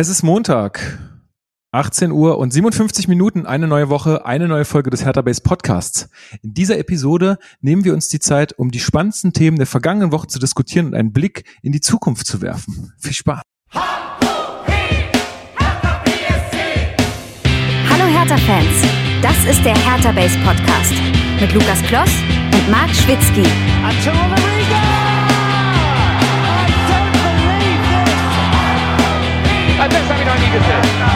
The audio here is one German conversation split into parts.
Es ist Montag, 18 Uhr und 57 Minuten, eine neue Woche, eine neue Folge des Hertha Base Podcasts. In dieser Episode nehmen wir uns die Zeit, um die spannendsten Themen der vergangenen Woche zu diskutieren und einen Blick in die Zukunft zu werfen. Viel Spaß. Hallo Hertha-Fans, das ist der Hertha Base Podcast mit Lukas Kloss und Marc Schwitzky. This! And this, I mean, I need to say.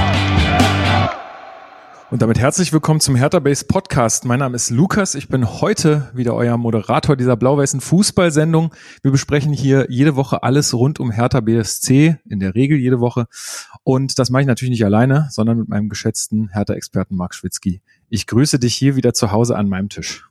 Und damit herzlich willkommen zum Hertha Base Podcast. Mein Name ist Lukas. Ich bin heute wieder euer Moderator dieser blau-weißen Fußballsendung. Wir besprechen hier jede Woche alles rund um Hertha BSC, in der Regel jede Woche. Und das mache ich natürlich nicht alleine, sondern mit meinem geschätzten Hertha-Experten Marc Schwitzky. Ich grüße dich hier wieder zu Hause an meinem Tisch.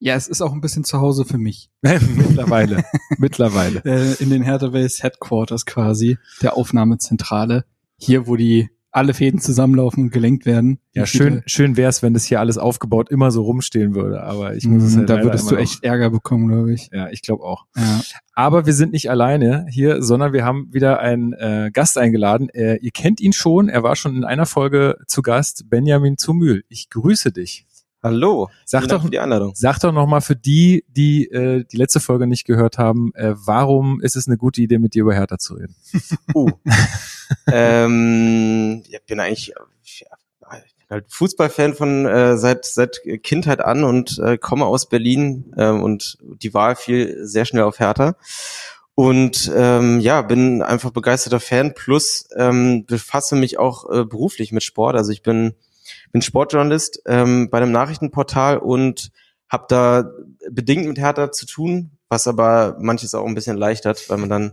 Ja, es ist auch ein bisschen zu Hause für mich. mittlerweile, mittlerweile. Äh, in den Hertha Base Headquarters quasi, der Aufnahmezentrale. Hier, wo die alle Fäden zusammenlaufen und gelenkt werden. Ja, schön, schön wär's, wenn das hier alles aufgebaut immer so rumstehen würde. Aber ich muss es halt da würdest du echt Ärger bekommen, glaube ich. Ja, ich glaube auch. Ja. Aber wir sind nicht alleine hier, sondern wir haben wieder einen äh, Gast eingeladen. Äh, ihr kennt ihn schon. Er war schon in einer Folge zu Gast. Benjamin Zumühl. Ich grüße dich. Hallo, Sag vielen doch- für die Einladung. Sag doch noch mal für die, die äh, die letzte Folge nicht gehört haben, äh, warum ist es eine gute Idee, mit dir über Hertha zu reden? Uh. ähm, ich bin eigentlich ich bin halt Fußballfan von äh, seit seit Kindheit an und äh, komme aus Berlin ähm, und die Wahl fiel sehr schnell auf Hertha. Und ähm, ja, bin einfach begeisterter Fan plus ähm, befasse mich auch äh, beruflich mit Sport. Also ich bin bin Sportjournalist ähm, bei einem Nachrichtenportal und habe da bedingt mit Hertha zu tun, was aber manches auch ein bisschen erleichtert, weil man dann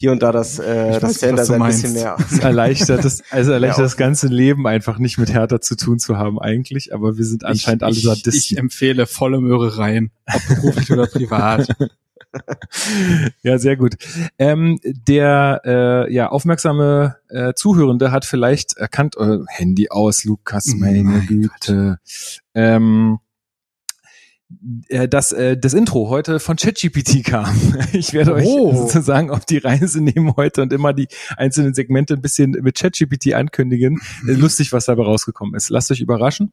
hier und da das, äh, Ich das du ein bisschen mehr. Es erleichtert das, also erleichtert Ja, das ganze Leben einfach nicht mit Hertha zu tun zu haben eigentlich, aber wir sind anscheinend alle ich, ich, Sadisten. ich empfehle volle Möhre rein, ob beruflich oder privat. Ja, sehr gut. Ähm, der äh, ja aufmerksame äh, Zuhörende hat vielleicht erkannt, äh, Handy aus, Lukas, meine Mein Güte. Ähm, äh, dass äh, das Intro heute von ChatGPT kam. Ich werde Oh. euch sozusagen auf die Reise nehmen heute und immer die einzelnen Segmente ein bisschen mit ChatGPT ankündigen. Äh, Lustig, was dabei rausgekommen ist. Lasst euch überraschen.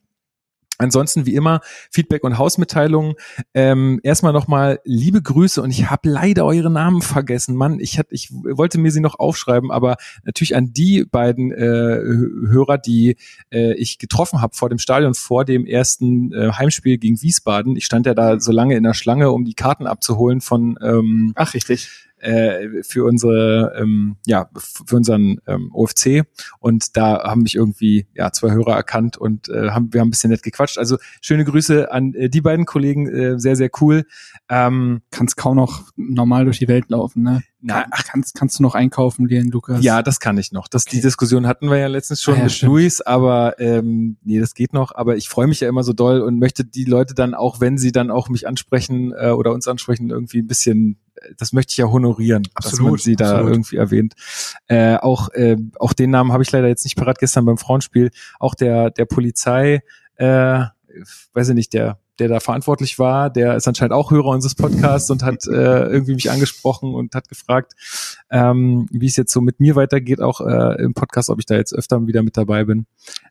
Ansonsten wie immer Feedback und Hausmitteilungen. Ähm, erstmal nochmal liebe Grüße und ich habe leider eure Namen vergessen. Mann, ich, hatte, ich wollte mir sie noch aufschreiben, aber natürlich an die beiden äh, Hörer, die äh, ich getroffen habe vor dem Stadion, vor dem ersten äh, Heimspiel gegen Wiesbaden. Ich stand ja da so lange in der Schlange, um die Karten abzuholen von ähm, Ach, richtig. Äh, für unsere ähm, ja für unseren ähm, OFC und da haben mich irgendwie ja zwei Hörer erkannt und äh, haben wir haben ein bisschen nett gequatscht. Also schöne Grüße an äh, die beiden Kollegen äh, sehr sehr cool. Ähm, Kannst kaum noch normal durch die Welt laufen, ne? Na, Ach, kannst, kannst du noch einkaufen gehen, Lukas? ja das kann ich noch das die Diskussion hatten wir ja letztens schon Ah, ja, mit stimmt. Luis aber ähm, nee das geht noch aber ich freue mich ja immer so doll und möchte die Leute dann auch wenn sie dann auch mich ansprechen äh, oder uns ansprechen irgendwie ein bisschen äh, das möchte ich ja honorieren dass man Absolut, sie da absolut. irgendwie erwähnt Äh, auch, äh, auch den Namen habe ich leider jetzt nicht parat gestern beim Frauenspiel. Auch der, der Polizei, äh, weiß ich nicht, der, der da verantwortlich war, der ist anscheinend auch Hörer unseres Podcasts und hat äh, irgendwie mich angesprochen und hat gefragt, ähm, wie es jetzt so mit mir weitergeht, auch äh, im Podcast, ob ich da jetzt öfter wieder mit dabei bin.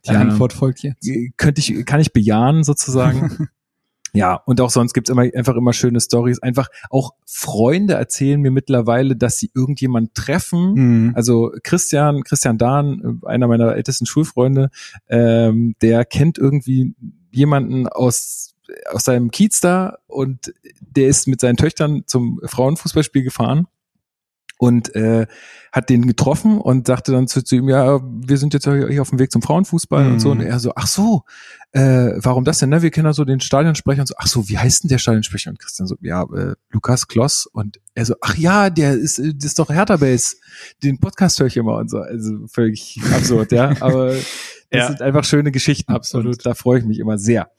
Die Ähm, Antwort folgt jetzt. könnte ich, kann ich bejahen sozusagen. ja, und auch sonst gibt's immer einfach immer schöne Stories. Einfach auch Freunde erzählen mir mittlerweile, dass sie irgendjemand treffen. Mhm. Also Christian, Christian Dahn, äh, einer meiner ältesten Schulfreunde, ähm, der kennt irgendwie jemanden aus aus seinem Kiez da und der ist mit seinen Töchtern zum Frauenfußballspiel gefahren und äh, hat den getroffen und sagte dann zu, zu ihm, ja, wir sind jetzt hier auf dem Weg zum Frauenfußball und so. Und Mhm. er so, ach so, äh, warum das denn? Ne? Wir kennen ja so den Stadionsprecher und so, ach so, wie heißt denn der Stadionsprecher? Und Christian so, ja, äh, Lukas Kloss. Und er so, ach ja, der ist, äh, das ist doch Hertha Base. Den Podcast höre ich immer und so. Also völlig absurd, ja. Aber das Ja. sind einfach schöne Geschichten. Absolut. Da freue ich mich immer sehr.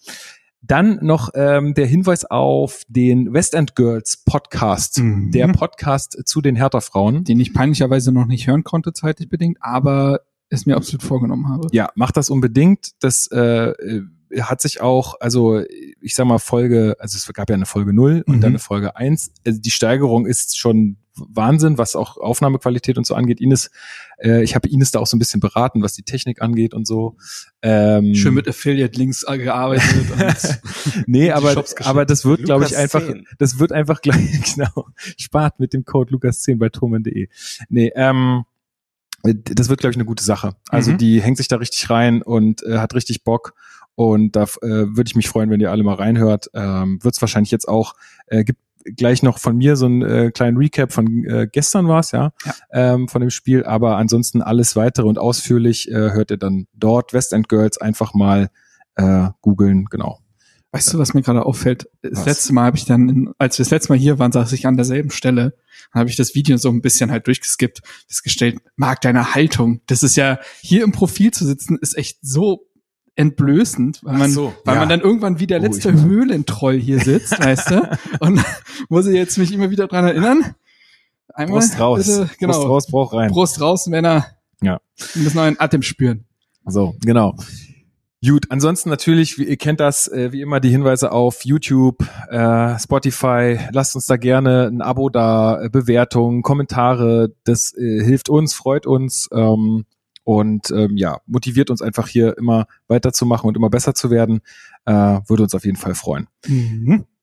Dann noch ähm, der Hinweis auf den West End Girls Podcast, Mhm. der Podcast zu den Hertha-Frauen. Den ich peinlicherweise noch nicht hören konnte, zeitlich bedingt, aber es mir absolut vorgenommen habe. Ja, macht das unbedingt. Das äh, äh, hat sich auch, also ich sag mal Folge, also es gab ja eine Folge 0 und Mhm. dann eine Folge 1. Also die Steigerung ist schon Wahnsinn, was auch Aufnahmequalität und so angeht. Ines, äh, ich habe Ines da auch so ein bisschen beraten, was die Technik angeht und so. Ähm, Schön mit Affiliate-Links gearbeitet. und nee, aber, aber das wird, glaube ich, einfach, 10. das wird einfach gleich, genau, spart mit dem Code Lukas10 bei thomen.de. Nee, ähm, das wird, glaube ich, eine gute Sache. Also Mhm. die hängt sich da richtig rein und äh, hat richtig Bock. Und da äh, würde ich mich freuen, wenn ihr alle mal reinhört. Ähm, Wird es wahrscheinlich jetzt auch, äh, gibt gleich noch von mir so einen äh, kleinen Recap von äh, gestern war es, ja, Ja. Ähm, von dem Spiel. Aber ansonsten alles weitere und ausführlich äh, hört ihr dann dort. West End Girls einfach mal äh, googeln, genau. Weißt du, was mir gerade auffällt? Das Was? letzte Mal habe ich dann, in, als wir das letzte Mal hier waren, saß ich an derselben Stelle. Dann habe ich das Video so ein bisschen halt durchgeskippt, festgestellt, mag deine Haltung. Das ist ja, hier im Profil zu sitzen, ist echt so entblößend, weil man, so, weil ja. man dann irgendwann wie der Oh, letzte ich- Höhlentroll hier sitzt, weißt du? Und muss ich jetzt mich immer wieder dran erinnern. Einmal Brust raus. Bitte, genau. Brust raus, Brauch rein. Brust raus, Männer. Ja. Wir müssen einen Atem spüren. So, genau. Gut, ansonsten natürlich, wie, ihr kennt das, äh, wie immer die Hinweise auf YouTube, äh, Spotify. Lasst uns da gerne ein Abo da, äh, Bewertungen, Kommentare. Das äh, hilft uns, freut uns ähm, und ähm, ja, motiviert uns einfach hier immer weiterzumachen und immer besser zu werden. Äh, würde uns auf jeden Fall freuen.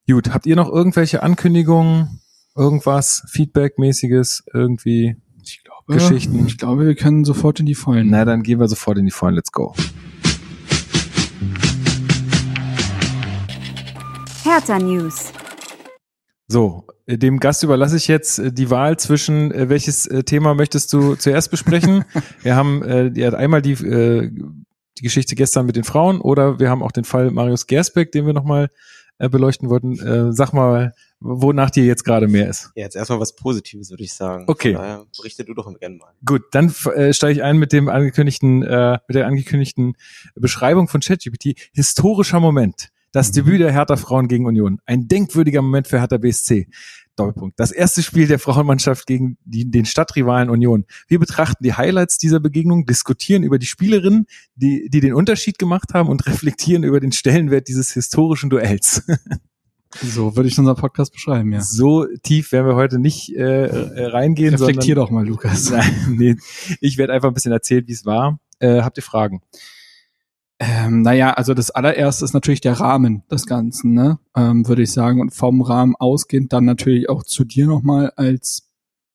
Gut, habt ihr noch irgendwelche Ankündigungen, irgendwas, Feedback-mäßiges, irgendwie? Ich glaube, Geschichten. Ich glaube, wir können sofort in die Vollen. Na, dann gehen wir sofort in die Vollen. Let's go. Hertha News. So, äh, dem Gast überlasse ich jetzt äh, die Wahl zwischen, äh, welches äh, Thema möchtest du zuerst besprechen? wir haben äh, einmal die, äh, die Geschichte gestern mit den Frauen oder wir haben auch den Fall Marius Gersbeck, den wir nochmal äh, beleuchten wollten. Äh, sag mal, wonach dir jetzt gerade mehr ist. Ja, jetzt erstmal was Positives, würde ich sagen. Okay. Von daher berichte du doch gerne mal. Gut, dann äh, steige ich ein mit dem angekündigten, äh, mit der angekündigten Beschreibung von ChatGPT. Historischer Moment. Das Debüt der Hertha Frauen gegen Union. Ein denkwürdiger Moment für Hertha BSC. Doppelpunkt. Das erste Spiel der Frauenmannschaft gegen die, den Stadtrivalen Union. Wir betrachten die Highlights dieser Begegnung, diskutieren über die Spielerinnen, die, die den Unterschied gemacht haben und reflektieren über den Stellenwert dieses historischen Duells. So würde ich unseren Podcast beschreiben, ja. So tief werden wir heute nicht äh, äh, reingehen. Reflektier sondern- doch mal, Lukas. Nein, nee, ich werde einfach ein bisschen erzählen, wie es war. Äh, habt ihr Fragen? Ähm, naja, also das allererste ist natürlich der Rahmen des Ganzen, ne? Ähm, würde ich sagen. Und vom Rahmen ausgehend dann natürlich auch zu dir nochmal als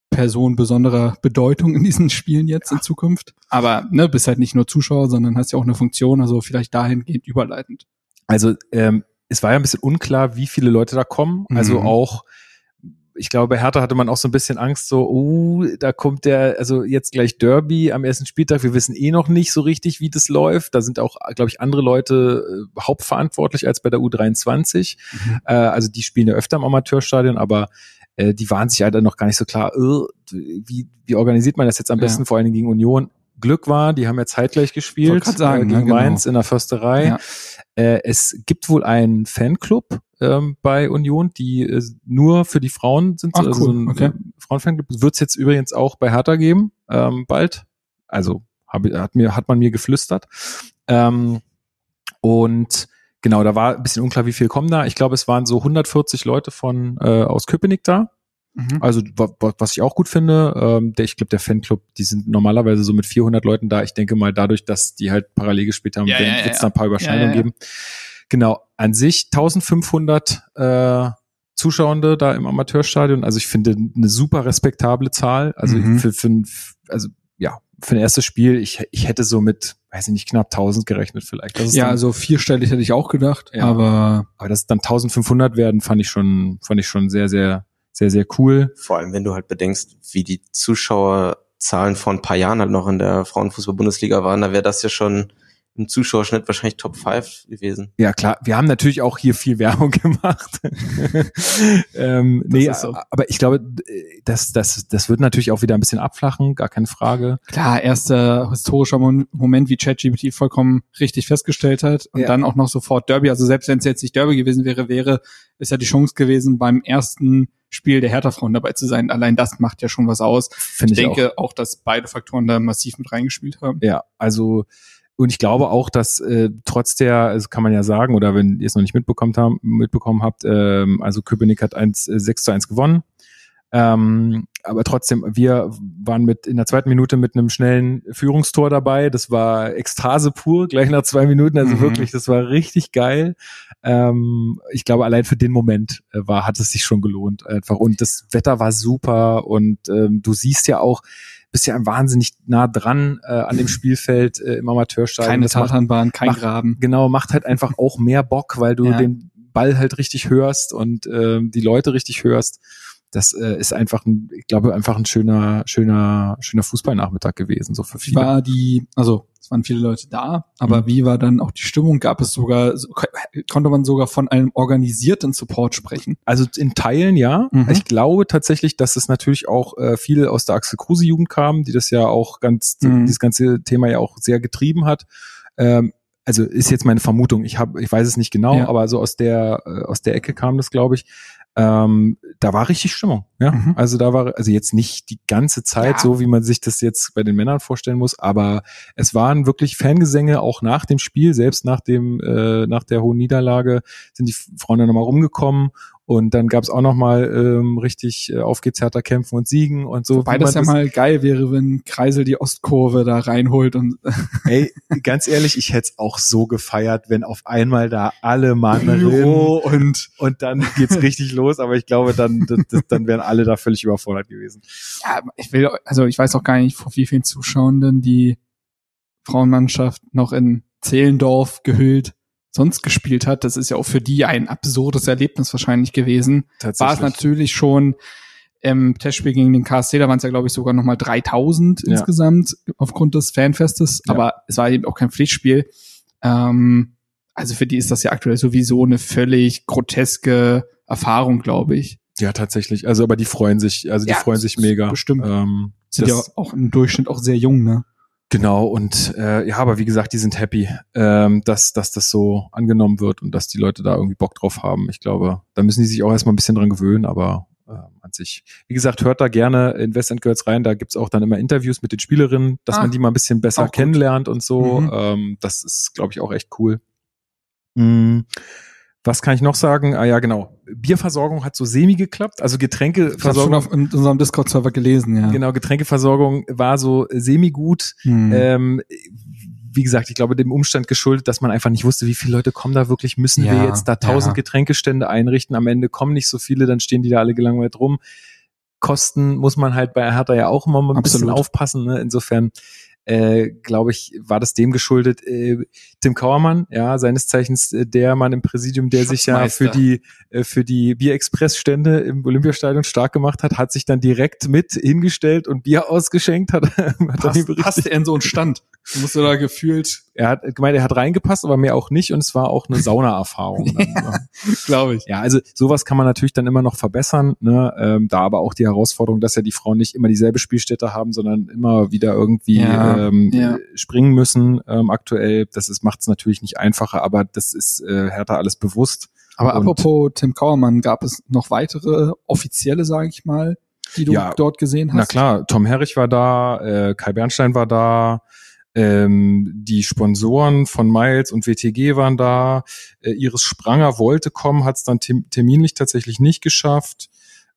Person besonderer Bedeutung in diesen Spielen jetzt in Zukunft. Aber ne, bist halt nicht nur Zuschauer, sondern hast ja auch eine Funktion, also vielleicht dahingehend überleitend. Also ähm, es war ja ein bisschen unklar, wie viele Leute da kommen. Also Mhm. auch, ich glaube, bei Hertha hatte man auch so ein bisschen Angst, so, oh, da kommt der, also jetzt gleich Derby am ersten Spieltag. Wir wissen eh noch nicht so richtig, wie das läuft. Da sind auch, glaube ich, andere Leute äh, hauptverantwortlich als bei der U23. Mhm. Äh, also die spielen ja öfter im Amateurstadion, aber äh, die waren sich halt dann noch gar nicht so klar, äh, wie, wie organisiert man das jetzt am Ja. besten, vor allen Dingen gegen Union. Glück war, die haben ja zeitgleich gespielt sagen, äh, ja, gegen genau. Mainz in der Försterei. Ja. Äh, es gibt wohl einen Fanclub ähm, bei Union, die äh, nur für die Frauen sind. Ach, also cool, so ein okay. Frauenfanclub. Wird es jetzt übrigens auch bei Hertha geben, ähm, bald. Also hab, hat, mir, hat man mir geflüstert. Ähm, und genau, da war ein bisschen unklar, wie viel kommen da. Ich glaube, es waren so 140 Leute von äh, aus Köpenick da. Mhm. Also wa- wa- was ich auch gut finde, ähm, der, ich glaube, der Fanclub, die sind normalerweise so mit 400 Leuten da. Ich denke mal, dadurch, dass die halt parallel gespielt haben, Ja, wird ja, ja, es da ein paar Überschneidungen Ja, ja, ja. geben. Genau, an sich 1500 äh, Zuschauende da im Amateurstadion. Also ich finde eine super respektable Zahl. Also Mhm. für, für ein, also ja, für ein erstes Spiel, ich, ich hätte so mit, weiß ich nicht, knapp 1000 gerechnet vielleicht. Das ist Ja, dann, also vierstellig hätte ich auch gedacht, Ja. aber aber dass es dann 1500 werden, fand ich schon, fand ich schon sehr, sehr, sehr, sehr cool. Vor allem, wenn du halt bedenkst, wie die Zuschauerzahlen vor ein paar Jahren halt noch in der Frauenfußball-Bundesliga waren, da wäre das ja schon im Zuschauerschnitt wahrscheinlich Top 5 gewesen. Ja, klar. Wir haben natürlich auch hier viel Werbung gemacht. ähm, nee, ist so. aber ich glaube, das, das, das wird natürlich auch wieder ein bisschen abflachen, gar keine Frage. klar, erster historischer Moment, wie ChatGPT vollkommen richtig festgestellt hat und Ja. dann auch noch sofort Derby. Also selbst wenn es jetzt nicht Derby gewesen wäre, wäre es ja die Chance gewesen, beim ersten Spiel der Hertha-Frauen dabei zu sein. Allein das macht ja schon was aus. Finde Ich ich, auch. denke auch. dass beide Faktoren da massiv mit reingespielt haben. Ja, also und ich glaube auch, dass äh, trotz der, also kann man ja sagen, oder wenn ihr es noch nicht mitbekommen, haben, mitbekommen habt, ähm, also Köpenick hat 1, äh, 6 zu 1 gewonnen. Ähm, aber trotzdem, wir waren mit in der zweiten Minute mit einem schnellen Führungstor dabei. Das war Ekstase pur, gleich nach zwei Minuten. Also Mhm. wirklich, das war richtig geil. Ähm, ich glaube, allein für den Moment äh, war, hat es sich schon gelohnt einfach. Und das Wetter war super und ähm, du siehst ja auch, bist ja wahnsinnig nah dran äh, an dem Spielfeld äh, im Amateurstadion. Keine Tatanbahn, kein macht- Graben. genau, macht halt einfach auch mehr Bock, weil du Ja. den Ball halt richtig hörst und ähm, die Leute richtig hörst. Das äh, ist einfach ein, ich glaube, einfach ein schöner, schöner, schöner Fußballnachmittag gewesen, so für viele. war die, also es waren viele Leute da, aber Mhm. wie war dann auch die Stimmung? Gab es sogar, so- konnte man sogar von einem organisierten Support sprechen? Also in Teilen ja. Mhm. Ich glaube tatsächlich, dass es natürlich auch äh, viele aus der Axel Kruse Jugend kamen, die das ja auch ganz, Mhm. dieses ganze Thema ja auch sehr getrieben hat. Ähm, also ist jetzt meine Vermutung. Ich habe, ich weiß es nicht genau, Ja. aber so aus der äh, aus der Ecke kam das, glaube ich. Ähm, da war richtig Stimmung. Ja, Mhm. also da war also jetzt nicht die ganze Zeit Ja. so, wie man sich das jetzt bei den Männern vorstellen muss, aber es waren wirklich Fangesänge auch nach dem Spiel, selbst nach dem äh, nach der hohen Niederlage sind die Frauen dann nochmal rumgekommen und dann gab's auch nochmal ähm, richtig äh, auf geht's härter kämpfen und siegen und so. Wobei das ja mal geil wäre, wenn Kreisel die Ostkurve da reinholt und Ey, ganz ehrlich, ich hätte es auch so gefeiert, wenn auf einmal da alle Mann Pyro und und dann geht's richtig los, aber ich glaube, dann, das, dann wären alle da völlig überfordert gewesen. ja, ich will, also ich weiß auch gar nicht, vor wie vielen Zuschauenden die Frauenmannschaft noch in Zehlendorf gehüllt sonst gespielt hat. Das ist ja auch für die ein absurdes Erlebnis wahrscheinlich gewesen. War es natürlich schon im Testspiel gegen den KSC, da waren es ja, glaube ich, sogar nochmal 3000 Ja. insgesamt aufgrund des Fanfestes, Ja. aber es war eben auch kein Pflichtspiel. Ähm, also für die ist das ja aktuell sowieso eine völlig groteske Erfahrung, glaube ich. Ja, tatsächlich. Also, aber die freuen sich, also die Ja, freuen sich mega. bestimmt. Ähm, Sind ja auch im Durchschnitt auch sehr jung, ne? Genau, und äh, ja, aber wie gesagt, die sind happy, ähm, dass, dass das so angenommen wird und dass die Leute da irgendwie Bock drauf haben. Ich glaube, da müssen die sich auch erstmal ein bisschen dran gewöhnen, aber äh, an sich. Wie gesagt, hört da gerne in West End Girls rein, da gibt's auch dann immer Interviews mit den Spielerinnen, dass Ah, man die mal ein bisschen besser kennenlernt und so. Mhm. Ähm, das ist, glaube ich, auch echt cool. Mm, Was kann ich noch sagen? Ah ja, genau. Bierversorgung hat so semi geklappt, also Ich habe schon Getränkeversorgung. auf unserem Discord-Server gelesen, ja. Genau, Getränkeversorgung war so semi gut. Hm. Ähm, wie gesagt, ich glaube, dem Umstand geschuldet, dass man einfach nicht wusste, wie viele Leute kommen da wirklich, müssen wir Ja, jetzt da tausend ja. Getränkestände einrichten, am Ende kommen nicht so viele, dann stehen die da alle gelangweilt rum. Kosten muss man halt bei Hertha ja auch immer mal ein bisschen Absolut. aufpassen. Ne? Insofern äh, glaube ich, war das dem geschuldet. Äh, Tim Kauermann, ja, seines Zeichens äh, der Mann im Präsidium, der sich ja für die äh, für die Bierexpress-Stände im Olympiastadion stark gemacht hat, hat sich dann direkt mit hingestellt und Bier ausgeschenkt, hat, hat er passt, passt er in so einen Stand? Du musst du da gefühlt, Er hat gemeint, er hat reingepasst, aber mehr auch nicht und es war auch eine Sauna-Erfahrung. ne? glaube ich. Ja, also sowas kann man natürlich dann immer noch verbessern, ne? ähm, da aber auch die Herausforderung, dass ja die Frauen nicht immer dieselbe Spielstätte haben, sondern immer wieder irgendwie Ja, ähm, ja. springen müssen ähm, aktuell. Das ist macht es natürlich nicht einfacher, aber das ist äh, Hertha alles bewusst. Aber Und- apropos Tim Kauermann, gab es noch weitere offizielle, sage ich mal, die du Ja, dort gesehen hast? Na klar, Tom Herrich war da, äh, Kai Bernstein war da, ähm, die Sponsoren von Miles und WTG waren da, äh, Iris Spranger wollte kommen, hat es dann tem terminlich tatsächlich nicht geschafft.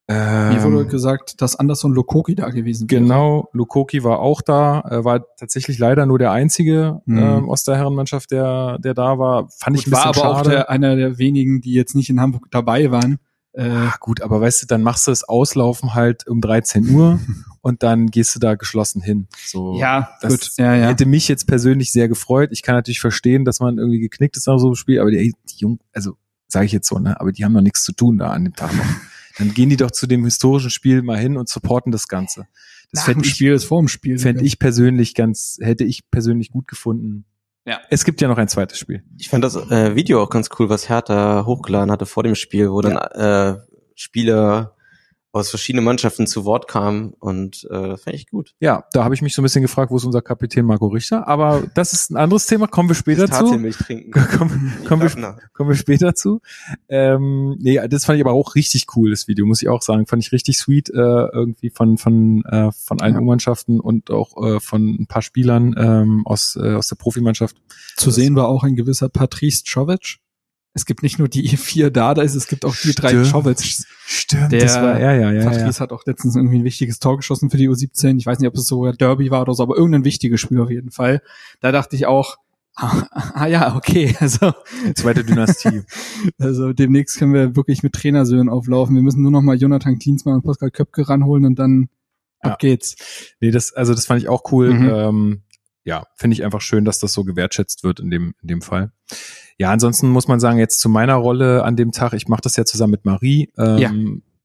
Ähm, Mir wurde gesagt, dass Anderson Lokoki da gewesen wäre. Genau, Lukoki war auch da, äh, war tatsächlich leider nur der einzige Mhm. ähm, aus der Herrenmannschaft, der, der da war. Fand ich Gut, ein war bisschen aber auch schade. der, einer der wenigen, die jetzt nicht in Hamburg dabei waren. Äh, Ah, gut, aber weißt du, dann machst du das Auslaufen halt um 13 Uhr und dann gehst du da geschlossen hin. So, ja, das gut. Ja, ja. hätte mich jetzt persönlich sehr gefreut. Ich kann natürlich verstehen, dass man irgendwie geknickt ist nach so einem Spiel, aber die, die Jungen, also sage ich jetzt so, ne, aber die haben noch nichts zu tun da an dem Tag noch. Dann gehen die doch zu dem historischen Spiel mal hin und supporten das Ganze. Das fände ich, Spiel ist vor dem Spiel. fänd ich persönlich ganz, hätte ich persönlich gut gefunden. Ja. Es gibt ja noch ein zweites Spiel. Ich fand das äh, Video auch ganz cool, was Hertha hochgeladen hatte vor dem Spiel, wo dann äh, Spieler aus verschiedenen Mannschaften zu Wort kamen und äh, fand ich gut. Ja, da habe ich mich so ein bisschen gefragt, wo ist unser Kapitän Marco Richter? Aber das ist ein anderes Thema, kommen wir später zu. Tafelmilch trinken. Kommen, kommen, wir, kommen wir später zu. Ähm, nee, das fand ich aber auch richtig cool, das Video, muss ich auch sagen. Fand ich richtig sweet, äh, irgendwie von, von, äh, von allen Ja. U-Mannschaften und auch äh, von ein paar Spielern ähm, aus, äh, aus der Profimannschaft. Zu sehen war auch ein gewisser Patrice Czovic. Es gibt nicht nur die vier Dardais, es gibt auch die drei. Chovels. Stimmt, Der das war er, ja, ja, ja. Patrice hat auch letztens irgendwie ein wichtiges Tor geschossen für die U17. Ich weiß nicht, ob es sogar Derby war oder so, aber irgendein wichtiges Spiel auf jeden Fall. Da dachte ich auch, ah, ah ja, okay, also, Zweite Dynastie. also demnächst können wir wirklich mit Trainersöhnen auflaufen. Wir müssen nur noch mal Jonathan Klinsmann und Pascal Köpke ranholen und dann Ja. ab geht's. Nee, das, also das fand ich auch cool. Mhm. Ähm, ja, finde ich einfach schön, dass das so gewertschätzt wird in dem, in dem Fall. Ja, ansonsten muss man sagen, jetzt zu meiner Rolle an dem Tag, ich mache das ja zusammen mit Marie. Ähm, Ja.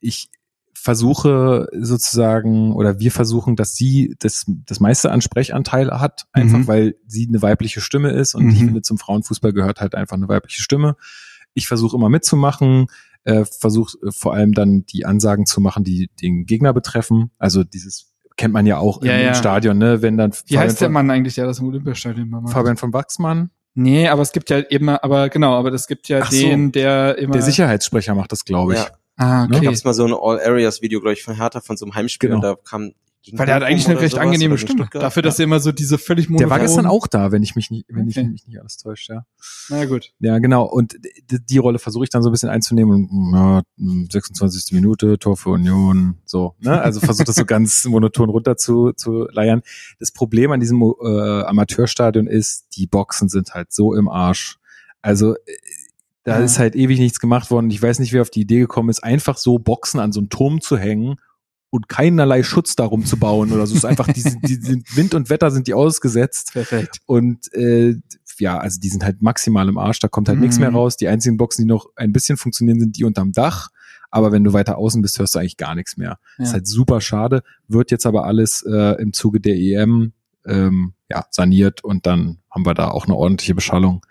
Ich versuche sozusagen, oder wir versuchen, dass sie das, das meiste an Sprechanteil hat, einfach Mhm. weil sie eine weibliche Stimme ist und Mhm. ich finde, zum Frauenfußball gehört halt einfach eine weibliche Stimme. Ich versuche immer mitzumachen, äh, versuche äh, vor allem dann die Ansagen zu machen, die den Gegner betreffen. Also dieses kennt man ja auch Ja, im, ja. Stadion, ne? Wenn dann Wie heißt der Mann eigentlich, der das im Olympiastadion macht? Fabian von Wachsmann, Nee, aber es gibt ja immer, aber genau, aber es gibt ja Ach so. den, der immer. der Sicherheitssprecher macht das, glaube ich. Ja. Ah, Ne? okay. Gab's mal so ein All-Areas-Video, glaube ich, von Hertha von so einem Heimspiel Genau. und da kam gegen Weil der hat eigentlich eine recht sowas angenehme Stimme. Stuttgart. Dafür, dass er immer so diese völlig Der war gestern auch da, wenn ich mich nicht, wenn Okay. ich mich nicht alles täuscht, ja. Na gut. Ja, genau. Und die Rolle versuche ich dann so ein bisschen einzunehmen. Und, ja, 26. Minute, Tor für Union, so. Ne? Also versuche das so ganz monoton runter zu, zu leiern. Das Problem an diesem äh, Amateurstadion ist, die Boxen sind halt so im Arsch. Also äh, da Ja. ist halt ewig nichts gemacht worden. Ich weiß nicht, wer auf die Idee gekommen ist, einfach so Boxen an so einen Turm zu hängen und keinerlei Schutz darum zu bauen oder so. Es ist einfach, die, sind- die sind Wind und Wetter sind die ausgesetzt. Perfekt. Und äh, ja, also die sind halt maximal im Arsch, da kommt halt nichts Mhm. mehr raus. Die einzigen Boxen, die noch ein bisschen funktionieren, sind die unterm Dach. Aber wenn du weiter außen bist, hörst du eigentlich gar nichts mehr. Ja. Ist halt super schade, wird jetzt aber alles äh, im Zuge der EM ähm, ja, saniert und dann haben wir da auch eine ordentliche Beschallung.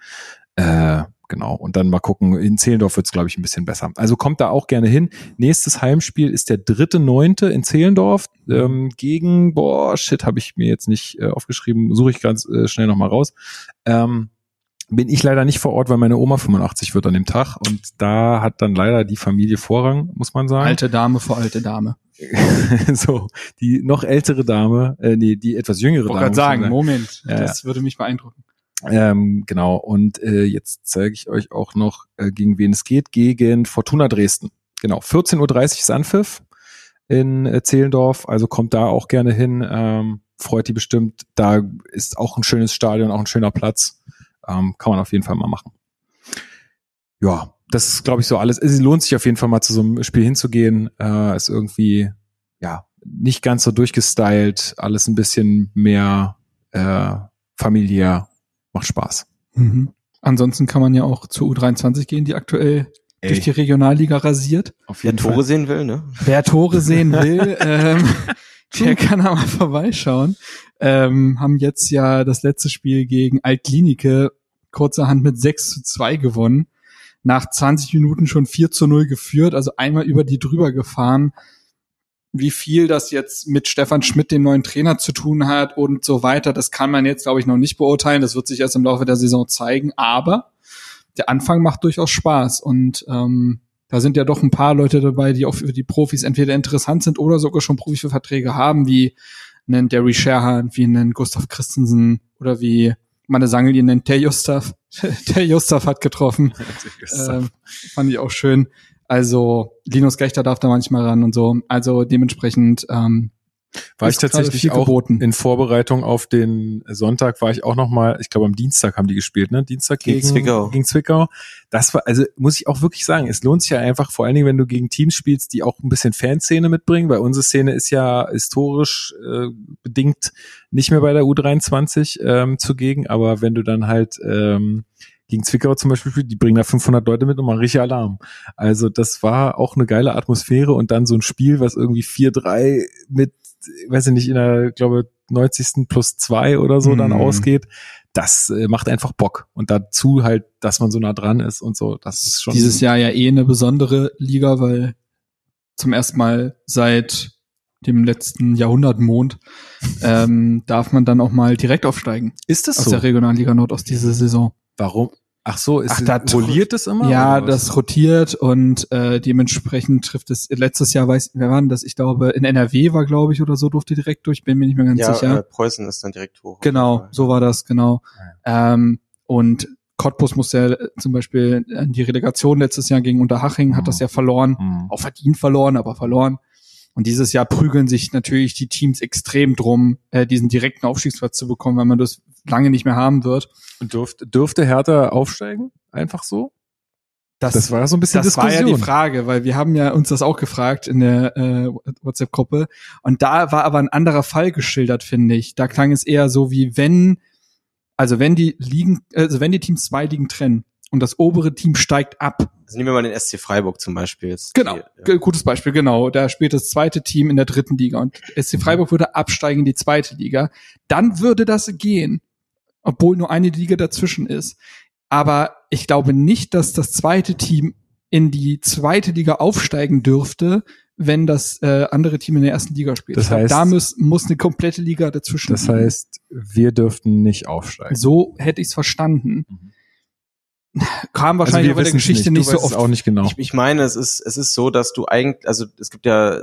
Äh, genau. Und dann mal gucken, in Zehlendorf wird's es, glaube ich, ein bisschen besser. Also kommt da auch gerne hin. Nächstes Heimspiel ist der dritte Neunte in Zehlendorf ähm, gegen, boah, shit, habe ich mir jetzt nicht äh, aufgeschrieben, suche ich ganz äh, schnell nochmal raus. Ähm, bin ich leider nicht vor Ort, weil meine Oma 85 wird an dem Tag und da hat dann leider die Familie Vorrang, muss man sagen. Alte Dame vor alte Dame. so, die noch ältere Dame, äh, nee, die etwas jüngere Ich wollte Dame. gerade sagen, muss man Moment, Ja, das würde mich beeindrucken. Ähm, genau, und äh, jetzt zeige ich euch auch noch, äh, gegen wen es geht, gegen Fortuna Dresden. Genau, 14.30 Uhr ist Anpfiff in äh, Zehlendorf, also kommt da auch gerne hin, ähm, freut die bestimmt. Da ist auch ein schönes Stadion, auch ein schöner Platz. Ähm, kann man auf jeden Fall mal machen. Ja, das ist, glaube ich, so alles. Es lohnt sich auf jeden Fall mal zu so einem Spiel hinzugehen. Äh, ist irgendwie, ja, nicht ganz so durchgestylt, alles ein bisschen mehr äh, familiär. Macht Spaß. Mhm. Ansonsten kann man ja auch zur U23 gehen, die aktuell durch die Regionalliga rasiert. auf Wer jeden Tore Fall. sehen will, ne? Wer Tore sehen will, ähm, der kann da mal vorbeischauen. Ähm, haben jetzt ja das letzte Spiel gegen Altklinike kurzerhand mit 6 zu 2 gewonnen. Nach 20 Minuten schon 4 zu 0 geführt, also einmal über die drüber gefahren. Wie viel das jetzt mit Stefan Schmidt, dem neuen Trainer, zu tun hat und so weiter, das kann man jetzt, glaube ich, noch nicht beurteilen. Das wird sich erst im Laufe der Saison zeigen. Aber der Anfang macht durchaus Spaß und ähm, da sind ja doch ein paar Leute dabei, die auch für die Profis entweder interessant sind oder sogar schon Profiverträge haben, wie einen Derry Sherhan, wie einen Gustav Christensen oder wie meine Sangel ihn nennt, der Justav. der Justav hat getroffen. Ähm, fand ich auch schön. Also Linus Gechter darf da manchmal ran und so. Also dementsprechend ähm, war ich tatsächlich viel auch geboten. in Vorbereitung auf den Sonntag war ich auch noch mal, ich glaube am Dienstag haben die gespielt, ne? Dienstag Gegen gegen, Zwickau. Gegen Zwickau. Das war, also muss ich auch wirklich sagen, es lohnt sich ja einfach, vor allen Dingen, wenn du gegen Teams spielst, die auch ein bisschen Fanszene mitbringen, weil unsere Szene ist ja historisch äh, bedingt nicht mehr bei der U23 ähm, zugegen, aber wenn du dann halt ähm, gegen Zwickau zum Beispiel die bringen da 500 Leute mit und machen richtig Alarm. Also das war auch eine geile Atmosphäre und dann so ein Spiel, was irgendwie 4-3 mit, weiß ich nicht, in der, glaube 90. plus zwei oder so dann Mhm. ausgeht. Das äh, macht einfach Bock. Und dazu halt, dass man so nah dran ist und so, das ist schon. dieses Jahr ja eh eine besondere Liga, weil zum ersten Mal seit dem letzten Jahrhundertmond ähm, darf man dann auch mal direkt aufsteigen ist das aus so? der Regionalliga Nordost diese Saison. Warum? Ach so, ist Ach, da rolliert es immer? ja, das rotiert und äh, dementsprechend trifft es letztes Jahr weiß wer war denn das? Ich glaube in NRW war glaube ich oder so durfte direkt durch, bin mir nicht mehr ganz Ja, sicher. äh, Preußen ist dann direkt hoch. Genau, so war das, genau. Ähm, und Cottbus musste ja äh, zum Beispiel an die Relegation letztes Jahr gegen Unterhaching, hat das ja verloren, Mhm. auch verdient verloren, aber verloren. Und dieses Jahr prügeln sich natürlich die Teams extrem drum, äh, diesen direkten Aufstiegsplatz zu bekommen, weil man das lange nicht mehr haben wird. Und dürfte, dürfte Hertha aufsteigen? Einfach so? Das war so ein bisschen das war ja Diskussion. die Frage, weil wir haben ja uns das auch gefragt in der äh, WhatsApp-Gruppe. Und da war aber ein anderer Fall geschildert, finde ich. Da klang es eher so wie wenn, also wenn die Ligen, also wenn die Teams zwei Ligen trennen und das obere Team steigt ab. Also nehmen wir mal den SC Freiburg zum Beispiel. Jetzt Genau, Die, ja. Gutes Beispiel, genau. Da spielt das zweite Team in der dritten Liga und SC Freiburg würde absteigen in die zweite Liga. Dann würde das gehen, obwohl nur eine Liga dazwischen ist. Aber ich glaube nicht, dass das zweite Team in die zweite Liga aufsteigen dürfte, wenn das äh, andere Team in der ersten Liga spielt. Das heißt- da muss, muss eine komplette Liga dazwischen. Das liegen. heißt, wir dürften nicht aufsteigen. so hätte ich es verstanden. Mhm. Kam wahrscheinlich auch in der Geschichte Du nicht, so weißt es oft. auch nicht genau. Ich, ich meine, es ist, es ist so, dass du eigentlich, also es gibt ja,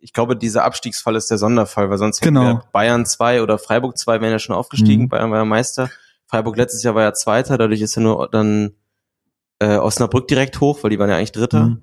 ich glaube, dieser Abstiegsfall ist der Sonderfall, weil sonst hätten Genau. wir Bayern 2 oder Freiburg 2 wären ja schon aufgestiegen. Mhm. Bayern war ja Meister. Freiburg letztes Jahr war ja Zweiter, dadurch ist ja nur dann äh, Osnabrück direkt hoch, weil die waren ja eigentlich Dritter. Mhm.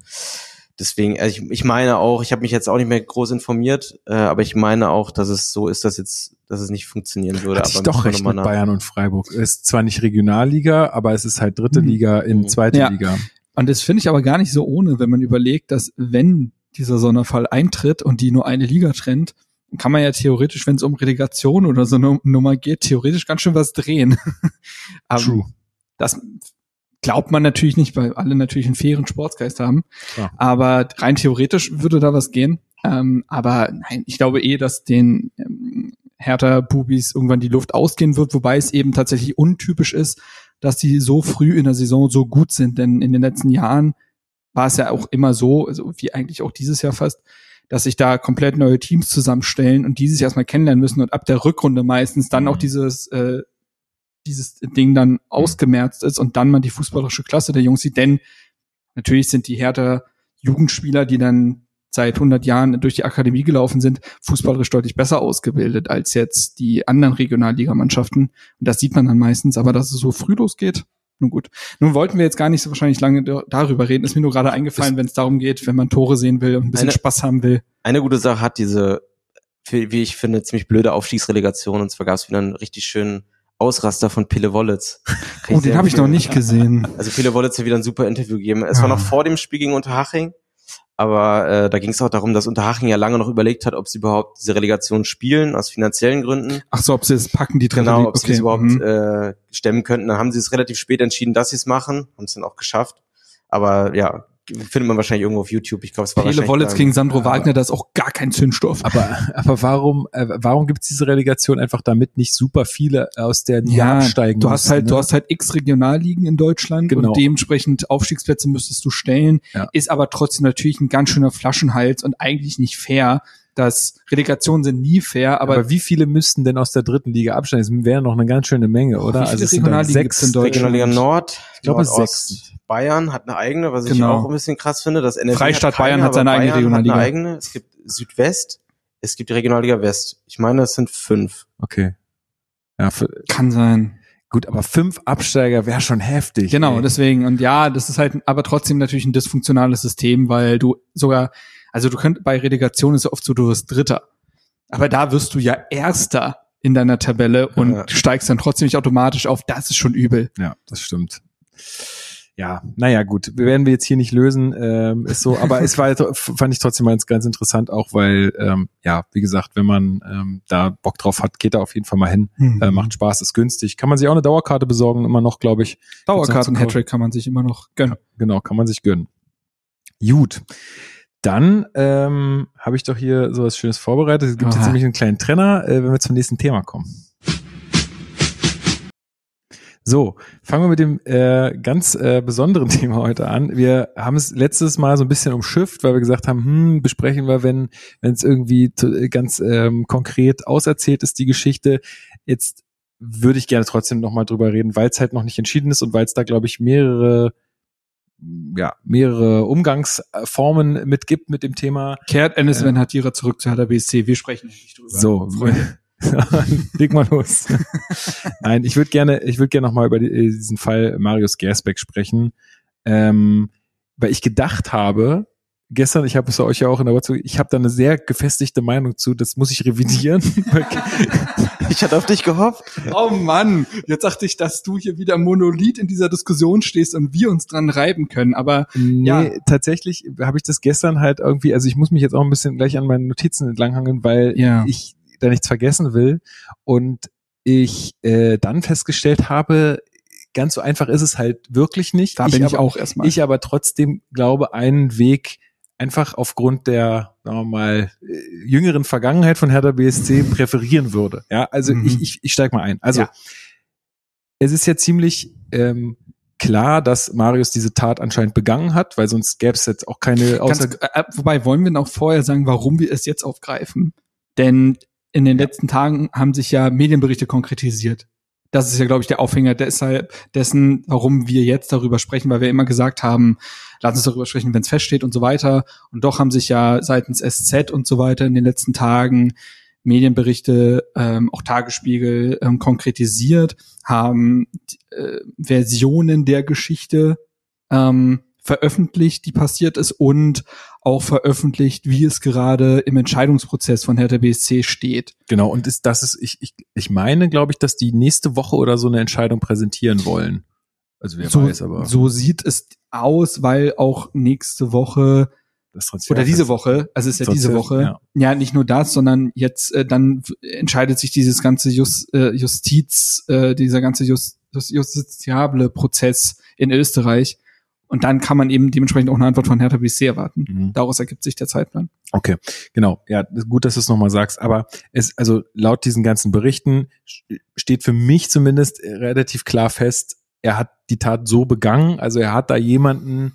Deswegen, also ich, ich meine auch, ich habe mich jetzt auch nicht mehr groß informiert, äh, aber ich meine auch, dass es so ist, dass jetzt, dass es nicht funktionieren würde. Hatte ich aber doch müssen wir recht mit nach- Bayern und Freiburg. Ist zwar nicht Regionalliga, aber es ist halt dritte Mhm. Liga in Mhm. zweite Ja. Liga. Und das finde ich aber gar nicht so ohne, wenn man überlegt, dass wenn dieser Sonderfall eintritt und die nur eine Liga trennt, kann man ja theoretisch, wenn es um Relegation oder so eine Nummer geht, theoretisch ganz schön was drehen. aber True. das glaubt man natürlich nicht, weil alle natürlich einen fairen Sportsgeist haben. Klar. Aber rein theoretisch würde da was gehen. Ähm, aber nein, ich glaube eh, dass den ähm, Hertha-Bubis irgendwann die Luft ausgehen wird, wobei es eben tatsächlich untypisch ist, dass die so früh in der Saison so gut sind. Denn in den letzten Jahren war es ja auch immer so, also wie eigentlich auch dieses Jahr fast, dass sich da komplett neue Teams zusammenstellen und dieses erstmal kennenlernen müssen und ab der Rückrunde meistens dann Mhm. auch dieses äh, dieses Ding dann ausgemerzt ist und dann man die fußballerische Klasse der Jungs sieht, denn natürlich sind die Härter Jugendspieler, die dann seit 100 Jahren durch die Akademie gelaufen sind, fußballerisch deutlich besser ausgebildet als jetzt die anderen Regionalligamannschaften. Und das sieht man dann meistens, aber dass es so früh losgeht, nun gut. Nun wollten wir jetzt gar nicht so wahrscheinlich lange da- darüber reden. Ist mir nur gerade eingefallen, wenn es darum geht, wenn man Tore sehen will und ein bisschen Eine- Spaß haben will. Eine gute Sache hat diese, wie ich finde, ziemlich blöde Aufstiegsrelegation. Und zwar gab es wieder einen richtig schönen Ausraster von Pille Wollitz. Oh, den habe ich noch nicht gesehen. Also Pille Wollitz hat wieder ein super Interview gegeben. Es war Ah. noch vor dem Spiel gegen Unterhaching. Aber äh, da ging es auch darum, dass Unterhaching ja lange noch überlegt hat, ob sie überhaupt diese Relegation spielen, aus finanziellen Gründen. Ach so, ob sie es packen, die dritte Genau, ob sie Okay, es überhaupt mhm. äh, stemmen könnten. Dann haben sie es relativ spät entschieden, dass sie es machen, haben es dann auch geschafft. Aber ja, findet man wahrscheinlich irgendwo auf YouTube. Ich glaube, es war Pele Wollitz dann- gegen Sandro Wagner, das ist auch gar kein Zündstoff. Aber, aber warum, äh, warum gibt's diese Relegation einfach damit nicht super viele aus der Liga Ja, absteigen du hast müssen, halt, ne? du hast halt x Regionalligen in Deutschland Genau. und dementsprechend Aufstiegsplätze müsstest du stellen, Ja. ist aber trotzdem natürlich ein ganz schöner Flaschenhals und eigentlich nicht fair. Das Relegationen sind nie fair, aber, aber, wie viele müssten denn aus der dritten Liga absteigen? Das wäre noch eine ganz schöne Menge, oder? wie viele es sind dann Regionalligen gibt's in Deutschland? Regionalliga Nord, Ich glaube, Nordost. sechs. Bayern hat eine eigene, was ich Genau. auch ein bisschen krass finde. Das NRW Freistaat hat keine, Bayern hat seine eigene Bayern Regionalliga. Hat eine eigene. Es gibt Südwest, es gibt die Regionalliga West. Ich meine, es sind fünf. Okay. Ja, für, kann sein. gut, aber fünf Absteiger wäre schon heftig. Genau, ey. deswegen. Und ja, das ist halt aber trotzdem natürlich ein dysfunktionales System, weil du sogar, also du könnt bei Relegation ist ja oft so, du wirst Dritter. Aber da wirst du ja Erster in deiner Tabelle und Ja. steigst dann trotzdem nicht automatisch auf. Das ist schon übel. Ja, das stimmt. Ja, naja, gut, wir werden wir jetzt hier nicht lösen, ähm, ist so, aber es war, fand ich trotzdem ganz, ganz interessant auch, weil, ähm, ja, wie gesagt, wenn man ähm, da Bock drauf hat, geht da auf jeden Fall mal hin, äh, macht Spaß, ist günstig, kann man sich auch eine Dauerkarte besorgen, immer noch, glaube ich, Dauerkarten Gibt's noch zu Hattrick kann man sich immer noch gönnen. genau, kann man sich gönnen. Gut, dann ähm, habe ich doch hier so was Schönes vorbereitet, es gibt jetzt Aha. nämlich einen kleinen Trenner, äh, wenn wir zum nächsten Thema kommen. So, fangen wir mit dem äh, ganz äh, besonderen Thema heute an. Wir haben es letztes Mal so ein bisschen umschifft, weil wir gesagt haben, hm, besprechen wir, wenn wenn es irgendwie zu, ganz ähm, konkret auserzählt ist, die Geschichte. Jetzt würde ich gerne trotzdem nochmal drüber reden, weil es halt noch nicht entschieden ist und weil es da, glaube ich, mehrere ja, mehrere Umgangsformen mit gibt mit dem Thema. Kehrt Ja. Ben Hatira zurück zu Hertha BSC. Wir sprechen nicht drüber. So, Freunde. Leg mal los. Nein, ich würde gerne, ich würde gerne nochmal über die, äh, diesen Fall Marius Gersbeck sprechen, ähm, weil ich gedacht habe, gestern, ich habe es euch ja auch in der WhatsApp, ich habe da eine sehr gefestigte Meinung zu, das muss ich revidieren. Ich hatte auf dich gehofft. Oh Mann, jetzt dachte ich, dass du hier wieder Monolith in dieser Diskussion stehst und wir uns dran reiben können. Aber nee, Ja. tatsächlich habe ich das gestern halt irgendwie, also ich muss mich jetzt auch ein bisschen gleich an meinen Notizen entlanghangeln, weil Ja. ich da nichts vergessen will und ich äh, dann festgestellt habe, ganz so einfach ist es halt wirklich nicht. da bin ich aber, auch erstmal. Ich aber trotzdem glaube, einen Weg einfach aufgrund der, sagen wir mal, äh, jüngeren Vergangenheit von Hertha BSC präferieren würde. Ja, also Mhm. ich, ich, ich steig mal ein. Also Ja. es ist ja ziemlich ähm, klar, dass Marius diese Tat anscheinend begangen hat, weil sonst gäbe es jetzt auch keine Ganz, außer äh, wobei wollen wir noch vorher sagen, warum wir es jetzt aufgreifen? Denn in den letzten Tagen haben sich ja Medienberichte konkretisiert. Das ist ja, glaube ich, der Aufhänger deshalb dessen, warum wir jetzt darüber sprechen, weil wir immer gesagt haben, lass uns darüber sprechen, wenn es feststeht und so weiter. Und doch haben sich ja seitens SZ und so weiter in den letzten Tagen Medienberichte, ähm, auch Tagesspiegel ähm, konkretisiert, haben äh, Versionen der Geschichte ähm, veröffentlicht, die passiert ist und auch veröffentlicht, wie es gerade im Entscheidungsprozess von Hertha BSC steht. genau und ist das ist ich ich ich meine, glaube ich, dass die nächste Woche oder so eine Entscheidung präsentieren wollen. Also wer so, weiß, aber so sieht es aus, weil auch nächste Woche oder diese Woche, also es ist ja diese Woche, ja. ja. nicht nur das, sondern jetzt äh, dann entscheidet sich dieses ganze Just, äh, Justiz, äh, dieser ganze Just, justiziable Prozess in Österreich. Und dann kann man eben dementsprechend auch eine Antwort von Hertha BSC erwarten. Mhm. Daraus ergibt sich der Zeitplan. Okay, genau. Ja, gut, dass du es nochmal sagst. Aber es, also laut diesen ganzen Berichten st- steht für mich zumindest äh, relativ klar fest, er hat die Tat so begangen, also er hat da jemanden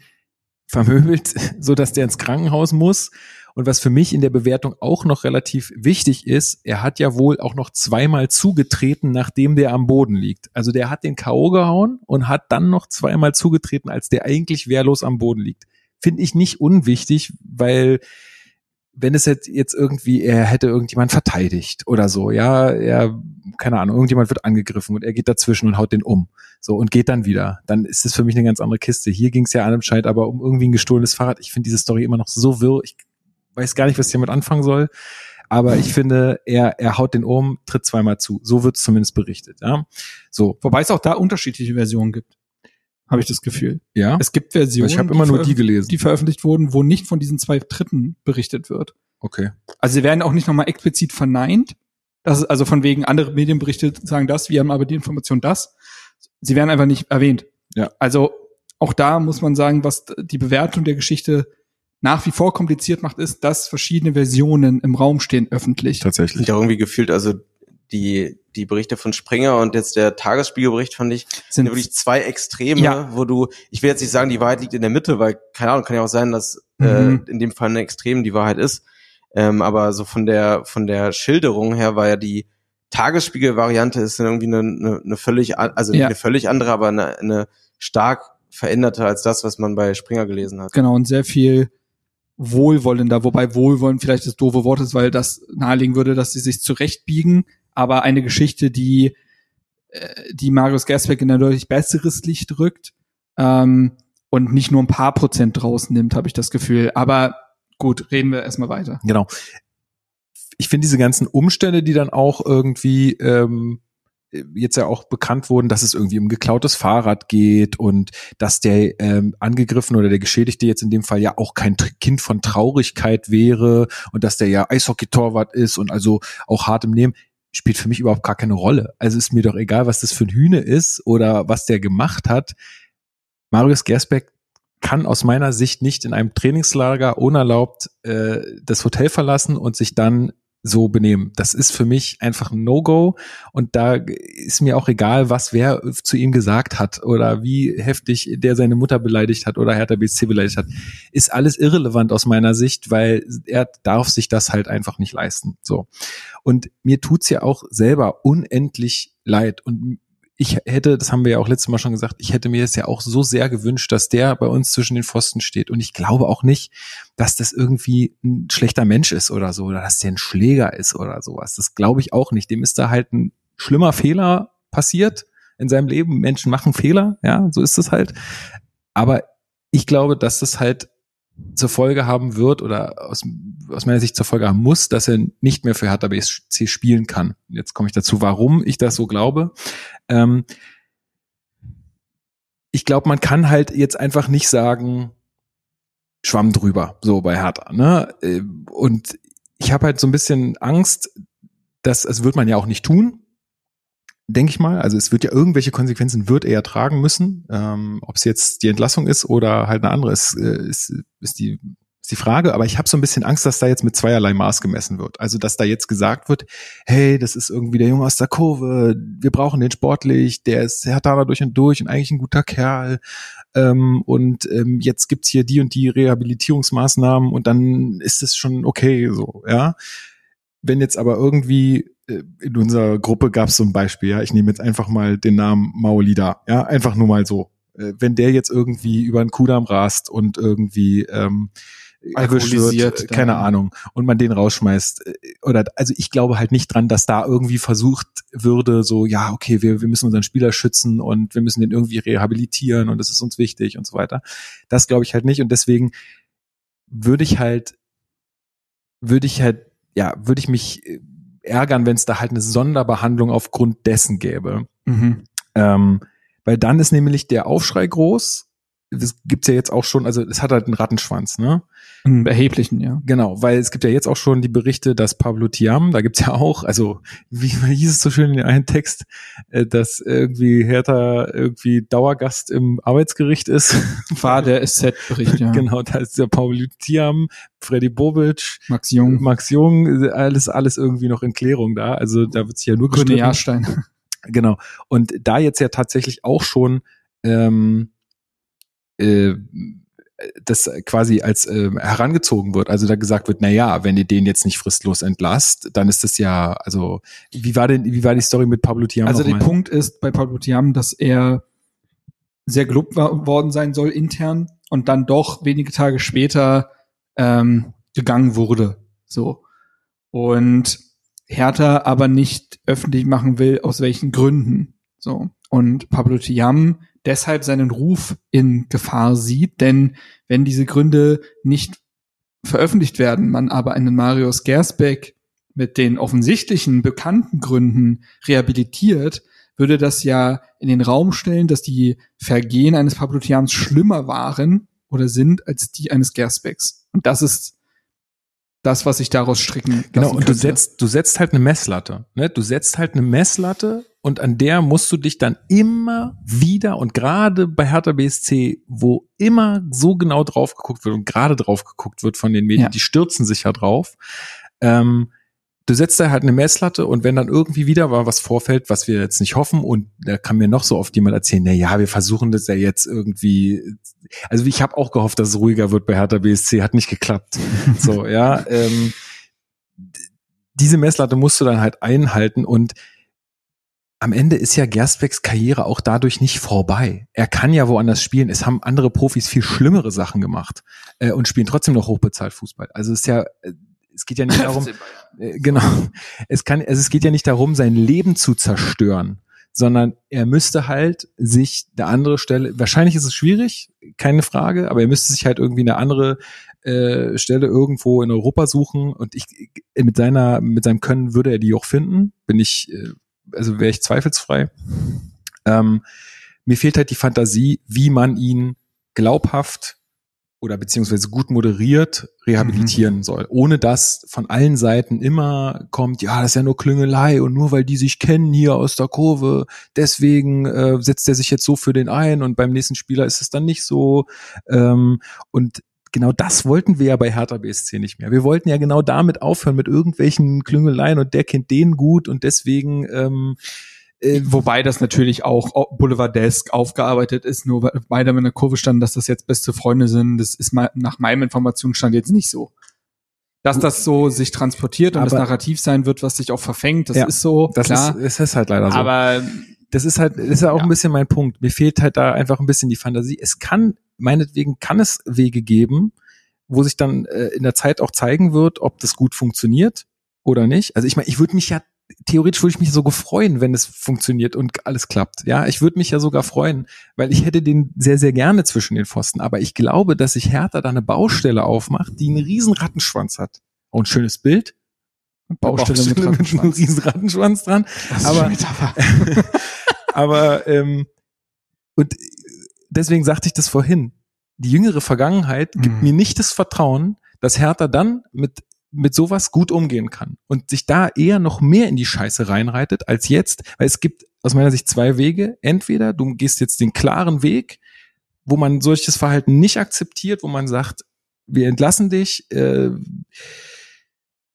vermöbelt, so dass der ins Krankenhaus muss. Und was für mich in der Bewertung auch noch relativ wichtig ist, er hat ja wohl auch noch zweimal zugetreten, nachdem der am Boden liegt. Also der hat den K.O. gehauen und hat dann noch zweimal zugetreten, als der eigentlich wehrlos am Boden liegt. Finde ich nicht unwichtig, weil wenn es jetzt, jetzt irgendwie, er hätte irgendjemand verteidigt oder so, ja, er, keine Ahnung, irgendjemand wird angegriffen und er geht dazwischen und haut den um. So, und geht dann wieder. Dann ist es für mich eine ganz andere Kiste. Hier ging es ja anscheinend aber um irgendwie ein gestohlenes Fahrrad. Ich finde diese Story immer noch so wirr. Ich weiß gar nicht, was ich damit anfangen soll. Aber ich finde, er, er haut den um, tritt zweimal zu. So wird es zumindest berichtet. Ja, so, Wobei es auch da unterschiedliche Versionen gibt. Habe ich das Gefühl. ja. Es gibt Versionen, Ich habe immer nur die gelesen. die veröffentlicht wurden, wo nicht von diesen zwei Dritten berichtet wird. Okay. Also sie werden auch nicht nochmal explizit verneint. Das ist also von wegen andere Medienberichte sagen das, wir haben aber die Information das. Sie werden einfach nicht erwähnt. Ja. Also auch da muss man sagen, was die Bewertung der Geschichte nach wie vor kompliziert macht, ist, dass verschiedene Versionen im Raum stehen öffentlich. Tatsächlich. Sind ja irgendwie gefühlt, also die, die Berichte von Springer und jetzt der Tagesspiegelbericht fand ich, sind wirklich zwei Extreme, Ja. wo du, ich will jetzt nicht sagen, die Wahrheit liegt in der Mitte, weil, keine Ahnung, kann ja auch sein, dass Mhm. äh, in dem Fall eine Extrem die Wahrheit ist. Ähm, aber so von der, von der Schilderung her war ja die Tagesspiegel-Variante ist dann irgendwie eine, eine, eine völlig, also Ja. eine völlig andere, aber eine, eine stark veränderte als das, was man bei Springer gelesen hat. Genau, und sehr viel wohlwollender, wobei wohlwollend vielleicht das doofe Wort ist, weil das nahelegen würde, dass sie sich zurechtbiegen, aber eine Geschichte, die, äh, die Marius Gersbeck in ein deutlich besseres Licht rückt ähm, und nicht nur ein paar Prozent rausnimmt, habe ich das Gefühl. Aber gut, reden wir erstmal weiter. Genau. Ich finde diese ganzen Umstände, die dann auch irgendwie ähm, jetzt ja auch bekannt wurden, dass es irgendwie um geklautes Fahrrad geht und dass der ähm, angegriffen oder der Geschädigte jetzt in dem Fall ja auch kein Kind von Traurigkeit wäre und dass der ja Eishockey-Torwart ist und also auch hart im Nehmen, spielt für mich überhaupt gar keine Rolle. Also ist mir doch egal, was das für ein Hühne ist oder was der gemacht hat. Marius Gersbeck kann aus meiner Sicht nicht in einem Trainingslager unerlaubt äh, das Hotel verlassen und sich dann so benehmen. Das ist für mich einfach ein No-Go und da ist mir auch egal, was wer zu ihm gesagt hat oder wie heftig der seine Mutter beleidigt hat oder Hertha BSC beleidigt hat. Ist alles irrelevant aus meiner Sicht, weil er darf sich das halt einfach nicht leisten. So. Und mir tut's ja auch selber unendlich leid und ich hätte, das haben wir ja auch letztes Mal schon gesagt, ich hätte mir jetzt ja auch so sehr gewünscht, dass der bei uns zwischen den Pfosten steht. Und ich glaube auch nicht, dass das irgendwie ein schlechter Mensch ist oder so, oder dass der ein Schläger ist oder sowas. Das glaube ich auch nicht. Dem ist da halt ein schlimmer Fehler passiert in seinem Leben. Menschen machen Fehler, ja, so ist es halt. Aber ich glaube, dass das halt zur Folge haben wird oder aus, aus meiner Sicht zur Folge haben muss, dass er nicht mehr für Hertha BSC spielen kann. Jetzt komme ich dazu, warum ich das so glaube. Ähm, ich glaube, man kann halt jetzt einfach nicht sagen, Schwamm drüber, so bei Hertha. Ne? Äh, und ich habe halt so ein bisschen Angst, dass, das wird man ja auch nicht tun, denke ich mal. Also es wird ja irgendwelche Konsequenzen wird er tragen müssen. Ähm, Ob es jetzt die Entlassung ist oder halt eine andere, ist, äh, ist, ist die ist die Frage. Aber ich habe so ein bisschen Angst, dass da jetzt mit zweierlei Maß gemessen wird. Also dass da jetzt gesagt wird, hey, das ist irgendwie der Junge aus der Kurve, wir brauchen den sportlich, der ist der hat da durch und durch und eigentlich ein guter Kerl. Ähm, und ähm, jetzt gibt's hier die und die Rehabilitierungsmaßnahmen und dann ist es schon okay so, ja. Wenn jetzt aber irgendwie in unserer Gruppe gab es so ein Beispiel, ja, ich nehme jetzt einfach mal den Namen Maolida, ja, einfach nur mal so. Äh, Wenn der jetzt irgendwie über einen Kudamm rast und irgendwie ähm, erwischt wird, keine dann. Ahnung, und man den rausschmeißt, äh, oder also ich glaube halt nicht dran, dass da irgendwie versucht würde, so, ja, okay, wir, wir müssen unseren Spieler schützen und wir müssen den irgendwie rehabilitieren und das ist uns wichtig und so weiter. Das glaube ich halt nicht und deswegen würde ich halt, würde ich halt, ja, würde ich mich äh, ärgern, wenn es da halt eine Sonderbehandlung aufgrund dessen gäbe. Mhm. Ähm, weil dann ist nämlich der Aufschrei groß. Das gibt's ja jetzt auch schon, also es hat halt einen Rattenschwanz, ne? Einen erheblichen, ja. Genau, weil es gibt ja jetzt auch schon die Berichte, dass Pablo Tiam, da gibt's ja auch, also wie, hieß es so schön in dem einen Text, äh, dass irgendwie Hertha irgendwie Dauergast im Arbeitsgericht ist. War der SZ-Bericht, ja. Genau, da ist der Pablo Tiam, Freddy Bobic, Max Jung, Max Jung, alles, alles irgendwie noch in Klärung da. Also da wird sich ja nur gestritten. Jahrstein. Genau. Und da jetzt ja tatsächlich auch schon ähm, äh, das quasi als äh, herangezogen wird, also da gesagt wird, na ja, wenn ihr den jetzt nicht fristlos entlasst, dann ist das ja, also wie war denn, wie war die Story mit Pablo Tiam Also der? Punkt ist bei Pablo Tiam, dass er sehr gelobt war, worden sein soll intern und dann doch wenige Tage später ähm, gegangen wurde. So. Und Hertha aber nicht öffentlich machen will, aus welchen Gründen. So. Und Pablo Tiam deshalb seinen Ruf in Gefahr sieht, denn wenn diese Gründe nicht veröffentlicht werden, man aber einen Marius Gersbeck mit den offensichtlichen bekannten Gründen rehabilitiert, würde das ja in den Raum stellen, dass die Vergehen eines Pablo Tiams schlimmer waren oder sind als die eines Gersbecks. Und das ist das, was sich daraus stricken Genau, lassen und du setzt, du setzt halt eine Messlatte. Ne? Du setzt halt eine Messlatte und an der musst du dich dann immer wieder und gerade bei Hertha BSC, wo immer so genau drauf geguckt wird und gerade drauf geguckt wird von den Medien, Ja. die stürzen sich ja drauf. Ähm, du setzt da halt eine Messlatte und wenn dann irgendwie wieder mal was vorfällt, was wir jetzt nicht hoffen und da kann mir noch so oft jemand erzählen, na ja, wir versuchen das ja jetzt irgendwie, also ich habe auch gehofft, dass es ruhiger wird bei Hertha BSC, hat nicht geklappt. so, ja, ähm, diese Messlatte musst du dann halt einhalten und am Ende ist ja Gerstbecks Karriere auch dadurch nicht vorbei. Er kann ja woanders spielen. Es haben andere Profis viel schlimmere Sachen gemacht äh, und spielen trotzdem noch hochbezahlt Fußball. Also es ist ja, äh, es geht ja nicht darum, äh, genau, es kann, also es geht ja nicht darum, sein Leben zu zerstören, sondern er müsste halt sich eine andere Stelle, wahrscheinlich ist es schwierig, keine Frage, aber er müsste sich halt irgendwie eine andere äh, Stelle irgendwo in Europa suchen und ich mit seiner, mit seinem Können würde er die auch finden, bin ich, äh, also wäre ich zweifelsfrei. Ähm, mir fehlt halt die Fantasie, wie man ihn glaubhaft oder beziehungsweise gut moderiert rehabilitieren soll, ohne dass von allen Seiten immer kommt, ja, das ist ja nur Klüngelei und nur weil die sich kennen hier aus der Kurve, deswegen äh, setzt er sich jetzt so für den ein und beim nächsten Spieler ist es dann nicht so. Ähm, und genau das wollten wir ja bei Hertha BSC nicht mehr. Wir wollten ja genau damit aufhören mit irgendwelchen Klüngeleien und der kennt den gut und deswegen ähm, äh, Wobei das natürlich auch au- boulevardesk aufgearbeitet ist, nur weil beide mit einer Kurve standen, dass das jetzt beste Freunde sind. Das ist mal nach meinem Informationsstand jetzt nicht so. Dass das so sich transportiert und das Aber- Narrativ sein wird, was sich auch verfängt, das Ja, ist so, das klar. ist, es ist halt leider so. aber das ist halt, das ist ja auch Ja. ein bisschen mein Punkt. Mir fehlt halt da einfach ein bisschen die Fantasie. Es kann, meinetwegen kann es Wege geben, wo sich dann äh, in der Zeit auch zeigen wird, ob das gut funktioniert oder nicht. Also ich meine, ich würde mich ja, theoretisch würde ich mich sogar freuen, wenn es funktioniert und alles klappt. Ja, ich würde mich ja sogar freuen, weil ich hätte den sehr, sehr gerne zwischen den Pfosten. Aber ich glaube, dass sich Hertha da eine Baustelle aufmacht, die einen riesen Rattenschwanz hat. Oh, ein schönes Bild. Baustelle mit einem Rattenschwanz. riesen Rattenschwanz dran. Aber-. Aber ähm, und deswegen sagte ich das vorhin. Die jüngere Vergangenheit gibt Mhm. mir nicht das Vertrauen, dass Hertha dann mit mit sowas gut umgehen kann und sich da eher noch mehr in die Scheiße reinreitet als jetzt, weil es gibt aus meiner Sicht zwei Wege. Entweder du gehst jetzt den klaren Weg, wo man solches Verhalten nicht akzeptiert, wo man sagt, wir entlassen dich, äh,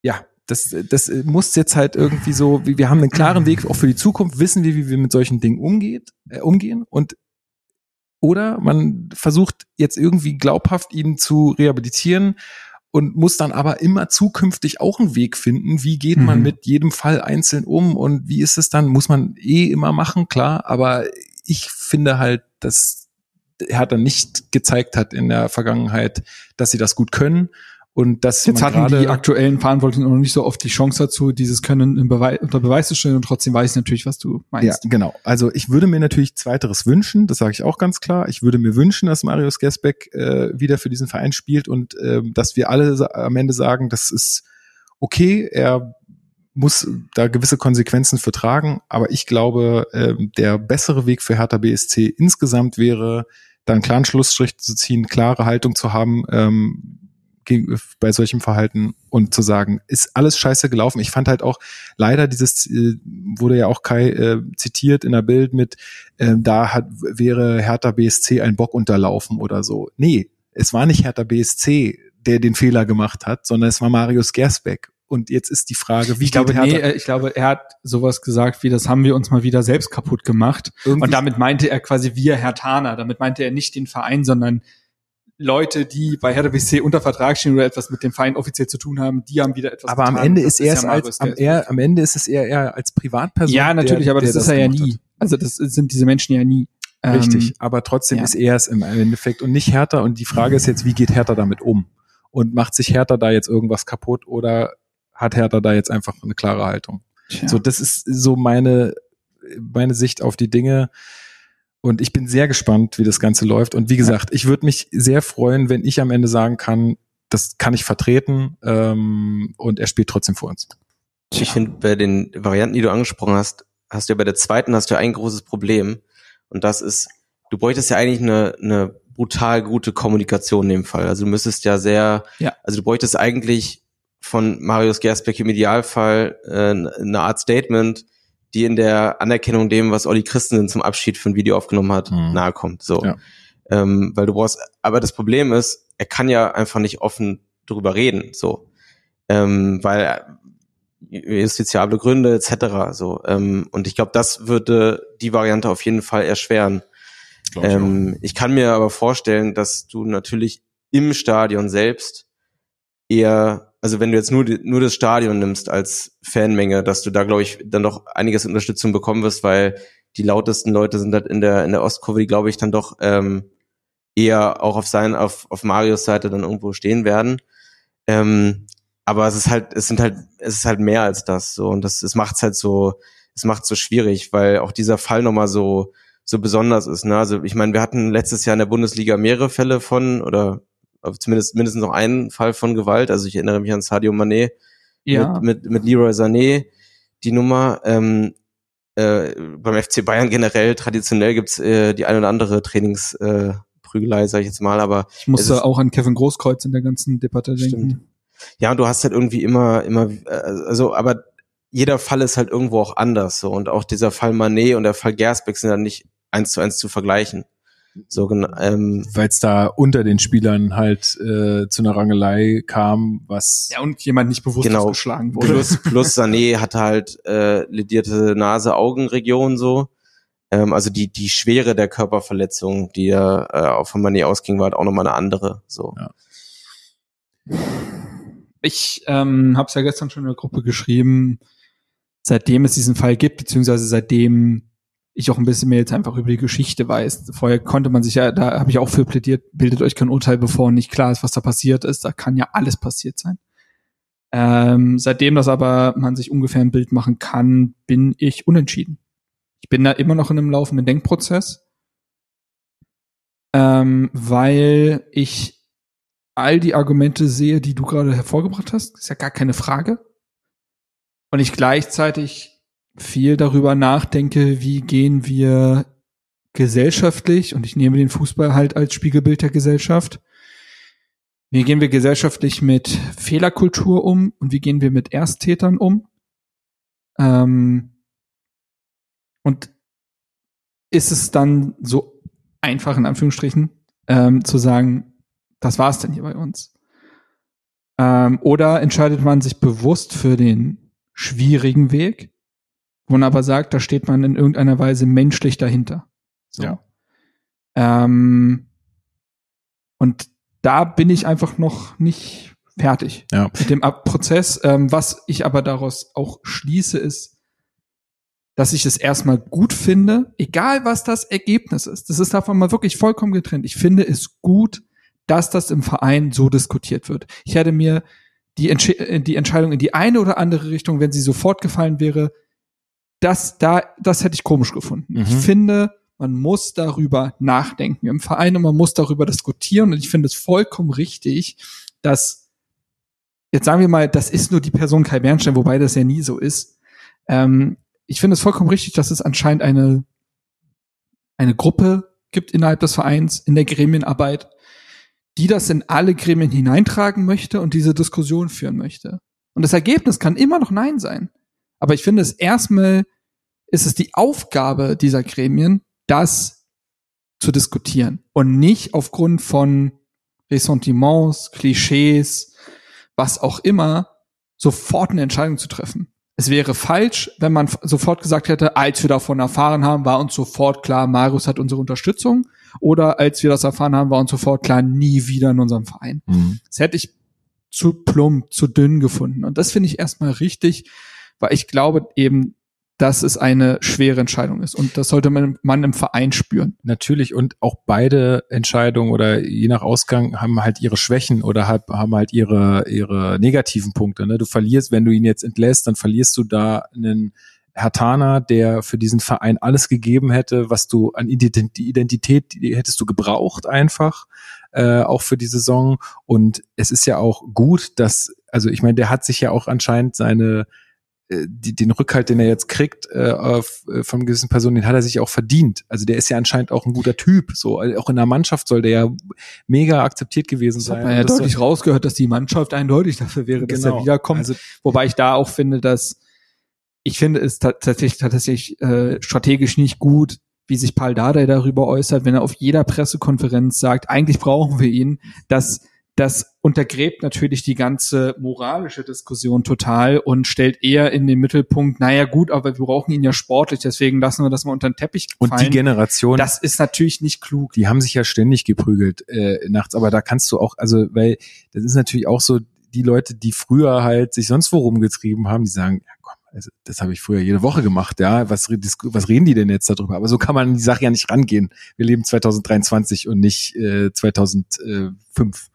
ja, das, das muss jetzt halt irgendwie so, wir haben einen klaren Weg auch für die Zukunft, wissen wir, wie wir mit solchen Dingen umgeht, äh, umgehen und oder man versucht jetzt irgendwie glaubhaft ihn zu rehabilitieren und muss dann aber immer zukünftig auch einen Weg finden, wie geht man Mhm. mit jedem Fall einzeln um und wie ist es dann, muss man eh immer machen, klar, aber ich finde halt, dass er dann nicht gezeigt hat in der Vergangenheit, dass sie das gut können und dass Jetzt hatten die aktuellen Verantwortlichen noch nicht so oft die Chance dazu, dieses Können im Bewei unter Beweis zu stellen und trotzdem weiß ich natürlich, was du Ja, meinst. genau. Also ich würde mir natürlich Zweiteres wünschen, das sage ich auch ganz klar. Ich würde mir wünschen, dass Marius Gesbeck äh, wieder für diesen Verein spielt und ähm, dass wir alle am Ende sagen, das ist okay, er muss da gewisse Konsequenzen für tragen, aber ich glaube, ähm, der bessere Weg für Hertha BSC insgesamt wäre, da einen klaren Schlussstrich zu ziehen, klare Haltung zu haben, ähm, bei solchem Verhalten und zu sagen, ist alles scheiße gelaufen. Ich fand halt auch leider dieses, äh, wurde ja auch Kai äh, zitiert in der Bild mit, äh, da hat, wäre Hertha BSC ein Bock unterlaufen oder so. Nee, es war nicht Hertha BSC, der den Fehler gemacht hat, sondern es war Marius Gersbeck. Und jetzt ist die Frage, wie Ich glaube, Hertha nee, äh, ich glaube, er hat sowas gesagt, wie das haben wir uns mal wieder selbst kaputt gemacht. irgendwie- Und damit meinte er quasi wir Herr Tana. Damit meinte er nicht den Verein, sondern Leute, die bei Hertha BSC unter Vertrag stehen oder etwas mit dem Verein offiziell zu tun haben, die haben wieder etwas aber am getan. Ende Das ist er es ja als, am, Gersbeck. er, am Ende ist es eher, eher als Privatperson. Ja, natürlich, der, aber das ist er ja nie. hat. Also das sind diese Menschen ja nie. Ähm, Richtig, aber trotzdem ja. ist er es im Endeffekt und nicht Hertha. Und die Frage ist jetzt, wie geht Hertha damit um? Und macht sich Hertha da jetzt irgendwas kaputt oder hat Hertha da jetzt einfach eine klare Haltung? Tja. So, das ist so meine, meine Sicht auf die Dinge. Und ich bin sehr gespannt, wie das Ganze läuft. Und wie gesagt, ich würde mich sehr freuen, wenn ich am Ende sagen kann, das kann ich vertreten ähm, und er spielt trotzdem für uns. Ich finde, bei den Varianten, die du angesprochen hast, hast du ja bei der zweiten hast du ja ein großes Problem. Und das ist, du bräuchtest ja eigentlich eine, eine brutal gute Kommunikation in dem Fall. Also du müsstest ja sehr, Ja. also du bräuchtest eigentlich von Marius Gersbeck im Idealfall äh, eine Art Statement, die in der Anerkennung dem, was Olli Christensen zum Abschied für ein Video aufgenommen hat, Mhm. nahe kommt. So. Ja. Ähm, weil du brauchst, aber das Problem ist, er kann ja einfach nicht offen drüber reden, so. Ähm, weil justiziable Gründe etc. So ähm, und ich glaube, das würde die Variante auf jeden Fall erschweren. Ähm, ich kann mir aber vorstellen, dass du natürlich im Stadion selbst eher, also wenn du jetzt nur nur das Stadion nimmst als Fanmenge, dass du da glaube ich dann doch einiges Unterstützung bekommen wirst, weil die lautesten Leute sind halt in der in der Ostkurve, die glaube ich dann doch ähm, eher auch auf sein auf auf Marios Seite dann irgendwo stehen werden. Ähm, aber es ist halt es sind halt es ist halt mehr als das so und das es macht's halt so es macht's so schwierig, weil auch dieser Fall nochmal so so besonders ist. Ne? Also ich meine, wir hatten letztes Jahr in der Bundesliga mehrere Fälle von oder zumindest mindestens noch einen Fall von Gewalt. Also ich erinnere mich an Sadio Mané ja. mit, mit, mit Leroy Sané, die Nummer. Ähm, äh, beim FC Bayern generell, traditionell gibt's äh, die eine oder andere Trainingsprügelei, äh, Prügelei, sag ich jetzt mal, aber ich musste auch an Kevin Großkreuz in der ganzen Debatte Stimmt. denken. ja, und du hast halt irgendwie immer, immer, äh, also, aber jeder Fall ist halt irgendwo auch anders, so, und auch dieser Fall Manet und der Fall Gersbeck sind dann nicht eins zu eins zu vergleichen. So, ähm, Weil es da unter den Spielern halt äh, zu einer Rangelei kam, was Ja, und jemand nicht bewusst Genau. geschlagen wurde. plus, plus Sané hatte halt äh, ledierte Nase-Augen-Region so. Ähm, also die, die Schwere der Körperverletzung, die ja äh, auch von Mané ausging, war halt auch nochmal eine andere. So. Ja. Ich ähm, habe es ja gestern schon in der Gruppe geschrieben, seitdem es diesen Fall gibt, beziehungsweise seitdem ich auch ein bisschen mehr jetzt einfach über die Geschichte weiß. Vorher konnte man sich ja, da habe ich auch für plädiert, bildet euch kein Urteil, bevor nicht klar ist, was da passiert ist. Da kann ja alles passiert sein. Ähm, seitdem das aber man sich ungefähr ein Bild machen kann, bin ich unentschieden. Ich bin da immer noch in einem laufenden Denkprozess, ähm, weil ich all die Argumente sehe, die du gerade hervorgebracht hast. ist ja gar keine Frage. Und ich gleichzeitig viel darüber nachdenke, wie gehen wir gesellschaftlich, und ich nehme den Fußball halt als Spiegelbild der Gesellschaft, wie gehen wir gesellschaftlich mit Fehlerkultur um und wie gehen wir mit Ersttätern um? Ähm, und ist es dann so einfach, in Anführungsstrichen, ähm, zu sagen, das war's denn hier bei uns? Ähm, oder entscheidet man sich bewusst für den schwierigen Weg, wo man aber sagt, da steht man in irgendeiner Weise menschlich dahinter. So. Ja. Ähm, und da bin ich einfach noch nicht fertig Ja. mit dem Ab- Prozess. Ähm, was ich aber daraus auch schließe, ist, dass ich es erstmal gut finde, egal was das Ergebnis ist. Das ist davon mal wirklich vollkommen getrennt. Ich finde es gut, dass das im Verein so diskutiert wird. Ich hätte mir die, Entsche äh, die Entscheidung in die eine oder andere Richtung, wenn sie sofort gefallen wäre, das da, das hätte ich komisch gefunden. Ich Mhm. finde, man muss darüber nachdenken im Verein und man muss darüber diskutieren und ich finde es vollkommen richtig, dass jetzt sagen wir mal, das ist nur die Person Kai Bernstein, wobei das ja nie so ist. Ähm, ich finde es vollkommen richtig, dass es anscheinend eine eine Gruppe gibt innerhalb des Vereins in der Gremienarbeit, die das in alle Gremien hineintragen möchte und diese Diskussion führen möchte. Und das Ergebnis kann immer noch Nein sein. Aber ich finde es erstmal ist es die Aufgabe dieser Gremien, das zu diskutieren und nicht aufgrund von Ressentiments, Klischees, was auch immer, sofort eine Entscheidung zu treffen. Es wäre falsch, wenn man sofort gesagt hätte, als wir davon erfahren haben, war uns sofort klar, Marius hat unsere Unterstützung. Oder als wir das erfahren haben, war uns sofort klar, nie wieder in unserem Verein. Mhm. Das hätte ich zu plump, zu dünn gefunden. Und das finde ich erstmal richtig, weil ich glaube eben, dass es eine schwere Entscheidung ist. Und das sollte man, man im Verein spüren. Natürlich und auch beide Entscheidungen oder je nach Ausgang haben halt ihre Schwächen oder haben halt ihre, ihre negativen Punkte. Ne? Du verlierst, wenn du ihn jetzt entlässt, dann verlierst du da einen Hertaner, der für diesen Verein alles gegeben hätte, was du an Identität, die hättest du gebraucht einfach, äh, auch für die Saison. Und es ist ja auch gut, dass, also ich meine, der hat sich ja auch anscheinend seine die, den Rückhalt, den er jetzt kriegt äh, auf, äh, von gewissen Personen, den hat er sich auch verdient. Also der ist ja anscheinend auch ein guter Typ. So Also auch in der Mannschaft soll der ja mega aktiviert gewesen Das sein. hat man ja das deutlich soll- rausgehört, dass die Mannschaft eindeutig dafür wäre, dass Genau. er wiederkommt. Also Wobei ich da auch finde, dass ich finde es ta- tatsächlich, tatsächlich äh, strategisch nicht gut, wie sich Paul Dardai darüber äußert, wenn er auf jeder Pressekonferenz sagt, eigentlich brauchen wir ihn. Das, das untergräbt natürlich die ganze moralische Diskussion total und stellt eher in den Mittelpunkt, naja gut, aber wir brauchen ihn ja sportlich, deswegen lassen wir das mal unter den Teppich und fallen. die Generation, das ist natürlich nicht klug. die haben sich ja ständig geprügelt äh, nachts, aber da kannst du auch, also weil das ist natürlich auch so, die Leute, die früher halt sich sonst wo rumgetrieben haben, die sagen, ja komm, also das habe ich früher jede Woche gemacht, ja, was, was reden die denn jetzt darüber? Aber so kann man an die Sache ja nicht rangehen. Wir leben 2023 und nicht äh, 2005.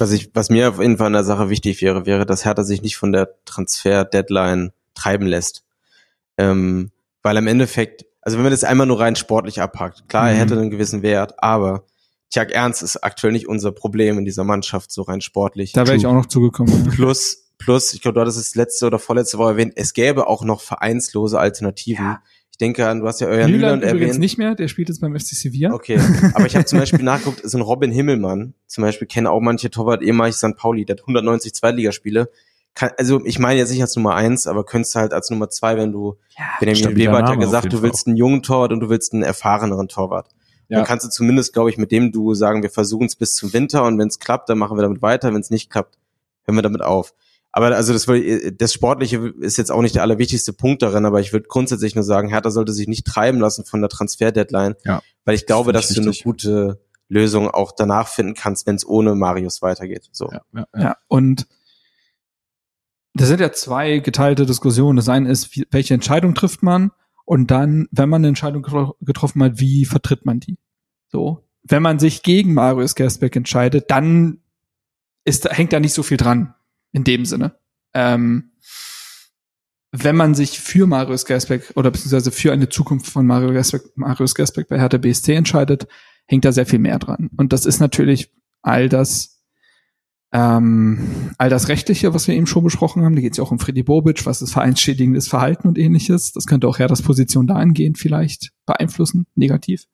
Was ich, was mir auf jeden Fall in der Sache wichtig wäre, wäre, dass Hertha sich nicht von der Transfer-Deadline treiben lässt. Ähm, weil im Endeffekt, also wenn man das einmal nur rein sportlich abpackt, klar, er Mhm. hätte einen gewissen Wert, aber Tjag Ernst ist aktuell nicht unser Problem in dieser Mannschaft, so rein sportlich. Da wäre ich auch noch zugekommen. ja. Plus, plus, ich glaube, du hattest es letzte oder vorletzte Woche erwähnt, es gäbe auch noch vereinslose Alternativen. Ich denke an, du hast ja Euer Nyland Nyland erwähnt. nicht mehr, der spielt jetzt beim FC Sevilla. Okay, aber ich habe zum Beispiel nachgeguckt, so ein Robin Himmelmann, zum Beispiel kennen auch manche Torwart ehemalig St. Pauli, der hat 190 Zweitligaspiele. Kann, also ich meine jetzt nicht als Nummer eins, aber könntest halt als Nummer zwei, wenn du, Benjamin stabiler Weber hat ja gesagt, du willst einen jungen Torwart und du willst einen erfahreneren Torwart. Ja. Dann kannst du zumindest, glaube ich, mit dem du sagen, wir versuchen es bis zum Winter und wenn es klappt, dann machen wir damit weiter. Wenn es nicht klappt, hören wir damit auf. Aber also das, das Sportliche ist jetzt auch nicht der allerwichtigste Punkt darin, aber ich würde grundsätzlich nur sagen, Hertha sollte sich nicht treiben lassen von der Transfer-Deadline, Ja. weil ich glaube, dass ich du eine wichtig. gute Lösung auch danach finden kannst, wenn es ohne Marius weitergeht. So. Ja, ja, ja. Ja, und das sind ja zwei geteilte Diskussionen. Das eine ist, welche Entscheidung trifft man? Und dann, wenn man eine Entscheidung getro getroffen hat, wie vertritt man die? So. Wenn man sich gegen Marius Gersbeck entscheidet, dann ist, hängt da nicht so viel dran. In dem Sinne. Ähm, wenn man sich für Marius Gersbeck oder beziehungsweise für eine Zukunft von Mario Gersbeck, Marius Gersbeck bei Hertha BSC entscheidet, hängt da sehr viel mehr dran. Und das ist natürlich all das, ähm, all das Rechtliche, was wir eben schon besprochen haben. Da geht es ja auch um Freddy Bobic, was ist vereinsschädigendes Verhalten und ähnliches. Das könnte auch Herthas Position dahingehend vielleicht beeinflussen, negativ.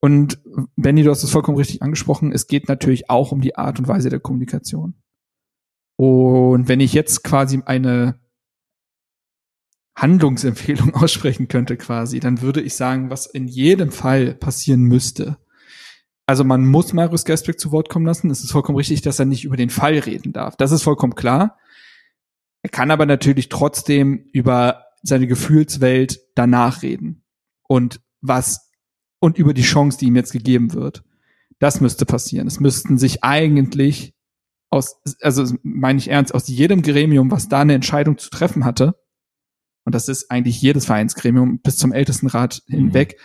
Und Benny, du hast es vollkommen richtig angesprochen, es geht natürlich auch um die Art und Weise der Kommunikation. Und wenn ich jetzt quasi eine Handlungsempfehlung aussprechen könnte quasi, dann würde ich sagen, was in jedem Fall passieren müsste. Also man muss Marius Gersbeck zu Wort kommen lassen. Es ist vollkommen richtig, dass er nicht über den Fall reden darf. Das ist vollkommen klar. Er kann aber natürlich trotzdem über seine Gefühlswelt danach reden. Und was, und über die Chance, die ihm jetzt gegeben wird. Das müsste passieren. Es müssten sich eigentlich aus, also meine ich ernst, aus jedem Gremium, was da eine Entscheidung zu treffen hatte, und das ist eigentlich jedes Vereinsgremium bis zum Ältestenrat hinweg,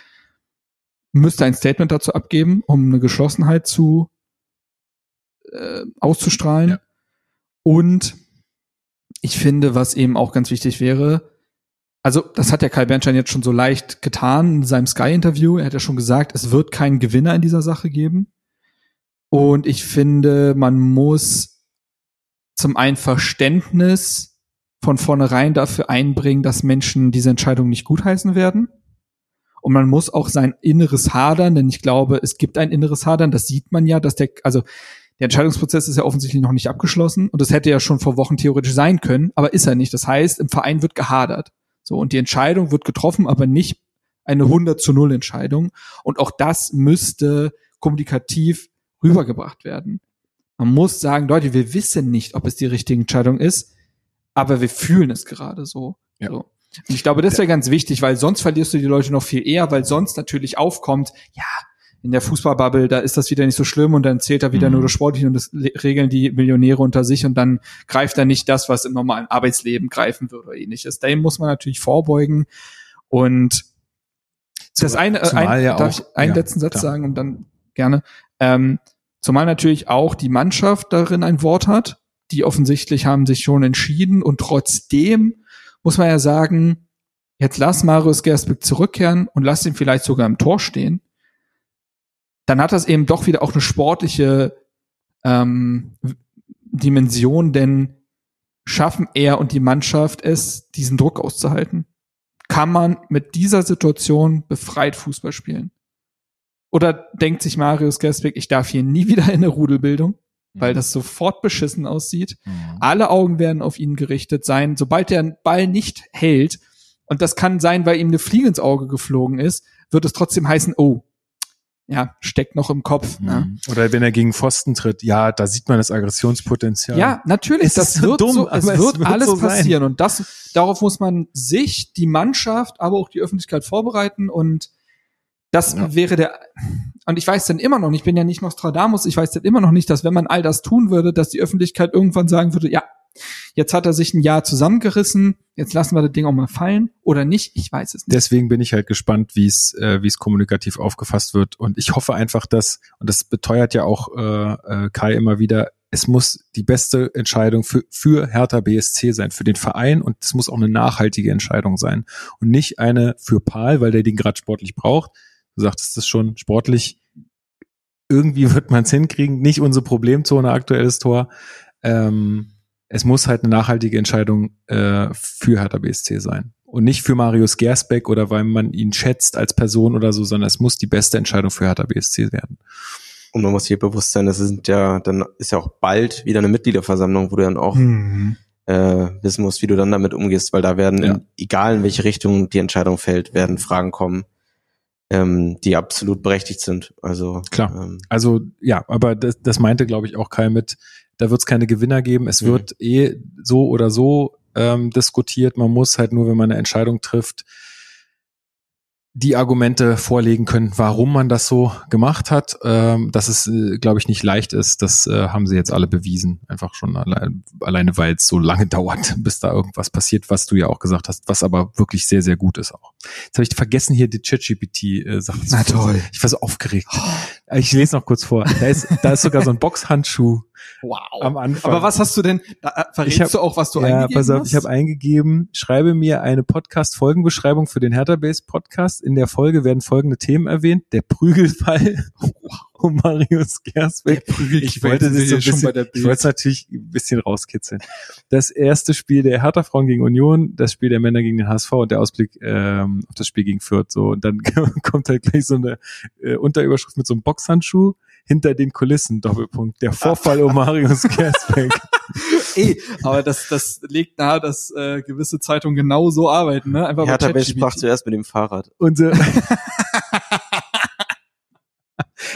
müsste ein Statement dazu abgeben, um eine Geschlossenheit zu äh, auszustrahlen. Ja. Und ich finde, was eben auch ganz wichtig wäre, also das hat der Kai Bernstein jetzt schon so leicht getan in seinem Sky-Interview. Er hat ja schon gesagt, es wird keinen Gewinner in dieser Sache geben. Und ich finde, man muss zum einen Verständnis von vornherein dafür einbringen, dass Menschen diese Entscheidung nicht gutheißen werden. Und man muss auch sein inneres Hadern, denn ich glaube, es gibt ein inneres Hadern, das sieht man ja, dass der, also der Entscheidungsprozess ist ja offensichtlich noch nicht abgeschlossen und das hätte ja schon vor Wochen theoretisch sein können, aber ist er nicht. Das heißt, im Verein wird gehadert. So, und die Entscheidung wird getroffen, aber nicht eine 100 zu 0 Entscheidung. Und auch das müsste kommunikativ rübergebracht werden. Man muss sagen, Leute, wir wissen nicht, ob es die richtige Entscheidung ist, aber wir fühlen es gerade so. Ja. so. Und ich glaube, das wäre ganz wichtig, weil sonst verlierst du die Leute noch viel eher, weil sonst natürlich aufkommt, ja, in der Fußballbubble, da ist das wieder nicht so schlimm und dann zählt er wieder Mhm. nur das Sportliche und das regeln die Millionäre unter sich und dann greift er nicht das, was im normalen Arbeitsleben greifen würde oder ähnliches. Dem muss man natürlich vorbeugen und das eine, äh, ein, ja darf auch- ich einen ja, letzten Satz klar. sagen und dann gerne. Ähm, zumal natürlich auch die Mannschaft darin ein Wort hat. Die offensichtlich haben sich schon entschieden und trotzdem muss man ja sagen, jetzt lass Marius Gersbeck zurückkehren und lass ihn vielleicht sogar im Tor stehen. Dann hat das eben doch wieder auch eine sportliche ähm, Dimension, denn schaffen er und die Mannschaft es, diesen Druck auszuhalten? Kann man mit dieser Situation befreit Fußball spielen? Oder denkt sich Marius Gersbeck, ich darf hier nie wieder in eine Rudelbildung, weil das sofort beschissen aussieht. Mhm. Alle Augen werden auf ihn gerichtet sein, sobald der einen Ball nicht hält. Und das kann sein, weil ihm eine Fliege ins Auge geflogen ist, wird es trotzdem heißen, oh, ja, steckt noch im Kopf. Ne? Mhm. Oder wenn er gegen Pfosten tritt, ja, da sieht man das Aggressionspotenzial. Ja, natürlich. Es das wird dumm, so, es aber es wird wird alles so sein. passieren. Und das, darauf muss man sich, die Mannschaft, aber auch die Öffentlichkeit vorbereiten. Und das Ja. wäre der, und ich weiß dann immer noch nicht, ich bin ja nicht Nostradamus, ich weiß dann immer noch nicht, dass wenn man all das tun würde, dass die Öffentlichkeit irgendwann sagen würde, ja, jetzt hat er sich ein Jahr zusammengerissen, jetzt lassen wir das Ding auch mal fallen oder nicht, ich weiß es nicht. Deswegen bin ich halt gespannt, wie es äh, wie es kommunikativ aufgefasst wird. Und ich hoffe einfach, dass und das beteuert ja auch äh, äh, Kai immer wieder. Es muss die beste Entscheidung für, für Hertha BSC sein, für den Verein und es muss auch eine nachhaltige Entscheidung sein und nicht eine für Paul, weil der den gerade sportlich braucht. Du sagtest es schon, sportlich irgendwie wird man es hinkriegen, nicht unsere Problemzone aktuelles Tor. Ähm, es muss halt eine nachhaltige Entscheidung äh, für Hertha BSC sein. Und nicht für Marius Gersbeck oder weil man ihn schätzt als Person oder so, sondern es muss die beste Entscheidung für Hertha BSC werden. Und man muss hier bewusst sein, das sind ja, dann ist ja auch bald wieder eine Mitgliederversammlung, wo du dann auch Mhm. äh, wissen musst, wie du dann damit umgehst, weil da werden, Ja. in, egal in welche Richtung die Entscheidung fällt, werden Fragen kommen, ähm, die absolut berechtigt sind. Also Klar. Ähm, Also ja, aber das, das meinte, glaube ich, auch Kai mit, da wird es keine Gewinner geben. Es Mhm. wird eh so oder so ähm, diskutiert. Man muss halt nur, wenn man eine Entscheidung trifft, die Argumente vorlegen können, warum man das so gemacht hat. Ähm, dass es, äh, glaube ich, nicht leicht ist, das äh, haben sie jetzt alle bewiesen. Einfach schon allein, alleine, weil es so lange dauert, bis da irgendwas passiert, was du ja auch gesagt hast, was aber wirklich sehr, sehr gut ist auch. Jetzt habe ich vergessen, hier die ChatGPT-Sache zu Na toll. Ich war so aufgeregt. Ich lese noch kurz vor. Da ist, da ist sogar so ein Boxhandschuh Wow. am Anfang. Aber was hast du denn, da, äh, verrätst Ich hab- du auch, was du ja, eingegeben pass auf, hast? ich habe eingegeben, schreibe mir eine Podcast-Folgenbeschreibung für den Hertha Base Podcast. In der Folge werden folgende Themen erwähnt. Der Prügelfall um Marius Gersbeck. Ich wollte das so ein bisschen, ich wollte es natürlich ein bisschen rauskitzeln. Das erste Spiel der Hertha Frauen gegen Union, das Spiel der Männer gegen den HSV und der Ausblick ähm, auf das Spiel gegen Fürth. So und dann kommt halt gleich so eine äh, Unterüberschrift mit so einem Boxhandschuh hinter den Kulissen Doppelpunkt. Der Vorfall um Marius Gersbeck. Eh, aber das, das legt nahe, dass äh, gewisse Zeitungen genau so arbeiten, ne? Einfach Base ChatGPT. sprach zuerst mit dem Fahrrad. Unser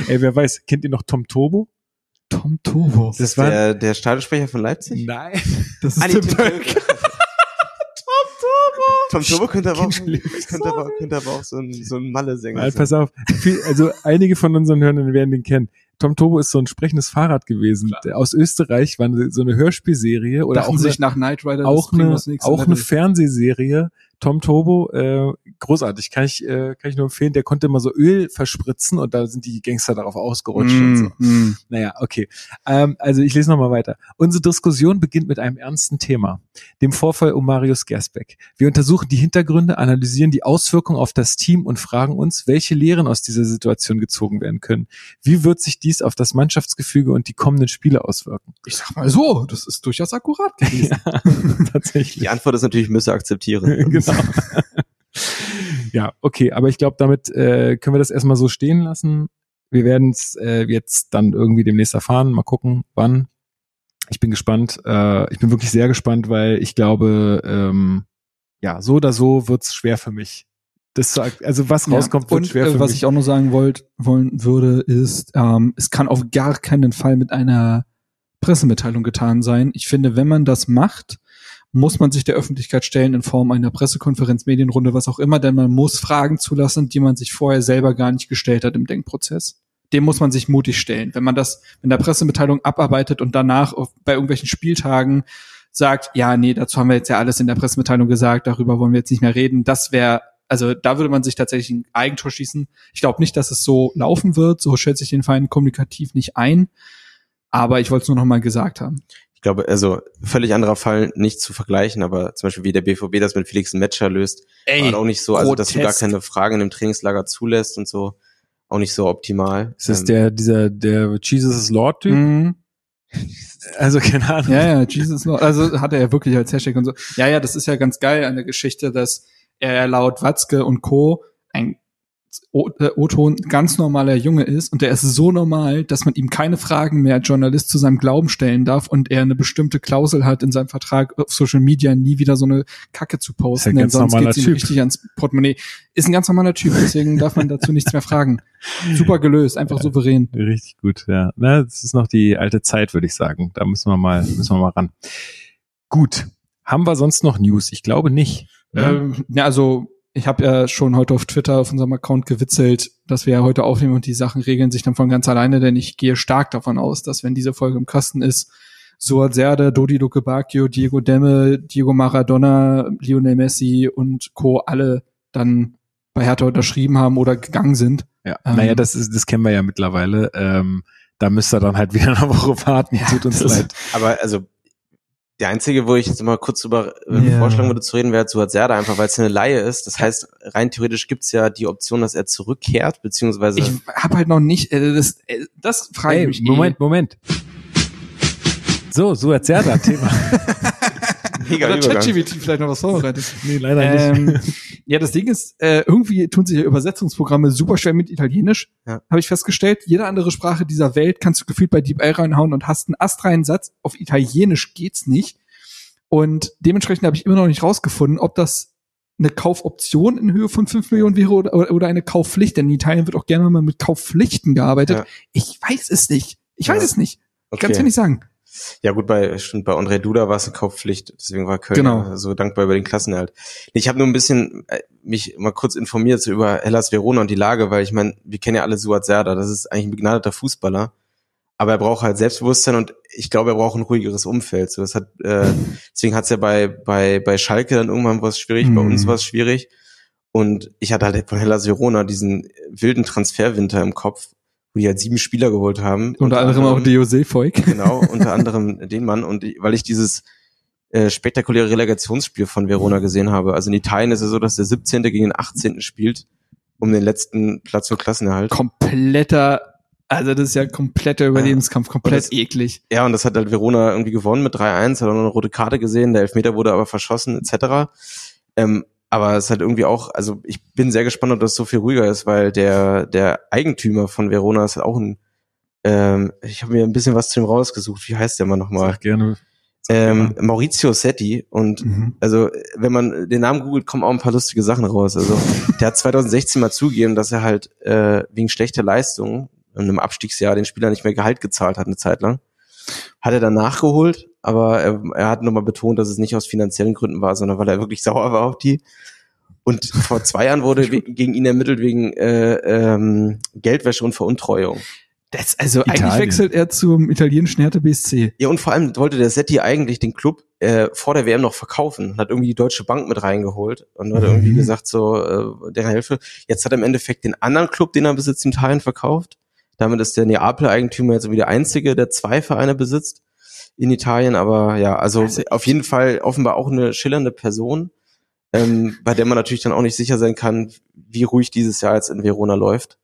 Ey, wer weiß, kennt ihr noch Tom Turbo? Tom Turbo. Das war Der, der Stadionsprecher von Leipzig? Nein. Das ist Ah, Tim Böck. Tom Turbo könnte aber auch, könnte aber, könnte aber auch so ein, so ein Malle-Sänger sein. pass auf. Viel, also einige von unseren Hörern werden den kennen. Tom Turbo ist so ein sprechendes Fahrrad gewesen. Der Aus Österreich war so eine Hörspielserie oder Dachten auch sich eine, nach Knight Rider auch eine, auch eine. Fernsehserie. Tom Turbo, äh, großartig, kann ich, äh, kann ich nur empfehlen. Der konnte immer so Öl verspritzen und da sind die Gangster darauf ausgerutscht und so. Mm, mm. Naja, okay. Ähm, also ich lese nochmal weiter. Unsere Diskussion beginnt mit einem ernsten Thema, dem Vorfall um Marius Gersbeck. Wir untersuchen die Hintergründe, analysieren die Auswirkungen auf das Team und fragen uns, welche Lehren aus dieser Situation gezogen werden können. Wie wird sich dies auf das Mannschaftsgefüge und die kommenden Spiele auswirken? Ich sag mal so, das ist durchaus akkurat gewesen. Ja, tatsächlich. Die Antwort ist natürlich, müsse akzeptieren. genau. Ja, okay, aber ich glaube, damit äh, können wir das erstmal so stehen lassen. Wir werden es äh, jetzt dann irgendwie demnächst erfahren. Mal gucken, wann. Ich bin gespannt. Äh, ich bin wirklich sehr gespannt, weil ich glaube, ähm, ja, so oder so wird's schwer für mich. Das zu, also was rauskommt, wird und schwer äh, für was mich. ich auch noch sagen wollt, wollen würde, ist, ähm, es kann auf gar keinen Fall mit einer Pressemitteilung getan sein. Ich finde, wenn man das macht, muss man sich der Öffentlichkeit stellen in Form einer Pressekonferenz, Medienrunde, was auch immer, denn man muss Fragen zulassen, die man sich vorher selber gar nicht gestellt hat im Denkprozess. Dem muss man sich mutig stellen. Wenn man das in der Pressemitteilung abarbeitet und danach auf, bei irgendwelchen Spieltagen sagt, ja, nee, dazu haben wir jetzt ja alles in der Pressemitteilung gesagt, darüber wollen wir jetzt nicht mehr reden, das wäre, also da würde man sich tatsächlich ein Eigentor schießen. Ich glaube nicht, dass es so laufen wird, so schätze ich den Verein kommunikativ nicht ein, aber ich wollte es nur noch mal gesagt haben. Ich glaube, also völlig anderer Fall, nicht zu vergleichen, aber zum Beispiel wie der BVB das mit Felix Metscher löst, war auch nicht so, also dass du gar keine Fragen im Trainingslager zulässt und so, auch nicht so optimal. ist das Ähm, der, dieser, der Jesus is Lord Typ? Mhm. Also keine Ahnung. Ja, ja, Jesus Lord. Also hat er ja wirklich als Hashtag und so. Ja, ja, das ist ja ganz geil an der Geschichte, dass er laut Watzke und Co. ein Äh, O-Ton ganz normaler Junge ist und der ist so normal, dass man ihm keine Fragen mehr als Journalist zu seinem Glauben stellen darf und er eine bestimmte Klausel hat in seinem Vertrag auf Social Media nie wieder so eine Kacke zu posten, ein denn sonst geht's ihm Typ. richtig ans Portemonnaie. Ist ein ganz normaler Typ, deswegen darf man dazu nichts mehr fragen. Super gelöst, einfach souverän. Richtig gut, ja. Na, das ist noch die alte Zeit, würde ich sagen. Da müssen wir mal, müssen wir mal ran. Gut. Haben wir sonst noch News? Ich glaube nicht. ne? Ähm, ja, also ich habe ja schon heute auf Twitter auf unserem Account gewitzelt, dass wir ja heute aufnehmen und die Sachen regeln sich dann von ganz alleine, denn ich gehe stark davon aus, dass wenn diese Folge im Kasten ist, Suat Serde, Dodi Luke Bacchio, Diego Demme, Diego Maradona, Lionel Messi und Co. alle dann bei Hertha unterschrieben haben oder gegangen sind. Ja, Ähm, naja, das ist, das kennen wir ja mittlerweile. Ähm, da müsst ihr dann halt wieder eine Woche warten. Ja, Tut uns leid. Aber also der einzige, wo ich jetzt mal kurz drüber äh, Ja. vorschlagen würde zu reden, wäre Suat Serdar, einfach weil es eine Laie ist. Das heißt, rein theoretisch gibt's ja die Option, dass er zurückkehrt, beziehungsweise Ich habe halt noch nicht, äh, das, äh, das frage ich mich. eh. Moment, Moment. So, so erzählt er Thema. mega Oder. ChatGPT vielleicht noch was vorbereitet. nee, leider Ähm, ja, das Ding ist, äh, irgendwie tun sich ja Übersetzungsprogramme super schwer mit Italienisch. Ja. Habe ich festgestellt. Jede andere Sprache dieser Welt kannst du gefühlt bei DeepL reinhauen und hast einen astreinen Satz. Auf Italienisch geht's nicht. Und dementsprechend habe ich immer noch nicht rausgefunden, ob das eine Kaufoption in Höhe von 5 Millionen wäre oder, oder eine Kaufpflicht. Denn in Italien wird auch gerne mal mit Kaufpflichten gearbeitet. Ja. Ich weiß es nicht. Ich Ja. weiß es nicht. Ich Okay. kann es dir nicht sagen. Ja gut, bei stimmt, bei André Duda war es eine Kaufpflicht, deswegen war Köln Genau. so dankbar über den Klassenerhalt. Ich habe nur ein bisschen äh, mich mal kurz informiert so über Hellas Verona und die Lage, weil ich meine, wir kennen ja alle Suat Serdar, das ist eigentlich ein begnadeter Fußballer, aber er braucht halt Selbstbewusstsein und ich glaube, er braucht ein ruhigeres Umfeld. So, das hat, äh, deswegen hat es ja bei bei bei Schalke dann irgendwann was schwierig, bei Mhm. uns war es schwierig und ich hatte halt von Hellas Verona diesen wilden Transferwinter im Kopf, wo die halt sieben Spieler geholt haben. Unter anderem auch Jose Voigt. Genau, unter anderem den Mann. Und weil ich dieses äh, spektakuläre Relegationsspiel von Verona gesehen habe. Also in Italien ist es so, dass der 17. gegen den 18. spielt, um den letzten Platz für Klassenerhalt. Kompletter, also das ist ja kompletter Überlebenskampf, komplett das- eklig. Ja, und das hat halt Verona irgendwie gewonnen mit 3-1, hat auch noch eine rote Karte gesehen, der Elfmeter wurde aber verschossen, etc. Ähm, aber es hat irgendwie auch, also ich bin sehr gespannt, ob das so viel ruhiger ist, weil der, der Eigentümer von Verona ist auch ein, ähm, ich habe mir ein bisschen was zu ihm rausgesucht. Wie heißt der mal nochmal? Sag gerne. Ähm, Maurizio Setti und Mhm. also wenn man den Namen googelt, kommen auch ein paar lustige Sachen raus. Also der hat 2016 mal zugegeben, dass er halt äh, wegen schlechter Leistungen in einem Abstiegsjahr den Spieler nicht mehr Gehalt gezahlt hat eine Zeit lang. Hat er dann nachgeholt, aber er, er hat nochmal betont, dass es nicht aus finanziellen Gründen war, sondern weil er wirklich sauer war auf die. Und vor zwei Jahren wurde gegen ihn ermittelt wegen äh, ähm, Geldwäsche und Veruntreuung. Das, also eigentlich Italien. wechselt er zum italienischen Hertha BSC. Ja, und vor allem wollte der Setti eigentlich den Club äh, vor der WM noch verkaufen, hat irgendwie die Deutsche Bank mit reingeholt und hat irgendwie Mhm. gesagt, so, äh, der Hilfe. Jetzt hat er im Endeffekt den anderen Club, den er besitzt, in Italien verkauft. Damit ist der Neapel-Eigentümer jetzt irgendwie der einzige, der zwei Vereine besitzt in Italien. Aber ja, also, Also auf jeden Fall offenbar auch eine schillernde Person, ähm, bei der man natürlich dann auch nicht sicher sein kann, wie ruhig dieses Jahr jetzt in Verona läuft.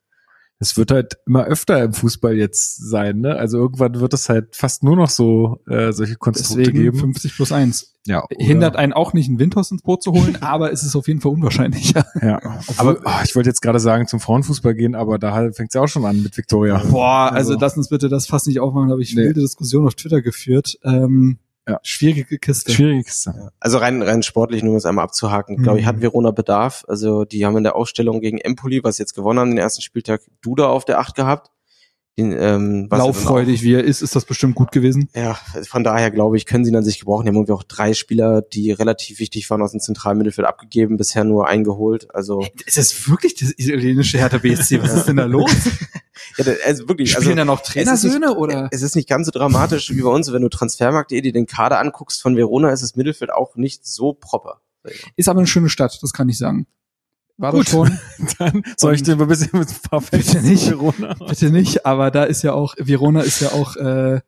Es wird halt immer öfter im Fußball jetzt sein, ne? Also irgendwann wird es halt fast nur noch so äh, solche Konstrukte Deswegen geben. 50 plus 1. Ja, Hindert einen auch nicht, einen Windhaus ins Boot zu holen, aber es ist auf jeden Fall unwahrscheinlicher. Ja, aber ah, ich wollte jetzt gerade sagen zum Frauenfußball gehen, aber da fängt es ja auch schon an mit Victoria. Boah, also, Also- lass uns bitte das fast nicht aufmachen, da habe ich Nee. wilde Diskussion auf Twitter geführt. Ähm, Ja. Schwierige Kiste. Schwierig ist das. Also rein, rein sportlich, nur um es einmal abzuhaken, glaube ich, Mhm. hat Verona Bedarf. Also die haben in der Ausstellung gegen Empoli, was sie jetzt gewonnen haben, den ersten Spieltag, Duda auf der Acht gehabt. Den, ähm, Lauffreudig wie er ist, ist das bestimmt gut gewesen. Ja, von daher glaube ich, können sie ihn an sich gebrauchen. Die haben irgendwie auch drei Spieler, die relativ wichtig waren aus dem zentralen Mittelfeld abgegeben, bisher nur eingeholt. Also, Ist das wirklich das italienische Hertha BSC? Was ist denn da los? ja, also wirklich, Spielen also, da noch Trainersöhne nicht, oder? Es ist nicht ganz so dramatisch wie bei uns. Wenn du Transfermarkt.de dir den Kader anguckst von Verona, ist das Mittelfeld auch nicht so proper. Ist aber eine schöne Stadt, das kann ich sagen. War Gut. schon? Dann soll ich dir mal ein bisschen mit ein paar Bitte Facts nicht. zu Verona Bitte nicht, aber da ist ja auch, Verona ist ja auch äh,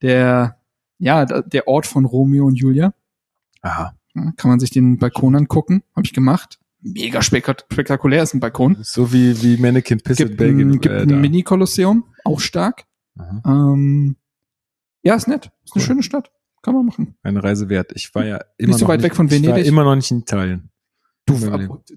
der, ja, der Ort von Romeo und Julia. Aha. Ja, kann man sich den Balkon angucken, habe ich gemacht. Mega spek spektakulär ist ein Balkon. So wie, wie Mannequin Piss in Gibt Belgien. ein, gibt äh, ein. Mini-Kolosseum, auch stark. Ähm, ja, ist nett. Ist eine Cool. schöne Stadt. Kann man machen. Eine Reise wert. Ich war ja immer Nicht so noch weit nicht, weg von Ich war Venedig? immer noch nicht in Italien. Du,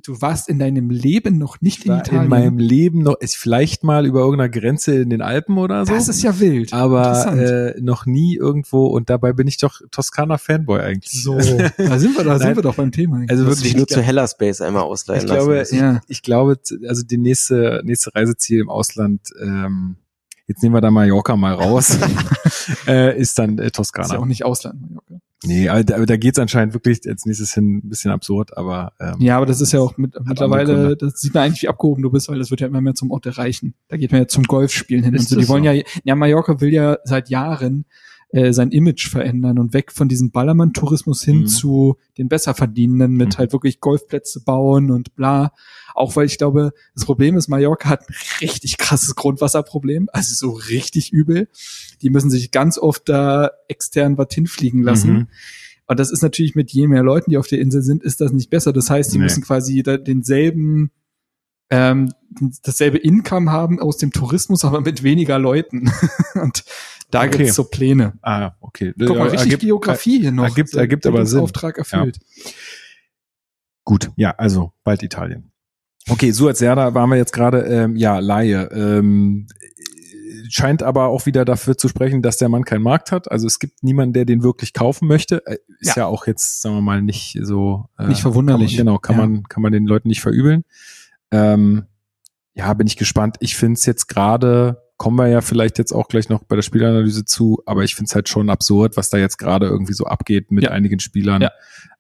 du warst in deinem Leben noch nicht Ich in war Italien. in meinem Leben noch, ist vielleicht mal über irgendeiner Grenze in den Alpen oder so. das ist ja wild. aber äh, noch nie irgendwo und dabei bin ich doch Toskana-Fanboy eigentlich. so, da sind wir, da sind wir doch beim Thema. eigentlich. Also Du musst dich wirklich, nur ich zu Hella Space einmal ausleihen Ich glaube, lassen. ich, Ja. ich glaube, also die nächste, nächste Reiseziel im Ausland, ähm, jetzt nehmen wir da Mallorca mal raus, äh, ist dann äh, ist ja Toskana. auch nicht Ausland. Mallorca. Nee, aber, da- da geht's anscheinend wirklich als nächstes hin ein bisschen absurd, aber ähm, Ja, aber das ist ja auch mit, mittlerweile, das sieht man eigentlich, wie abgehoben du bist, weil das wird ja immer mehr zum Ort der Reichen. Da geht man ja zum Golfspielen hin. Ist und so. Die wollen so? ja, ja, Mallorca will ja seit Jahren äh, sein Image verändern und weg von diesem Ballermann-Tourismus hin Mhm. zu den Besserverdienenden mit Mhm. halt wirklich Golfplätze bauen und bla. Auch weil ich glaube, das Problem ist, Mallorca hat ein richtig krasses Grundwasserproblem, also so richtig übel. Die müssen sich ganz oft da extern was hinfliegen lassen. Mhm. Und das ist natürlich mit je mehr Leuten, die auf der Insel sind, ist das nicht besser. Das heißt, die Nee. müssen quasi denselben, ähm, dasselbe Income haben aus dem Tourismus, aber mit weniger Leuten. Und da Okay. gibt's so Pläne. Ah, okay. Guck mal, Ja, richtig ergibt- Geografie hier noch. ergibt- ergibt aber Sinn. Auftrag erfüllt. Gut, ja, also bald Italien. Okay, Suat Serda waren wir jetzt gerade, ähm, ja, Laie. Ähm, äh, scheint aber auch wieder dafür zu sprechen, dass der Mann keinen Markt hat. Also es gibt niemanden, der den wirklich kaufen möchte. Äh, Ist ja, auch jetzt, sagen wir mal, nicht so äh, Nicht verwunderlich. Kann man, genau, kann Ja. man kann man den Leuten nicht verübeln. Ähm, ja, bin ich gespannt. Ich finde es jetzt gerade kommen wir ja vielleicht jetzt auch gleich noch bei der Spielanalyse zu, aber ich finde es halt schon absurd, was da jetzt gerade irgendwie so abgeht mit Ja. einigen Spielern. Ja.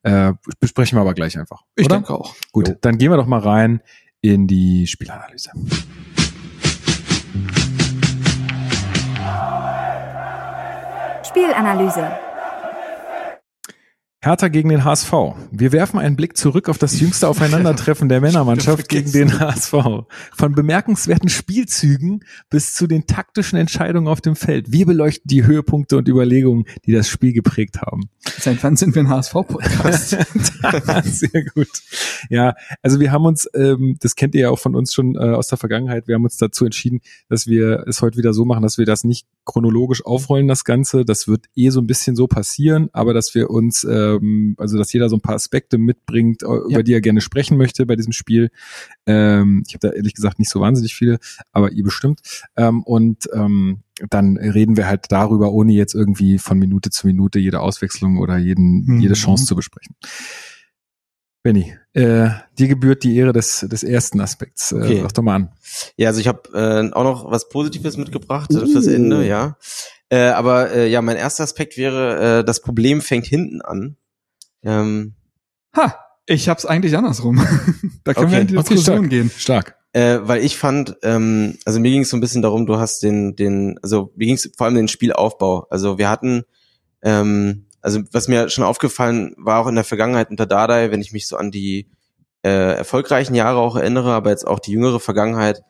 Äh, besprechen wir aber gleich einfach. Ich oder? denke auch. Gut, dann gehen wir doch mal rein in die Spielanalyse. Spielanalyse. Hertha gegen den HSV. Wir werfen einen Blick zurück auf das jüngste Aufeinandertreffen der Männermannschaft gegen den HSV. Von bemerkenswerten Spielzügen bis zu den taktischen Entscheidungen auf dem Feld. Wir beleuchten die Höhepunkte und Überlegungen, die das Spiel geprägt haben. Seit wann sind wir ein HSV-Podcast? Sehr gut. Ja, also wir haben uns, ähm, das kennt ihr ja auch von uns schon äh, aus der Vergangenheit, wir haben uns dazu entschieden, dass wir es heute wieder so machen, dass wir das nicht chronologisch aufrollen, das Ganze. Das wird eh so ein bisschen so passieren, aber dass wir uns, ähm, also dass jeder so ein paar Aspekte mitbringt, äh, über die er gerne sprechen möchte bei diesem Spiel. Ähm, ich habe da ehrlich gesagt nicht so wahnsinnig viele, aber ihr bestimmt. Ähm, und ähm, dann reden wir halt darüber, ohne jetzt irgendwie von Minute zu Minute jede Auswechslung oder jeden, Mhm. jede Chance zu besprechen. Benny, äh, dir gebührt die Ehre des, des ersten Aspekts. Äh, Okay. Sag doch mal an. Ja, also ich habe äh, auch noch was Positives mitgebracht äh, fürs Ende, ja. Äh, aber äh, ja, mein erster Aspekt wäre, äh, das Problem fängt hinten an. Ähm, ha, ich hab's eigentlich andersrum. da können wir Okay. in die Okay, Diskussion stark. gehen. Stark. äh, weil ich fand, ähm, also mir ging es so ein bisschen darum, du hast den, den, also mir ging es vor allem den Spielaufbau. Also wir hatten, ähm, also was mir schon aufgefallen war auch in der Vergangenheit unter Dardai, wenn ich mich so an die äh, erfolgreichen Jahre auch erinnere, aber jetzt auch die jüngere Vergangenheit,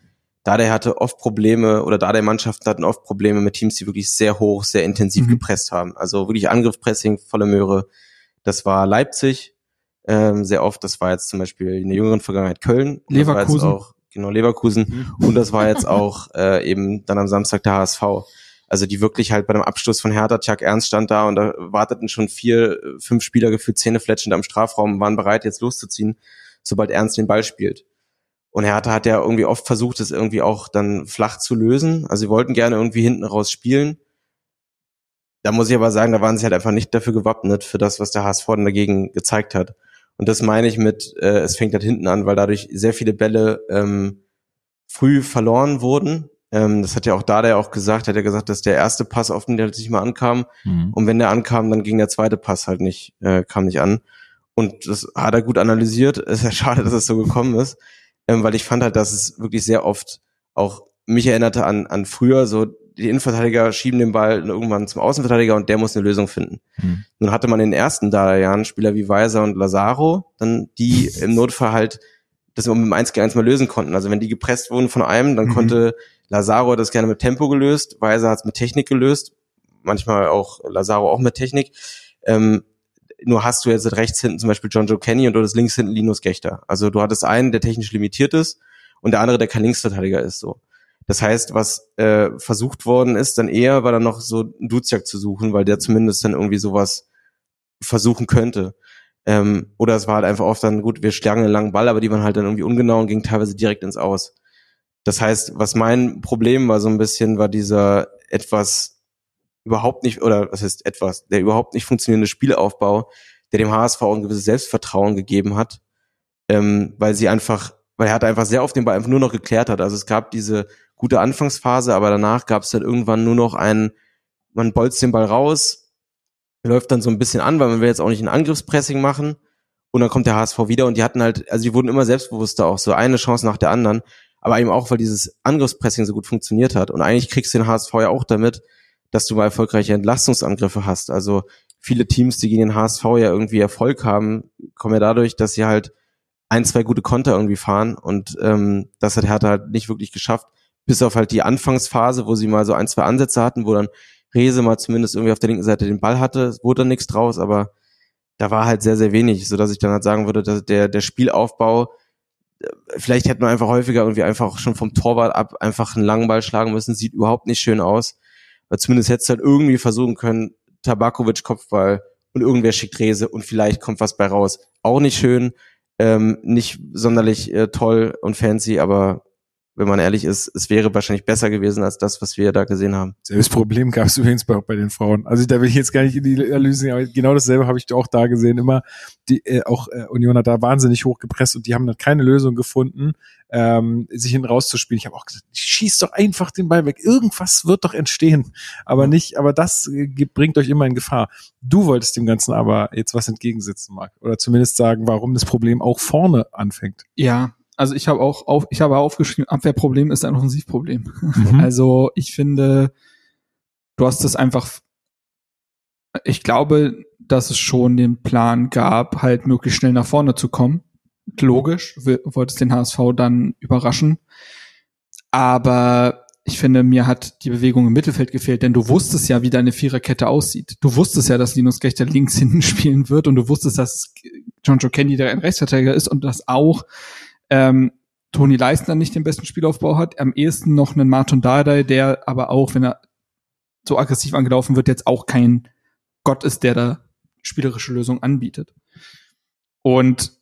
Dardai hatte oft Probleme oder Dardai-Mannschaften hatten oft Probleme mit Teams, die wirklich sehr hoch, sehr intensiv Mhm. gepresst haben. Also wirklich Angriffspressing, volle Möhre. Das war Leipzig ähm, sehr oft. Das war jetzt zum Beispiel in der jüngeren Vergangenheit Köln. Und das war jetzt Leverkusen. Auch, genau, Leverkusen. Und das war jetzt auch äh, eben dann am Samstag der HSV. Also die wirklich halt bei dem Abschluss von Hertha, Chuck Ernst stand da und da warteten schon vier, äh, fünf Spieler gefühlt zähnefletschend am Strafraum und waren bereit, jetzt loszuziehen, sobald Ernst den Ball spielt. Und Hertha hat ja irgendwie oft versucht, es irgendwie auch dann flach zu lösen. Also sie wollten gerne irgendwie hinten raus spielen. Da muss ich aber sagen, da waren sie halt einfach nicht dafür gewappnet, für das, was der HSV dagegen gezeigt hat. Und das meine ich mit, äh, es fängt halt hinten an, weil dadurch sehr viele Bälle ähm, früh verloren wurden. Ähm, das hat ja auch Dada auch gesagt, hat ja gesagt, dass der erste Pass oft nicht mal ankam. Mhm. Und wenn der ankam, dann ging der zweite Pass halt nicht, äh, kam nicht an. Und das hat er gut analysiert. Es ist ja schade, dass es so gekommen ist, ähm, weil ich fand halt, dass es wirklich sehr oft auch mich erinnerte an, an früher, so die Innenverteidiger schieben den Ball irgendwann zum Außenverteidiger und der muss eine Lösung finden. Mhm. Nun hatte man in den ersten Jahren Spieler wie Weiser und Lazaro, dann die im Notfall halt das mit dem 1 gegen 1 mal lösen konnten. Also wenn die gepresst wurden von einem, dann Mhm. konnte Lazaro das gerne mit Tempo gelöst, Weiser hat es mit Technik gelöst, manchmal auch Lazaro auch mit Technik. Ähm, nur hast du jetzt rechts hinten zum Beispiel John Joe Kenny und du hattest links hinten Linus Gechter. Also du hattest einen, der technisch limitiert ist und der andere, der kein Linksverteidiger ist. So. Das heißt, was äh, versucht worden ist, dann eher war dann noch so ein Duziak zu suchen, weil der zumindest dann irgendwie sowas versuchen könnte. Ähm, oder es war halt einfach oft dann, gut, wir schlagen einen langen Ball, aber die waren halt dann irgendwie ungenau und gingen teilweise direkt ins Aus. Das heißt, was mein Problem war so ein bisschen, war dieser etwas überhaupt nicht, oder was heißt etwas, der überhaupt nicht funktionierende Spielaufbau, der dem HSV ein gewisses Selbstvertrauen gegeben hat, ähm, weil sie einfach, weil er hat einfach sehr oft den Ball einfach nur noch geklärt hat. Also es gab diese gute Anfangsphase, aber danach gab es dann irgendwann nur noch einen, man bolzt den Ball raus, läuft dann so ein bisschen an, weil man will jetzt auch nicht ein Angriffspressing machen. Und dann kommt der HSV wieder und die hatten halt, also die wurden immer selbstbewusster auch, so eine Chance nach der anderen. Aber eben auch, weil dieses Angriffspressing so gut funktioniert hat. Und eigentlich kriegst du den HSV ja auch damit, dass du mal erfolgreiche Entlastungsangriffe hast. Also viele Teams, die gegen den HSV ja irgendwie Erfolg haben, kommen ja dadurch, dass sie halt ein, zwei gute Konter irgendwie fahren. Und ähm, das hat Hertha halt nicht wirklich geschafft. Bis auf halt die Anfangsphase, wo sie mal so ein, zwei Ansätze hatten, wo dann Rese mal zumindest irgendwie auf der linken Seite den Ball hatte. Es wurde dann nichts draus, aber da war halt sehr, sehr wenig, so dass ich dann halt sagen würde, dass der, der Spielaufbau, äh, vielleicht hätte man einfach häufiger irgendwie einfach schon vom Torwart ab einfach einen langen Ball schlagen müssen, sieht überhaupt nicht schön aus. Aber zumindest hätte es halt irgendwie versuchen können, Tabakovic Kopfball und irgendwer schickt Rese und vielleicht kommt was bei raus. Auch nicht schön, ähm, nicht sonderlich äh, toll und fancy, aber wenn man ehrlich ist, es wäre wahrscheinlich besser gewesen als das, was wir da gesehen haben. Selbes Problem gab es übrigens bei, bei den Frauen. Also da will ich jetzt gar nicht in die Analyse, aber genau dasselbe habe ich auch da gesehen. Immer die äh, auch äh, Union hat da wahnsinnig hochgepresst und die haben dann keine Lösung gefunden, ähm, sich hinten rauszuspielen. Ich habe auch gesagt, schieß doch einfach den Ball weg. Irgendwas wird doch entstehen, aber nicht. Aber das äh, bringt euch immer in Gefahr. Du wolltest dem Ganzen aber jetzt was entgegensetzen, Marc, oder zumindest sagen, warum das Problem auch vorne anfängt. Ja, also ich habe auch auf, ich habe aufgeschrieben, Abwehrproblem ist ein Offensivproblem. Mhm. Also ich finde, du hast es einfach, ich glaube, dass es schon den Plan gab, halt möglichst schnell nach vorne zu kommen. Logisch, du wolltest den HSV dann überraschen. Aber ich finde, mir hat die Bewegung im Mittelfeld gefehlt, denn du wusstest ja, wie deine Viererkette aussieht. Du wusstest ja, dass Linus Gechter links hinten spielen wird und du wusstest, dass John Joe Kenny der ein Rechtsverteidiger ist und dass auch ähm, Toni Leistner nicht den besten Spielaufbau hat, am ehesten noch einen Martin Dardai, der aber auch, wenn er so aggressiv angelaufen wird, jetzt auch kein Gott ist, der da spielerische Lösungen anbietet. Und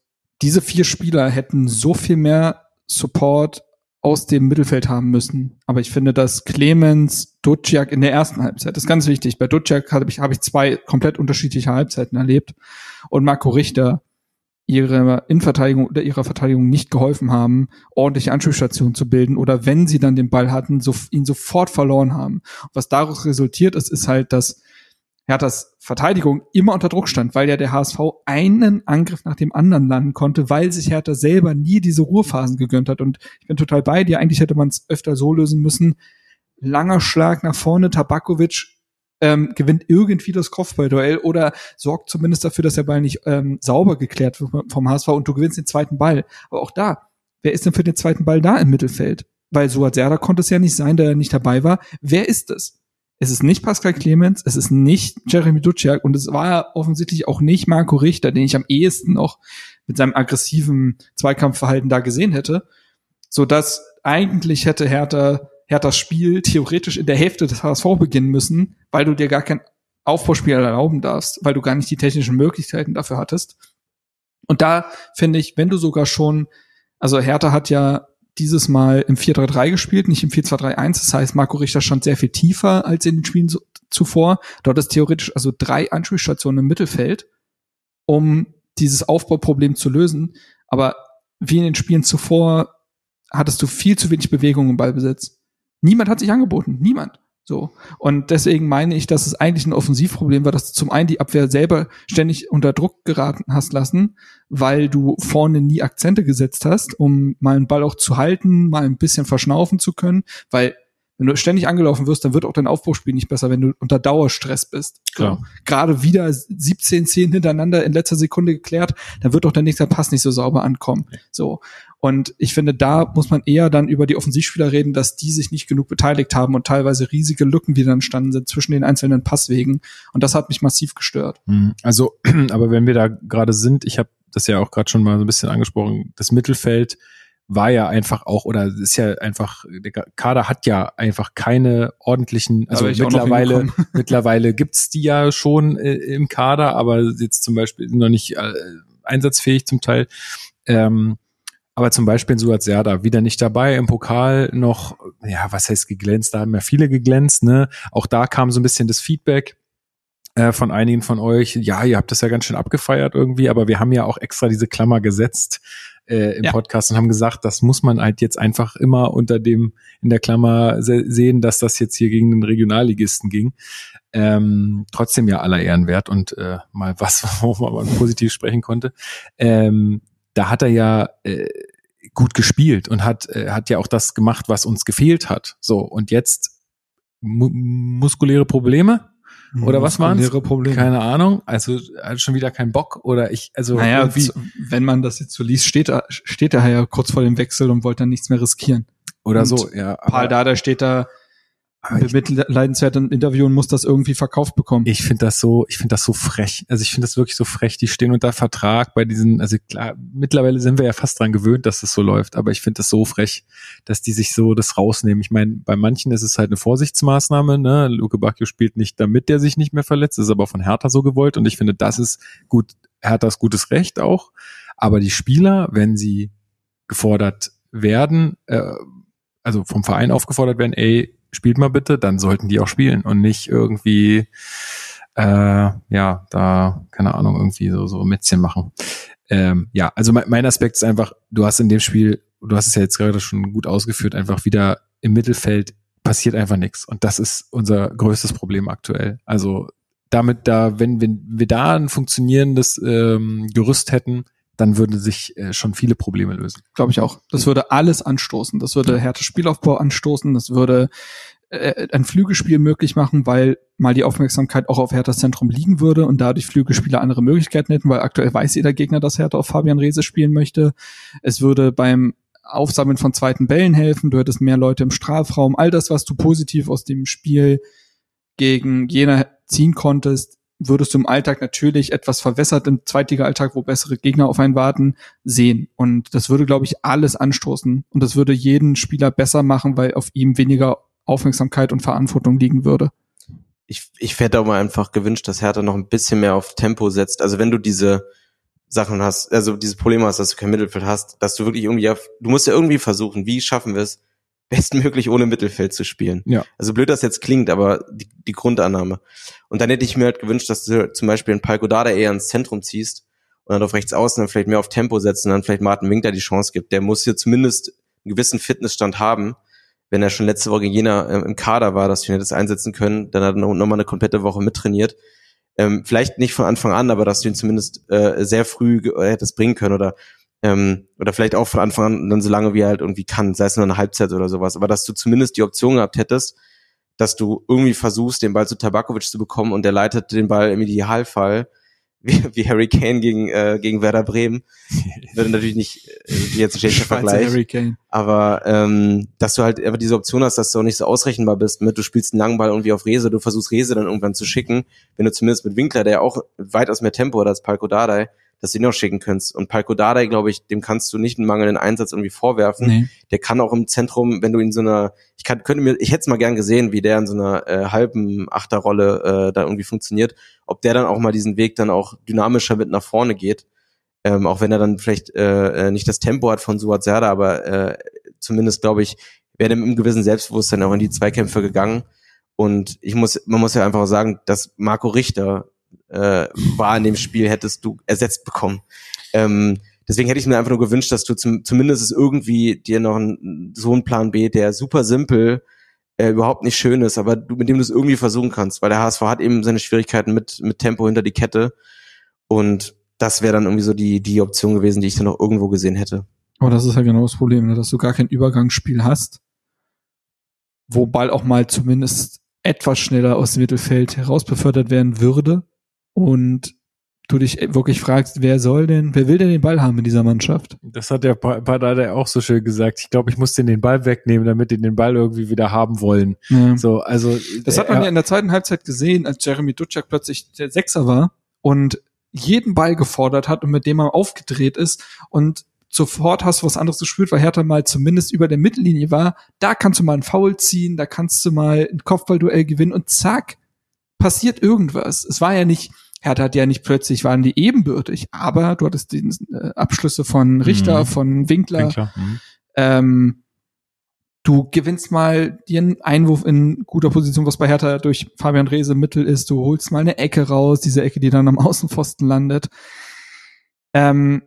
diese vier Spieler hätten so viel mehr Support aus dem Mittelfeld haben müssen. Aber ich finde, dass Clemens, Duciak in der ersten Halbzeit, das ist ganz wichtig. Bei Duciak habe ich, habe ich zwei komplett unterschiedliche Halbzeiten erlebt. Und Marco Richter ihre Innenverteidigung oder ihrer Verteidigung nicht geholfen haben, ordentliche Anschlussstationen zu bilden oder wenn sie dann den Ball hatten, so, ihn sofort verloren haben. Was daraus resultiert ist, ist halt, dass Herthas Verteidigung immer unter Druck stand, weil ja der HSV einen Angriff nach dem anderen landen konnte, weil sich Hertha selber nie diese Ruhephasen gegönnt hat. Und ich bin total bei dir. Eigentlich hätte man es öfter so lösen müssen. Langer Schlag nach vorne, Tabakovic ähm, gewinnt irgendwie das Kopfballduell oder sorgt zumindest dafür, dass der Ball nicht ähm, sauber geklärt wird vom HSV und du gewinnst den zweiten Ball. Aber auch da, wer ist denn für den zweiten Ball da im Mittelfeld? Weil Suat Serda konnte es ja nicht sein, der nicht dabei war. Wer ist es? Es ist nicht Pascal Clemens, es ist nicht Jeremy Duciak und es war offensichtlich auch nicht Marco Richter, den ich am ehesten noch mit seinem aggressiven Zweikampfverhalten da gesehen hätte, so dass eigentlich hätte Hertha Herthas Spiel theoretisch in der Hälfte des HSV beginnen müssen, weil du dir gar kein Aufbauspiel erlauben darfst, weil du gar nicht die technischen Möglichkeiten dafür hattest. Und da finde ich, wenn du sogar schon, also Hertha hat ja dieses Mal im 4-3-3 gespielt, nicht im 4-2-3-1. Das heißt, Marco Richter stand sehr viel tiefer als in den Spielen zuvor. Dort ist theoretisch also drei Anspielstationen im Mittelfeld, um dieses Aufbauproblem zu lösen. Aber wie in den Spielen zuvor hattest du viel zu wenig Bewegung im Ballbesitz. Niemand hat sich angeboten. Niemand. So. Und deswegen meine ich, dass es eigentlich ein Offensivproblem war, dass du zum einen die Abwehr selber ständig unter Druck geraten hast lassen, weil du vorne nie Akzente gesetzt hast, um mal einen Ball auch zu halten, mal ein bisschen verschnaufen zu können, weil wenn du ständig angelaufen wirst, dann wird auch dein Aufbauspiel nicht besser, wenn du unter Dauerstress bist. Klar. So. Gerade wieder 17 Szenen hintereinander in letzter Sekunde geklärt, dann wird auch der nächste Pass nicht so sauber ankommen. So. Und ich finde, da muss man eher dann über die Offensivspieler reden, dass die sich nicht genug beteiligt haben und teilweise riesige Lücken wieder entstanden sind zwischen den einzelnen Passwegen. Und das hat mich massiv gestört. Mhm. Also, aber wenn wir da gerade sind, ich habe das ja auch gerade schon mal so ein bisschen angesprochen, das Mittelfeld war ja einfach auch, oder ist ja einfach, der Kader hat ja einfach keine ordentlichen, also mittlerweile, mittlerweile gibt's die ja schon äh, im Kader, aber jetzt zum Beispiel noch nicht äh, einsatzfähig zum Teil. Ähm, aber zum Beispiel Suat Serda wieder nicht dabei im Pokal noch, ja, was heißt geglänzt? Da haben ja viele geglänzt, ne? Auch da kam so ein bisschen das Feedback äh, von einigen von euch. Ja, ihr habt das ja ganz schön abgefeiert irgendwie, aber wir haben ja auch extra diese Klammer gesetzt äh, im Ja. Podcast und haben gesagt, das muss man halt jetzt einfach immer unter dem in der Klammer se sehen, dass das jetzt hier gegen den Regionalligisten ging. Ähm, trotzdem ja aller Ehren wert und äh, mal was, wo man positiv sprechen konnte. Ähm, da hat er ja äh, gut gespielt und hat äh, hat ja auch das gemacht, was uns gefehlt hat. So und jetzt mu muskuläre Probleme oder was waren's? Muskuläre Probleme. Keine Ahnung. Also hat schon wieder keinen Bock oder ich also naja, irgendwie wenn man das jetzt so liest, steht er, steht er ja kurz vor dem Wechsel und wollte dann nichts mehr riskieren. oder und so. Ja, Paul Dada steht da aber ich, mit leidenswertem Interview und muss das irgendwie verkauft bekommen. ich finde das so, ich finde das so frech. Also ich finde das wirklich so frech. Die stehen unter Vertrag bei diesen, also klar, mittlerweile sind wir ja fast dran gewöhnt, dass das so läuft, aber ich finde das so frech, dass die sich so das rausnehmen. Ich meine, bei manchen ist es halt eine Vorsichtsmaßnahme, ne? Luke Bacchio spielt nicht, damit der sich nicht mehr verletzt, ist aber von Hertha so gewollt und ich finde, das ist gut, Herthas gutes Recht auch. Aber die Spieler, wenn sie gefordert werden, äh, also vom Verein aufgefordert werden, ey, spielt mal bitte, dann sollten die auch spielen und nicht irgendwie, äh, ja, da, keine Ahnung, irgendwie so, so Mätzchen machen. Ähm, ja, also mein, mein Aspekt ist einfach, du hast in dem Spiel, du hast es ja jetzt gerade schon gut ausgeführt, einfach wieder im Mittelfeld passiert einfach nichts. Und das ist unser größtes Problem aktuell. Also damit da, wenn, wenn wir da ein funktionierendes ähm, Gerüst hätten, dann würden sich äh, schon viele Probleme lösen. Glaube ich auch. Das würde alles anstoßen. Das würde härter Spielaufbau anstoßen. Das würde äh, ein Flügelspiel möglich machen, weil mal die Aufmerksamkeit auch auf Herthas Zentrum liegen würde und dadurch Flügelspieler andere Möglichkeiten hätten, weil aktuell weiß jeder Gegner, dass Hertha auf Fabian Reese spielen möchte. Es würde beim Aufsammeln von zweiten Bällen helfen. Du hättest mehr Leute im Strafraum. All das, was du positiv aus dem Spiel gegen Jena ziehen konntest, würdest du im Alltag natürlich etwas verwässert im Zweitliga-Alltag, wo bessere Gegner auf einen warten, sehen. Und das würde, glaube ich, alles anstoßen. Und das würde jeden Spieler besser machen, weil auf ihm weniger Aufmerksamkeit und Verantwortung liegen würde. Ich, ich hätte mal einfach gewünscht, dass Hertha noch ein bisschen mehr auf Tempo setzt. Also wenn du diese Sachen hast, also diese Probleme hast, dass du kein Mittelfeld hast, dass du wirklich irgendwie auf, du musst ja irgendwie versuchen, wie schaffen wir es, bestmöglich ohne Mittelfeld zu spielen. Ja. Also blöd das jetzt klingt, aber die, die Grundannahme. Und dann hätte ich mir halt gewünscht, dass du zum Beispiel einen Palko Dada eher ins Zentrum ziehst und dann auf rechts außen dann vielleicht mehr auf Tempo setzt und dann vielleicht Martin Winkler die Chance gibt. Der muss hier zumindest einen gewissen Fitnessstand haben, wenn er schon letzte Woche gegen Jena äh, im Kader war, dass wir das einsetzen können, dann hat er noch, noch mal eine komplette Woche mittrainiert. Ähm, vielleicht nicht von Anfang an, aber dass du ihn zumindest äh, sehr früh äh, hättest bringen können oder ähm, oder vielleicht auch von Anfang an dann so lange wie er halt irgendwie kann, sei es nur eine Halbzeit oder sowas, aber dass du zumindest die Option gehabt hättest, dass du irgendwie versuchst, den Ball zu Tabakovic zu bekommen und der leitet den Ball im Idealfall wie, wie Harry Kane gegen, äh, gegen Werder Bremen. Würde natürlich nicht äh, jetzt ein schlechter Vergleich. Aber ähm, dass du halt einfach diese Option hast, dass du auch nicht so ausrechenbar bist mit, du spielst einen langen Ball irgendwie auf Rese, du versuchst Rese dann irgendwann zu schicken, wenn du zumindest mit Winkler, der ja auch weitaus mehr Tempo hat als Palko Dardai, dass du ihn noch schicken kannst. Und Palko Dardai, glaube ich, dem kannst du nicht einen mangelnden Einsatz irgendwie vorwerfen. Nee. Der kann auch im Zentrum, wenn du in so einer, ich kann, könnte mir, ich hätte es mal gern gesehen, wie der in so einer äh, halben Achterrolle äh, da irgendwie funktioniert, ob der dann auch mal diesen Weg dann auch dynamischer mit nach vorne geht. Ähm, auch wenn er dann vielleicht äh, äh, nicht das Tempo hat von Suat Serda, aber äh, zumindest glaube ich, wäre dem im gewissen Selbstbewusstsein auch in die Zweikämpfe gegangen. Und ich muss, man muss ja einfach sagen, dass Marco Richter äh, war in dem Spiel, hättest du ersetzt bekommen. Ähm, deswegen hätte ich mir einfach nur gewünscht, dass du zum, zumindest irgendwie dir noch einen, so einen Plan B, der super simpel, äh, überhaupt nicht schön ist, aber du, mit dem du es irgendwie versuchen kannst, weil der HSV hat eben seine Schwierigkeiten mit, mit Tempo hinter die Kette. Und das wäre dann irgendwie so die, die Option gewesen, die ich dann noch irgendwo gesehen hätte. Aber das ist ja genau das Problem, ne? dass du gar kein Übergangsspiel hast, wo Ball auch mal zumindest etwas schneller aus dem Mittelfeld herausbefördert werden würde und du dich wirklich fragst, wer soll denn, wer will denn den Ball haben in dieser Mannschaft? Das hat der Pa- Pardada auch so schön gesagt. Ich glaube, ich muss den den Ball wegnehmen, damit die den Ball irgendwie wieder haben wollen. Ja. So, also Das hat man ja in der zweiten Halbzeit gesehen, als Jeremy Dutschak plötzlich der Sechser war und jeden Ball gefordert hat und mit dem er aufgedreht ist und sofort hast du was anderes gespürt, weil Hertha mal zumindest über der Mittellinie war. Da kannst du mal einen Foul ziehen, da kannst du mal ein Kopfballduell gewinnen und zack, passiert irgendwas. Es war ja nicht, Hertha hat ja nicht plötzlich, waren die ebenbürtig, aber du hattest die äh, Abschlüsse von Richter, Mhm. von Winkler, Winkler. Mhm. ähm, du gewinnst mal einen Einwurf in guter Position, was bei Hertha durch Fabian Reese Mittel ist. Du holst mal eine Ecke raus, diese Ecke, die dann am Außenpfosten landet. Ähm,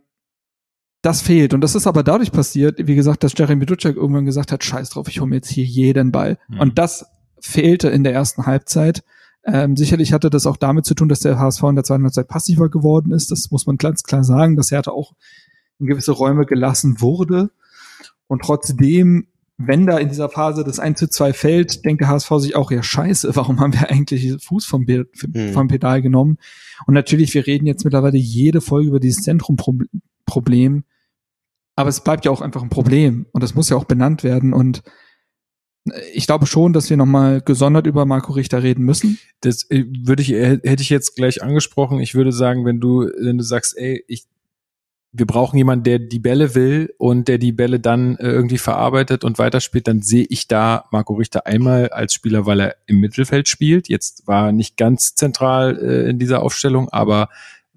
das fehlt. Und das ist aber dadurch passiert, wie gesagt, dass Jeremy Dutschak irgendwann gesagt hat, scheiß drauf, ich hole mir jetzt hier jeden Ball. Mhm. Und das fehlte in der ersten Halbzeit. Ähm, sicherlich hatte das auch damit zu tun, dass der HSV in der zweiten Halbzeit passiver geworden ist. Das muss man ganz klar sagen, dass Hertha auch in gewisse Räume gelassen wurde. Und trotzdem, wenn da in dieser Phase das 1 zu 2 fällt, denkt der HSV sich auch, ja scheiße, warum haben wir eigentlich Fuß vom, Be Hm. vom Pedal genommen? Und natürlich, wir reden jetzt mittlerweile jede Folge über dieses Zentrum-Problem. Aber es bleibt ja auch einfach ein Problem. Und das muss ja auch benannt werden. Und ich glaube schon, dass wir nochmal gesondert über Marco Richter reden müssen. Das äh, würde ich, äh, hätte ich jetzt gleich angesprochen. Ich würde sagen, wenn du, wenn du sagst, ey, ich, wir brauchen jemanden, der die Bälle will und der die Bälle dann äh, irgendwie verarbeitet und weiterspielt, dann sehe ich da Marco Richter einmal als Spieler, weil er im Mittelfeld spielt. Jetzt war er nicht ganz zentral in dieser Aufstellung, aber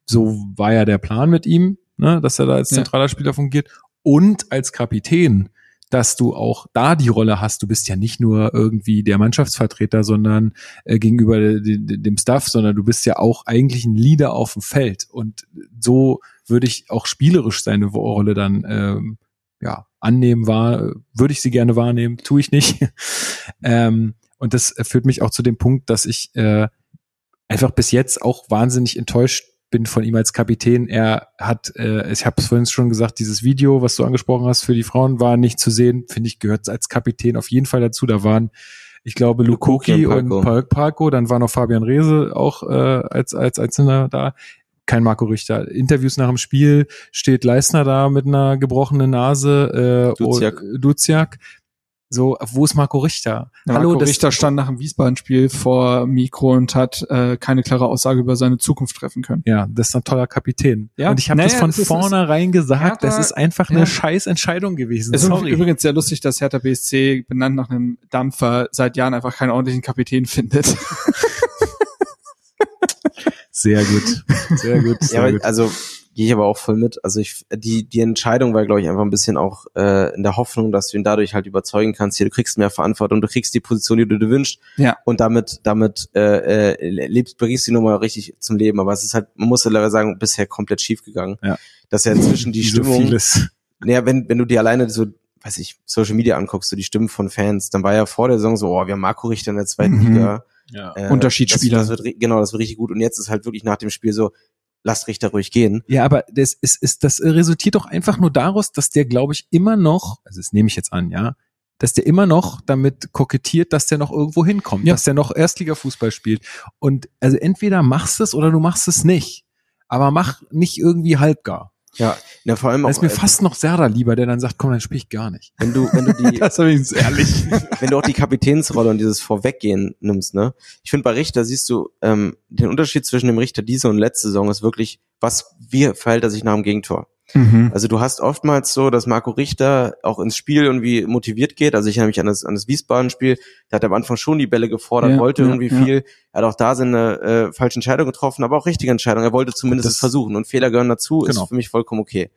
so war ja der Plan mit ihm, ne, dass er da als zentraler Spieler fungiert. Und als Kapitän, dass du auch da die Rolle hast. Du bist ja nicht nur irgendwie der Mannschaftsvertreter, sondern äh, gegenüber de, de, dem Staff, sondern du bist ja auch eigentlich ein Leader auf dem Feld. Und so würde ich auch spielerisch seine Rolle dann ähm, ja annehmen war, würde ich sie gerne wahrnehmen, tue ich nicht. ähm, und das führt mich auch zu dem Punkt, dass ich äh, einfach bis jetzt auch wahnsinnig enttäuscht bin von ihm als Kapitän. Er hat, äh, ich habe es vorhin schon gesagt, dieses Video, was du angesprochen hast für die Frauen, war nicht zu sehen. Finde ich, gehört als Kapitän auf jeden Fall dazu. Da waren, ich glaube, Lukoki und Paco. Paco, dann war noch Fabian Rehse auch äh, als, als Einzelner da. Kein Marco Richter. Interviews nach dem Spiel steht Leisner da mit einer gebrochenen Nase. Äh, Duziak. Duziak. So, wo ist Marco Richter? Ja, Hallo, Marco das- Richter stand nach dem Wiesbaden-Spiel vor Mikro und hat äh, keine klare Aussage über seine Zukunft treffen können. Ja, das ist ein toller Kapitän. Ja, und ich habe naja, das von das vornherein gesagt, das Hertha- ist einfach ja. eine scheiß Entscheidung gewesen. Es ist Sorry. übrigens sehr lustig, dass Hertha BSC, benannt nach einem Dampfer, seit Jahren einfach keinen ordentlichen Kapitän findet. Sehr gut. Sehr gut. Sehr Ja, aber, gut. also gehe ich aber auch voll mit. Also ich die die Entscheidung war glaube ich einfach ein bisschen auch äh, in der Hoffnung, dass du ihn dadurch halt überzeugen kannst. Hier, du kriegst mehr Verantwortung, du kriegst die Position, die du dir wünschst. Ja. Und damit damit äh, äh, lebst bringst du die Nummer richtig zum Leben. Aber es ist halt, man muss ja leider sagen, bisher komplett schief gegangen. Ja. Dass ja inzwischen die so Stimmung. vieles. Naja, wenn, wenn du dir alleine so, weiß ich, Social Media anguckst, so die Stimmen von Fans, dann war ja vor der Saison so, oh, wir haben Marco Richter in der zweiten Mhm. Liga. Ja. Äh, Unterschiedsspieler. Das, das wird, genau, das wird richtig gut. Und jetzt ist halt wirklich nach dem Spiel so, lasst Richter ruhig gehen. Ja, aber das ist, ist, das resultiert doch einfach nur daraus, dass der, glaube ich, immer noch, also das nehme ich jetzt an, ja, dass der immer noch damit kokettiert, dass der noch irgendwo hinkommt, Ja. dass der noch Erstliga-Fußball spielt. Und also entweder machst es oder du machst es nicht. Aber mach nicht irgendwie halbgar. Ja, ja vor allem Da auch, ist mir äh, fast noch Serda lieber, der dann sagt, komm, dann spiel ich gar nicht. wenn du, wenn du die, ist wenigstens ehrlich. wenn du auch die Kapitänsrolle und dieses Vorweggehen nimmst, ne? Ich finde, bei Richter siehst du, ähm, den Unterschied zwischen dem Richter diese und letzte Saison ist wirklich, was, wie verhält er sich nach dem Gegentor? Mhm. Also du hast oftmals so, dass Marco Richter auch ins Spiel irgendwie motiviert geht. Also ich erinnere mich an das, an das Wiesbaden-Spiel. Der hat am Anfang schon die Bälle gefordert, Ja, wollte ja, irgendwie ja. viel. Er hat auch da seine äh, falsche Entscheidung getroffen, aber auch richtige Entscheidung. Er wollte zumindest Das- es versuchen und Fehler gehören dazu, Genau. ist für mich vollkommen okay.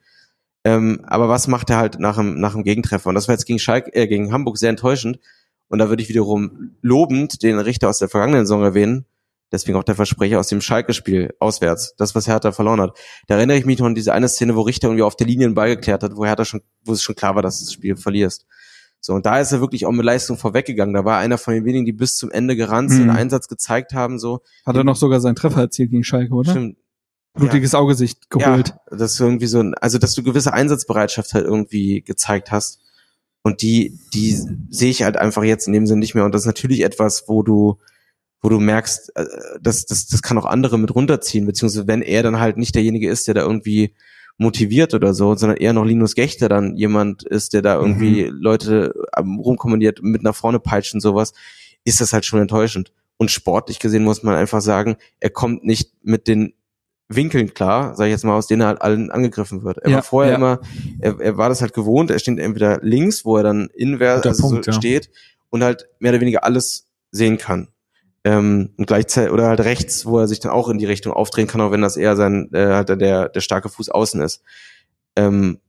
Ähm, aber was macht er halt nach dem, nach dem Gegentreffer? Und das war jetzt gegen Schalke, äh, gegen Hamburg sehr enttäuschend. Und da würde ich wiederum lobend den Richter aus der vergangenen Saison erwähnen. Deswegen auch der Versprecher aus dem Schalke-Spiel auswärts. Das, was Hertha verloren hat. Da erinnere ich mich noch an diese eine Szene, wo Richter irgendwie auf der Linie einen Ball geklärt hat, wo Hertha schon, wo es schon klar war, dass du das Spiel verlierst. So, und da ist er wirklich auch mit Leistung vorweggegangen. Da war einer von den wenigen, die bis zum Ende gerannt sind, Mhm. Einsatz gezeigt haben, so. Hat er noch sogar seinen Treffer erzielt gegen Schalke, oder? Stimmt. Blutiges Augesicht geholt. Ja, dass du irgendwie so, ein- also dass du gewisse Einsatzbereitschaft halt irgendwie gezeigt hast. Und die, die sehe ich halt einfach jetzt in dem Sinne nicht mehr. Und das ist natürlich etwas, wo du, wo du merkst, äh, das, das, das kann auch andere mit runterziehen, beziehungsweise wenn er dann halt nicht derjenige ist, der da irgendwie motiviert oder so, sondern eher noch Linus Gächter dann jemand ist, der da irgendwie Leute am rumkommandiert, mit nach vorne peitscht und sowas, ist das halt schon enttäuschend. Und sportlich gesehen muss man einfach sagen, er kommt nicht mit den Winkeln klar, sage ich jetzt mal, aus denen er halt allen angegriffen wird. Er Ja, war vorher ja. immer, er, er war das halt gewohnt, er steht entweder links, wo er dann invers also Punkt, so ja. steht und halt mehr oder weniger alles sehen kann. Ähm, und gleichzeitig, oder halt rechts, wo er sich dann auch in die Richtung aufdrehen kann, auch wenn das eher sein, äh, halt der, der starke Fuß außen ist. Ähm,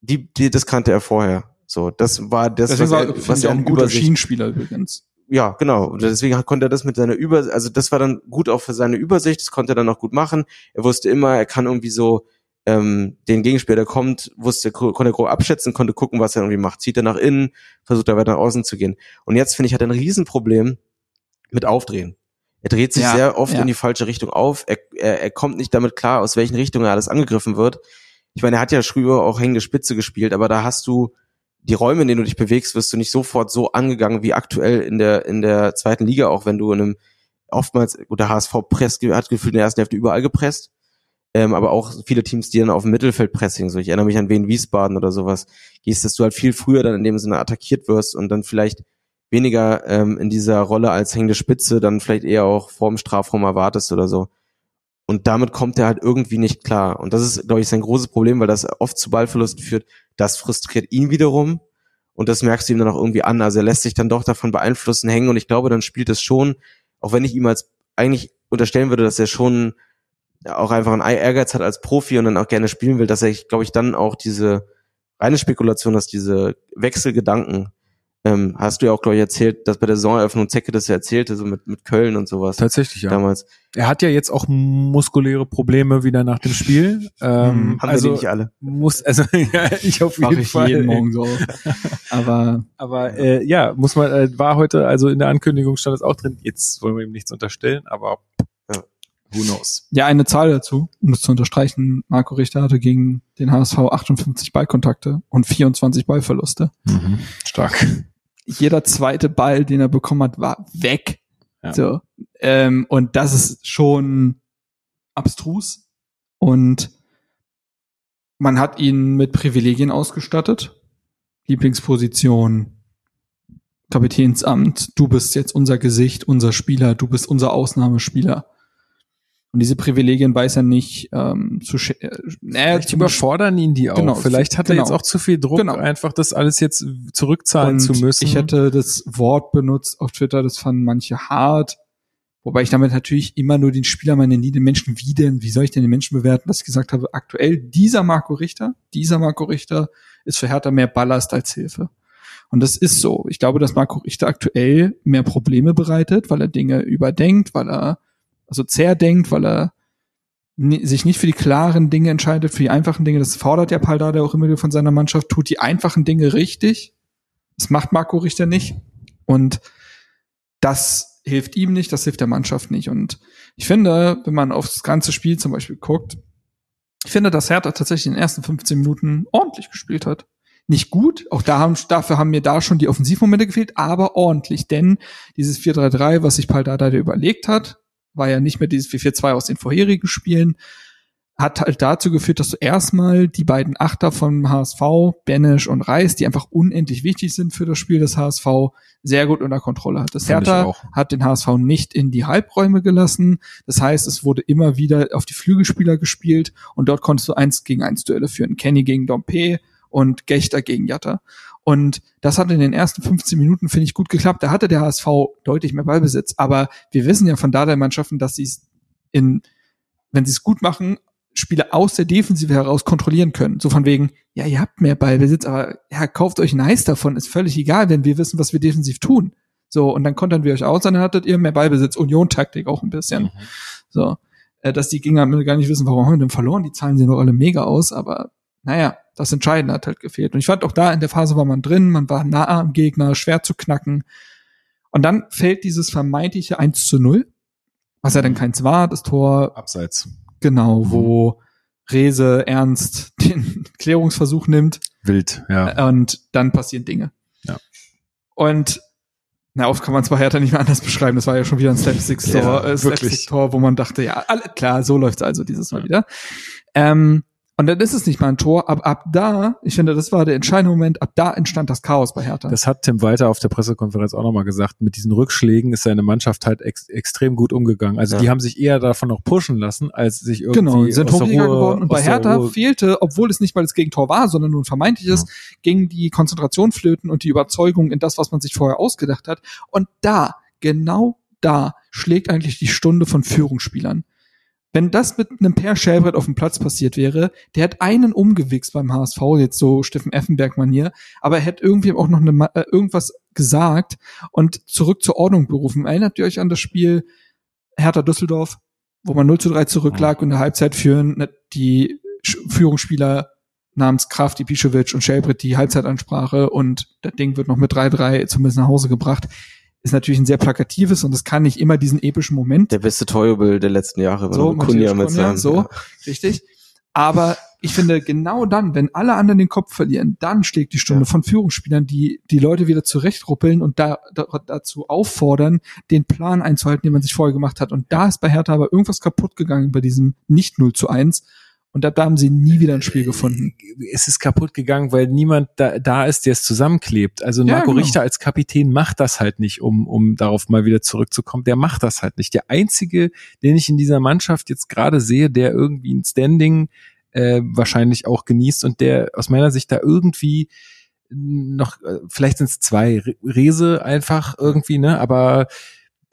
die, die, das kannte er vorher. So, das war das, Deswegen war, er, finde ich, auch ein guter Übersicht- Schienenspieler übrigens. ja, genau. Und deswegen konnte er das mit seiner Über, also das war dann gut auch für seine Übersicht, das konnte er dann auch gut machen. Er wusste immer, er kann irgendwie so ähm, den Gegenspieler, der kommt, wusste, konnte er grob abschätzen, konnte gucken, was er irgendwie macht. Zieht er nach innen, versucht er weiter nach außen zu gehen. Und jetzt finde ich, hat er ein Riesenproblem mit Aufdrehen. Er dreht sich Ja, sehr oft ja. in die falsche Richtung auf. Er, er, er kommt nicht damit klar, aus welchen Richtungen er alles angegriffen wird. Ich meine, er hat ja früher auch hängende Spitze gespielt, aber da hast du die Räume, in denen du dich bewegst, wirst du nicht sofort so angegangen wie aktuell in der in der zweiten Liga, auch wenn du in einem oftmals gut, der HSV presst, hat gefühlt in der ersten Hälfte überall gepresst, ähm, aber auch viele Teams, die dann auf dem Mittelfeld pressing, so ich erinnere mich an Wien Wiesbaden oder sowas, gehst, dass du halt viel früher dann in dem Sinne attackiert wirst und dann vielleicht weniger ähm, in dieser Rolle als hängende Spitze dann vielleicht eher auch vorm Strafraum erwartest oder so. Und damit kommt er halt irgendwie nicht klar. Und das ist, glaube ich, sein großes Problem, weil das oft zu Ballverlusten führt. Das frustriert ihn wiederum. Und das merkst du ihm dann auch irgendwie an. Also er lässt sich dann doch davon beeinflussen, hängen. Und ich glaube, dann spielt es schon, auch wenn ich ihm als eigentlich unterstellen würde, dass er schon auch einfach einen Ehrgeiz hat als Profi und dann auch gerne spielen will, dass er, glaube ich, dann auch diese reine Spekulation, dass diese Wechselgedanken, ähm, hast du ja auch, glaube ich, erzählt, dass bei der Saisoneröffnung Zecke das ja erzählte, so mit, mit Köln und sowas Tatsächlich, ja. damals. Er hat ja jetzt auch muskuläre Probleme wieder nach dem Spiel. Ähm, Haben wir die also nicht alle. muss, also ja, ich auf Mach jeden ich Fall. jeden Morgen so. Aber Aber äh, ja, muss man, äh, war heute, also in der Ankündigung stand es auch drin, jetzt wollen wir ihm nichts unterstellen, aber Ja. who knows. ja, eine Zahl dazu, um das zu unterstreichen. Marco Richter hatte gegen den HSV 58 Ballkontakte und 24 Ballverluste. Stark. Jeder zweite Ball, den er bekommen hat, war weg. Ja. So. Ähm, und das ist schon abstrus. Und man hat ihn mit Privilegien ausgestattet. Lieblingsposition, Kapitänsamt, du bist jetzt unser Gesicht, unser Spieler, du bist unser Ausnahmespieler. Und diese Privilegien weiß er nicht ähm, zu äh, Vielleicht überfordern ihn die auch. Genau, Vielleicht hat er genau. jetzt auch zu viel Druck, Genau. einfach das alles jetzt zurückzahlen Und zu müssen. Ich hätte das Wort benutzt auf Twitter, das fanden manche hart. Wobei ich damit natürlich immer nur den Spieler meine, nie den Menschen wie denn, wie soll ich denn den Menschen bewerten, dass ich gesagt habe, aktuell dieser Marco Richter, dieser Marco Richter ist für Hertha mehr Ballast als Hilfe. Und das ist so. Ich glaube, dass Marco Richter aktuell mehr Probleme bereitet, weil er Dinge überdenkt, weil er also zerdenkt, weil er sich nicht für die klaren Dinge entscheidet, für die einfachen Dinge. Das fordert ja Paldada auch immer wieder von seiner Mannschaft, tut die einfachen Dinge richtig. Das macht Marco Richter nicht. Und das hilft ihm nicht, das hilft der Mannschaft nicht. Und ich finde, wenn man auf das ganze Spiel zum Beispiel guckt, ich finde, dass Hertha tatsächlich in den ersten 15 Minuten ordentlich gespielt hat. Nicht gut, auch da haben, dafür haben mir da schon die Offensivmomente gefehlt, aber ordentlich, denn dieses 4-3-3, was sich Paldada da überlegt hat, war ja nicht mehr dieses 4-4-2 aus den vorherigen Spielen, hat halt dazu geführt, dass du erstmal die beiden Achter vom HSV, Benesch und Reis, die einfach unendlich wichtig sind für das Spiel des HSV, sehr gut unter Kontrolle hattest. Fand ich Hertha hat den HSV nicht in die Halbräume gelassen. Das heißt, es wurde immer wieder auf die Flügelspieler gespielt und dort konntest du eins gegen eins Duelle führen. Kenny gegen Dompe und Gechter gegen Jatta. Und das hat in den ersten 15 Minuten, finde ich, gut geklappt. Da hatte der HSV deutlich mehr Ballbesitz. Aber wir wissen ja von Dardai-Mannschaften, dass sie es in, wenn sie es gut machen, Spiele aus der Defensive heraus kontrollieren können. So von wegen, ja, ihr habt mehr Ballbesitz, aber ja, kauft euch ein Eis davon, ist völlig egal, wenn wir wissen, was wir defensiv tun. So, und dann kontern wir euch aus, dann hattet ihr mehr Ballbesitz, Union-Taktik auch ein bisschen. So, äh, dass die Gegner gar nicht wissen, warum haben wir denn verloren, die Zahlen sehen doch alle mega aus, aber naja, das Entscheidende hat halt gefehlt. Und ich fand auch da in der Phase war man drin, man war nah am Gegner, schwer zu knacken. Und dann fällt dieses vermeintliche 1 zu 0, was ja dann keins war, das Tor Abseits. Genau, Mhm. wo Rese ernst den Klärungsversuch nimmt Wild, ja. und dann passieren Dinge. Ja. Und na, oft kann man es bei Hertha nicht mehr anders beschreiben. Das war ja schon wieder ein Slapstick-Tor, Ja, äh, wirklich. Slapstick-Tor, wo man dachte, ja, alle, klar, so läuft's also dieses Mal wieder. Ähm, und dann ist es nicht mal ein Tor, aber ab da, ich finde, das war der entscheidende Moment, ab da entstand das Chaos bei Hertha. Das hat Tim Walter auf der Pressekonferenz auch nochmal gesagt. Mit diesen Rückschlägen ist seine Mannschaft halt ex extrem gut umgegangen. Also Ja. die haben sich eher davon noch pushen lassen, als sich irgendwie Genau, sind hungriger geworden. Und bei Hertha Ruhe- fehlte, obwohl es nicht mal das Gegentor war, sondern nur ein vermeintliches, ging die Konzentration flöten und die Überzeugung in das, was man sich vorher ausgedacht hat. Und da, genau da, schlägt eigentlich die Stunde von Führungsspielern. Wenn das mit einem Per Schellbrett auf dem Platz passiert wäre, der hat einen umgewichst beim HSV, jetzt so Steffen Effenberg-Manier, aber er hätte irgendwie auch noch eine, äh, irgendwas gesagt und zurück zur Ordnung berufen. Erinnert ihr euch an das Spiel Hertha Düsseldorf, wo man 0 zu 3 zurücklag und in der Halbzeit führen ne, die Führungsspieler namens Kraft, Ibišević und Schellbrett die Halbzeitansprache und das Ding wird noch mit 3-3 zumindest nach Hause gebracht. Ist natürlich ein sehr plakatives und es kann nicht immer diesen epischen Moment Der beste Torjubel der letzten Jahre war so, Kunja mit seinem. so, ja. richtig. Aber ich finde, genau dann, wenn alle anderen den Kopf verlieren, dann schlägt die Stunde Ja. von Führungsspielern, die die Leute wieder zurechtruppeln und da, da, dazu auffordern, den Plan einzuhalten, den man sich vorher gemacht hat. Und da ist bei Hertha aber irgendwas kaputt gegangen bei diesem nicht 0 zu 1. Und da, da haben sie nie wieder ein Spiel gefunden. es ist kaputt gegangen, weil niemand da, da ist, der es zusammenklebt. Also Ja, Marco genau. Richter als Kapitän macht das halt nicht, um, um darauf mal wieder zurückzukommen. Der macht das halt nicht. Der einzige, den ich in dieser Mannschaft jetzt gerade sehe, der irgendwie ein Standing äh, wahrscheinlich auch genießt und der aus meiner Sicht da irgendwie noch, äh, vielleicht sind es zwei, Re- Rese einfach irgendwie, ne, aber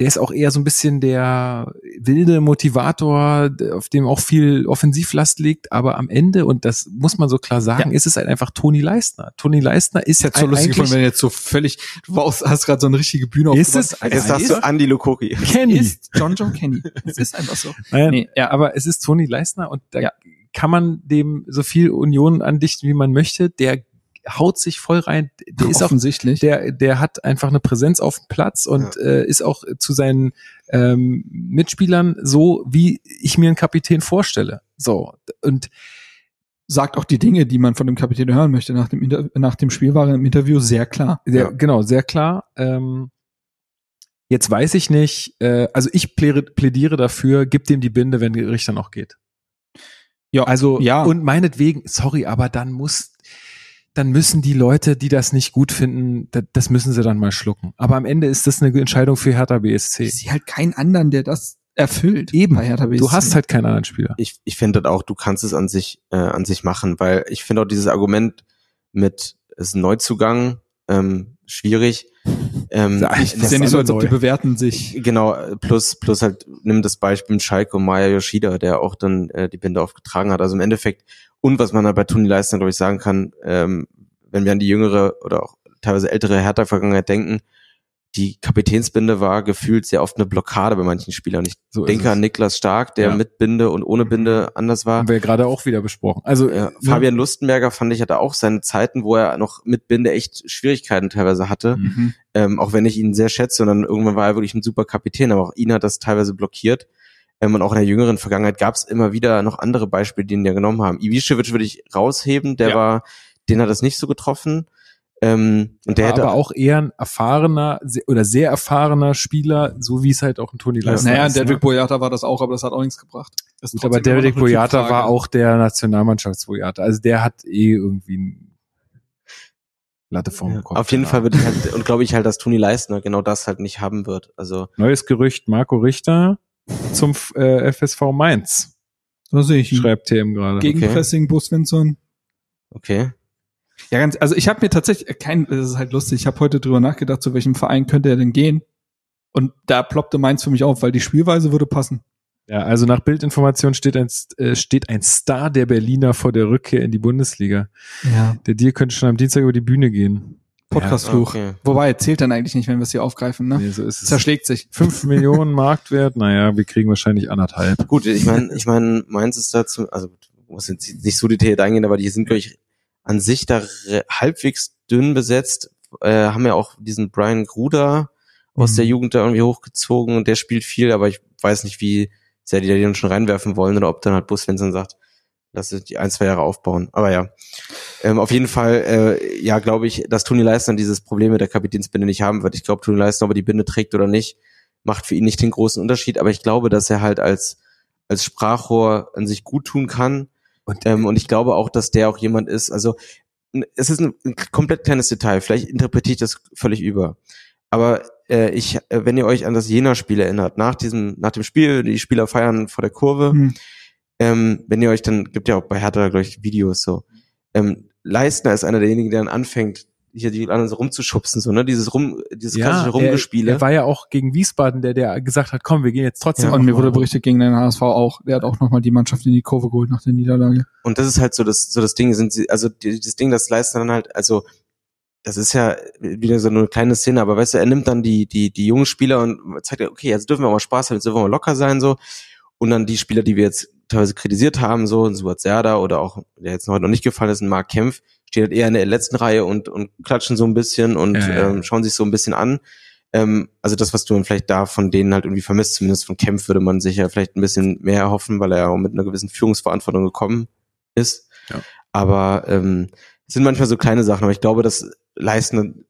der ist auch eher so ein bisschen der wilde Motivator, auf dem auch viel Offensivlast liegt, aber am Ende, und das muss man so klar sagen, Ja. ist es halt einfach Toni Leistner. Toni Leistner ist Jetzt so lustig gefunden, wenn jetzt so völlig, du hast gerade so eine richtige Bühne Ist aufgebaut. es- Jetzt Ja, sagst ist- du Andy Lukoki. Kenny. ist John Joe Kenny. Es ist einfach so. Nein, Nee, ja. aber es ist Toni Leistner und da Ja. kann man dem so viel Union andichten, wie man möchte. Der haut sich voll rein. Der ist auch offensichtlich. der, der hat einfach eine Präsenz auf dem Platz und äh, ist auch zu seinen ähm, Mitspielern so, wie ich mir einen Kapitän vorstelle. So. Und sagt auch die Dinge, die man von dem Kapitän hören möchte. Nach dem, Inter nach dem Spiel war er im Interview sehr klar. der, Ja. genau, sehr klar. Ähm, jetzt weiß ich nicht, äh, also ich plädiere, plädiere dafür, gib dem die Binde, wenn Richter noch geht. Ja, Also, ja. und meinetwegen, sorry, aber dann muss, dann müssen die Leute, die das nicht gut finden, das, das müssen sie dann mal schlucken. Aber am Ende ist das eine Entscheidung für Hertha BSC. ich sehe halt keinen anderen, der das erfüllt. Eben. Bei Hertha BSC. Du hast halt keinen anderen Spieler. ich, ich finde auch, du kannst es an sich, äh, an sich machen, weil ich finde auch dieses Argument mit, es ist ein Neuzugang, ähm, schwierig. Ähm, Ja, Ich, Das ist ja nicht so, als ob die bewerten sich. Genau, plus, plus halt, nimm das Beispiel mit Schalke Maya Yoshida, der auch dann äh, die Binde aufgetragen hat. Also im Endeffekt, und was man da bei Toni Leistner, glaube ich, sagen kann, ähm, wenn wir an die jüngere oder auch teilweise ältere Hertha-Vergangenheit denken, die Kapitänsbinde war gefühlt sehr oft eine Blockade bei manchen Spielern. Ich So denke es. an Niklas Stark, der Ja. mit Binde und ohne Binde anders war. Haben wir ja gerade auch wieder besprochen. Also Ja, ne? Fabian Lustenberger fand ich hatte auch seine Zeiten, wo er noch mit Binde echt Schwierigkeiten teilweise hatte. Mhm. Ähm, auch wenn ich ihn sehr schätze und dann irgendwann war er wirklich ein super Kapitän, aber auch ihn hat das teilweise blockiert. Ähm, und auch in der jüngeren Vergangenheit gab es immer wieder noch andere Beispiele, die ihn ja genommen haben. Ivicevic würde ich rausheben, der Ja. war, den hat das nicht so getroffen. Ähm, und der war hätte aber auch eher ein erfahrener oder sehr erfahrener Spieler, so wie es halt auch ein Toni Leistner Naja, ist. Derek ne? Boyata war das auch, aber das hat auch nichts gebracht. Gut, aber Derek Boyata war auch der Nationalmannschaftsboyata. Also der hat eh irgendwie ein Latte ja, Kopf. auf jeden keine Fall würde ich halt, und glaube ich halt, dass Toni Leistner genau das halt nicht haben wird. Also Neues Gerücht, Marco Richter zum äh, FSV Mainz, Da sehe ich ihn. schreibt TM gerade. Gegenpressing, Bus Svensson. okay. Ja, ganz, also ich habe mir tatsächlich äh, kein, das ist halt lustig, ich habe heute drüber nachgedacht, zu welchem Verein könnte er denn gehen? Und da ploppte meins für mich auf, weil die Spielweise würde passen. Ja, also nach Bildinformation steht ein, äh, steht ein Star der Berliner vor der Rückkehr in die Bundesliga. Ja. Der Deal könnte schon am Dienstag über die Bühne gehen. Podcastfluch. Okay. Wobei, zählt dann eigentlich nicht, wenn wir es hier aufgreifen, ne? Nee, so ist es. Zerschlägt sich. Fünf Millionen Marktwert, naja, wir kriegen wahrscheinlich anderthalb. Gut, ich meine, ich meine, meins ist dazu, also muss jetzt nicht so detailliert eingehen, aber die sind, glaube ich, an sich da halbwegs dünn besetzt, äh, haben ja auch diesen Brian Gruder aus Mhm. der Jugend da irgendwie hochgezogen und der spielt viel, aber ich weiß nicht, wie sehr die da den schon reinwerfen wollen oder ob dann halt Bus sagt, lass die ein, zwei Jahre aufbauen. Aber ja, ähm, auf jeden Fall, äh, ja, glaube ich, dass Toni Leistner dieses Problem mit der Kapitänsbinde nicht haben wird. Ich glaube, Toni Leistner, ob er die Binde trägt oder nicht, macht für ihn nicht den großen Unterschied, aber ich glaube, dass er halt als, als Sprachrohr an sich gut tun kann. Und- ähm, und ich glaube auch, dass der auch jemand ist, also es ist ein, ein komplett kleines Detail, vielleicht interpretiere ich das völlig über. Aber äh, ich, äh, wenn ihr euch an das Jena-Spiel erinnert, nach diesem, nach dem Spiel, die Spieler feiern vor der Kurve, Hm. ähm, wenn ihr euch dann, gibt ja auch bei Hertha, glaube ich, Videos so, ähm, Leistner ist einer derjenigen, der dann anfängt, hier die anderen so rumzuschubsen, so, ne, dieses rum, dieses klassische er, Rumgespiele. er war ja auch gegen Wiesbaden, der, der gesagt hat, komm, wir gehen jetzt trotzdem. Ja, Und mir wurde berichtet gegen den HSV auch. Der hat auch nochmal die Mannschaft in die Kurve geholt nach der Niederlage. Und das ist halt so das, so das Ding, sind sie, also die, das Ding, das Leistner dann halt, also das ist ja wieder so eine kleine Szene, aber weißt du, er nimmt dann die, die, die jungen Spieler und zeigt, okay, jetzt dürfen wir auch mal Spaß haben, jetzt dürfen wir mal locker sein, so. Und dann die Spieler, die wir jetzt teilweise kritisiert haben, so, ein Suat Serda oder auch, der jetzt heute noch nicht gefallen ist, ein Mark Kempf, steht halt eher in der letzten Reihe und, und klatschen so ein bisschen und Ja, ja. Ähm, schauen sich so ein bisschen an. Ähm, also das, was du dann vielleicht da von denen halt irgendwie vermisst, zumindest von Kempf würde man sich ja vielleicht ein bisschen mehr erhoffen, weil er ja auch mit einer gewissen Führungsverantwortung gekommen ist. Ja. Aber ähm, es sind manchmal so kleine Sachen, aber ich glaube, das leisten,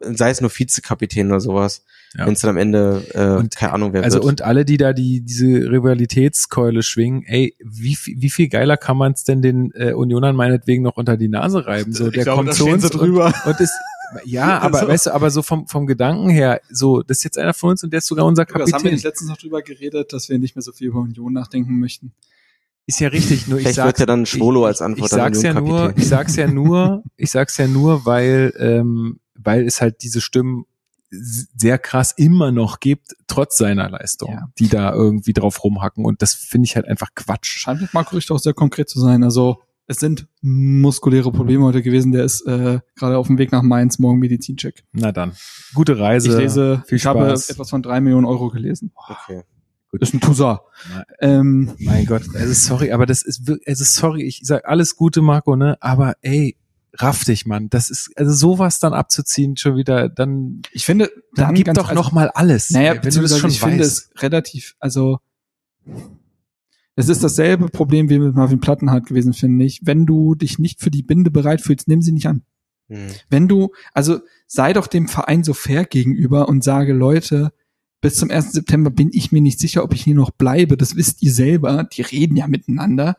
sei es nur Vizekapitän oder sowas, Ja. wenn es dann am Ende, äh, Und- keine Ahnung, wer Also wird. und alle, die da die diese Rivalitätskeule schwingen, ey, wie, viel- wie viel geiler kann man es denn den äh, Unionern meinetwegen noch unter die Nase reiben? So, Ich der glaube, kommt zu uns drüber. Und, und ist ja, aber Also- weißt du, aber so vom vom Gedanken her, so das ist jetzt einer von uns und der ist sogar unser Das haben wir Kapitän. nicht letztens noch drüber geredet, dass wir nicht mehr so viel über Union nachdenken möchten. Ist ja richtig, nur ich Vielleicht sag's, wird ja dann Schwolo als Antwort ich an sag's ja nur, ich sag's ja nur, ich sag's ja nur, weil ähm, weil es halt diese Stimmen sehr krass immer noch gibt, trotz seiner Leistung, Ja. die da irgendwie drauf rumhacken. Und das finde ich halt einfach Quatsch. Scheint mit Marco Richter auch sehr konkret zu sein. Also es sind muskuläre Probleme heute gewesen. Der ist äh, gerade auf dem Weg nach Mainz, morgen Medizincheck. Na dann. Gute Reise. Ich lese, viel ich habe Spaß. etwas von drei Millionen Euro gelesen. Okay. Ist ein Toussaint. Nein. Ähm, Mein Gott, also sorry, aber das ist wirklich, also sorry, ich sag alles Gute, Marco, ne? Aber ey, raff dich, Mann. Das ist, also sowas dann abzuziehen schon wieder, dann, ich finde, dann, gib ganz- doch also- noch mal alles. Naja, ey, wenn du das schon ich finde es relativ, also es ist dasselbe Problem wie mit Marvin Plattenhardt gewesen, finde ich. Wenn du dich nicht für die Binde bereit fühlst, nimm sie nicht an. Hm. Wenn du, also sei doch dem Verein so fair gegenüber und sage, Leute, bis zum 1. September bin ich mir nicht sicher, ob ich hier noch bleibe. Das wisst ihr selber. Die reden ja miteinander.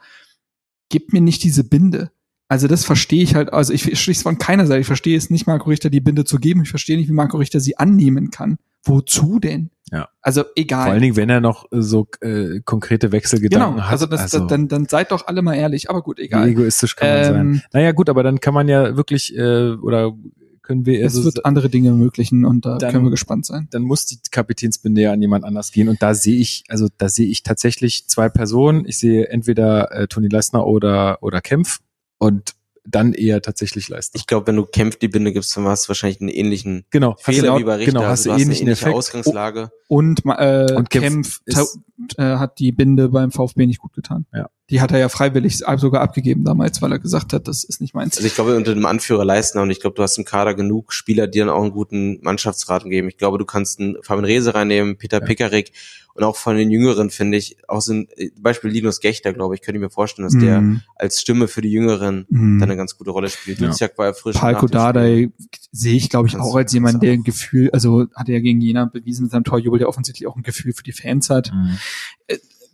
Gebt mir nicht diese Binde. Also das verstehe ich halt, also ich verstehe es von keiner Seite. Ich verstehe es nicht, Marco Richter die Binde zu geben. Ich verstehe nicht, wie Marco Richter sie annehmen kann. Wozu denn? Ja. Also egal. Vor allen Dingen, wenn er noch äh, so äh, konkrete Wechselgedanken genau. hat. Also, das, das, dann, dann seid doch alle mal ehrlich. Aber gut, wie egal. egoistisch kann man sein. Ähm, Naja, gut, aber dann kann man ja wirklich, äh, oder können wir, es also, wird andere Dinge ermöglichen und da Dann- können wir gespannt sein. dann muss die Kapitänsbinde ja an jemand anders gehen. Und da sehe ich, also da sehe ich tatsächlich zwei Personen. Ich sehe entweder äh, Toni Leistner oder, oder Kempf und dann eher tatsächlich Leistner. Ich glaube, wenn du kämpft die Binde gibst, dann hast du wahrscheinlich einen ähnlichen Genau, hast Fehler genau, wie bei Richter. genau, hast also du du hast eine ähnlichen ähnliche Effekt. Ausgangslage. Und, äh, Und Kempf, Kempf ist- äh, hat die Binde beim VfB nicht gut getan. Ja. Die hat er ja freiwillig sogar abgegeben damals, weil er gesagt hat, das ist nicht meins. Also ich glaube, unter dem Anführer Leistner und ich glaube, du hast im Kader genug Spieler, die dann auch einen guten Mannschaftsrat geben. Ich glaube, du kannst einen Fabian Rehse reinnehmen, Peter Ja. Pickerick und auch von den Jüngeren finde ich, auch so ein äh, Beispiel Linus Gechter, glaube ich, könnte ich mir vorstellen, dass der Mhm. als Stimme für die Jüngeren Mhm. dann eine ganz gute Rolle spielt. Ja. Duziak war ja frisch. Palko. Dardai sehe ich, glaube ich, auch als jemand, der ein Gefühl, also hat er ja gegen Jena bewiesen mit seinem Torjubel, der offensichtlich auch ein Gefühl für die Fans hat. Mhm.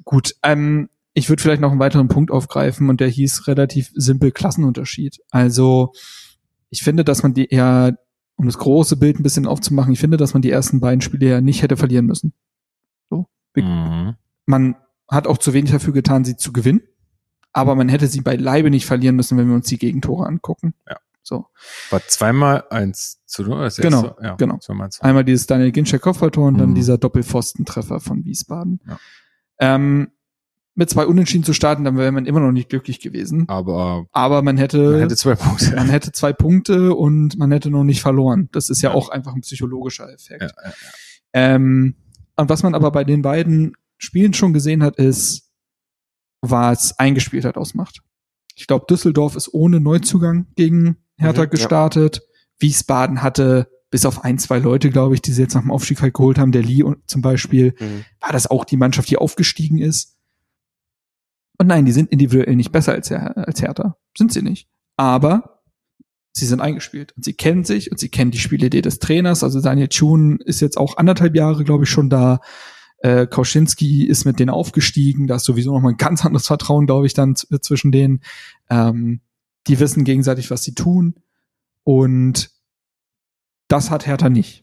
Gut, ähm, ich würde vielleicht noch einen weiteren Punkt aufgreifen und der hieß relativ simpel Klassenunterschied. Also ich finde, dass man die eher, um das große Bild ein bisschen aufzumachen, ich finde, dass man die ersten beiden Spiele ja nicht hätte verlieren müssen. Mhm. Man hat auch zu wenig dafür getan, sie zu gewinnen, aber man hätte sie beileibe nicht verlieren müssen, wenn wir uns die Gegentore angucken. Ja. So. War zweimal eins zu null. Genau, erste, ja, genau. Zweimal. Einmal dieses Daniel Ginczek Kopfballtor und dann Mhm. dieser Doppelpfostentreffer von Wiesbaden. Ja. Ähm, mit zwei Unentschieden zu starten, dann wäre man immer noch nicht glücklich gewesen. Aber Aber man hätte, man hätte zwei Punkte. man hätte zwei Punkte und man hätte noch nicht verloren. Das ist ja, Ja. auch einfach ein psychologischer Effekt. Ja, ja, Ähm, und was man aber bei den beiden Spielen schon gesehen hat, ist, was Eingespieltheit ausmacht. Ich glaube, Düsseldorf ist ohne Neuzugang gegen Hertha Mhm, gestartet. Wiesbaden hatte bis auf ein, zwei Leute, glaube ich, die sie jetzt nach dem Aufstieg halt geholt haben, der Lee zum Beispiel, Mhm. war das auch die Mannschaft, die aufgestiegen ist. Und nein, die sind individuell nicht besser als, als Hertha. Sind sie nicht. Aber sie sind eingespielt und sie kennen sich und sie kennen die Spielidee des Trainers. Also Daniel Thun ist jetzt auch anderthalb Jahre, glaube ich, schon da. Äh, Kauschinski ist mit denen aufgestiegen. Da ist sowieso noch mal ein ganz anderes Vertrauen, glaube ich, dann zwischen denen. Ähm, die wissen gegenseitig, was sie tun. Und das hat Hertha nicht.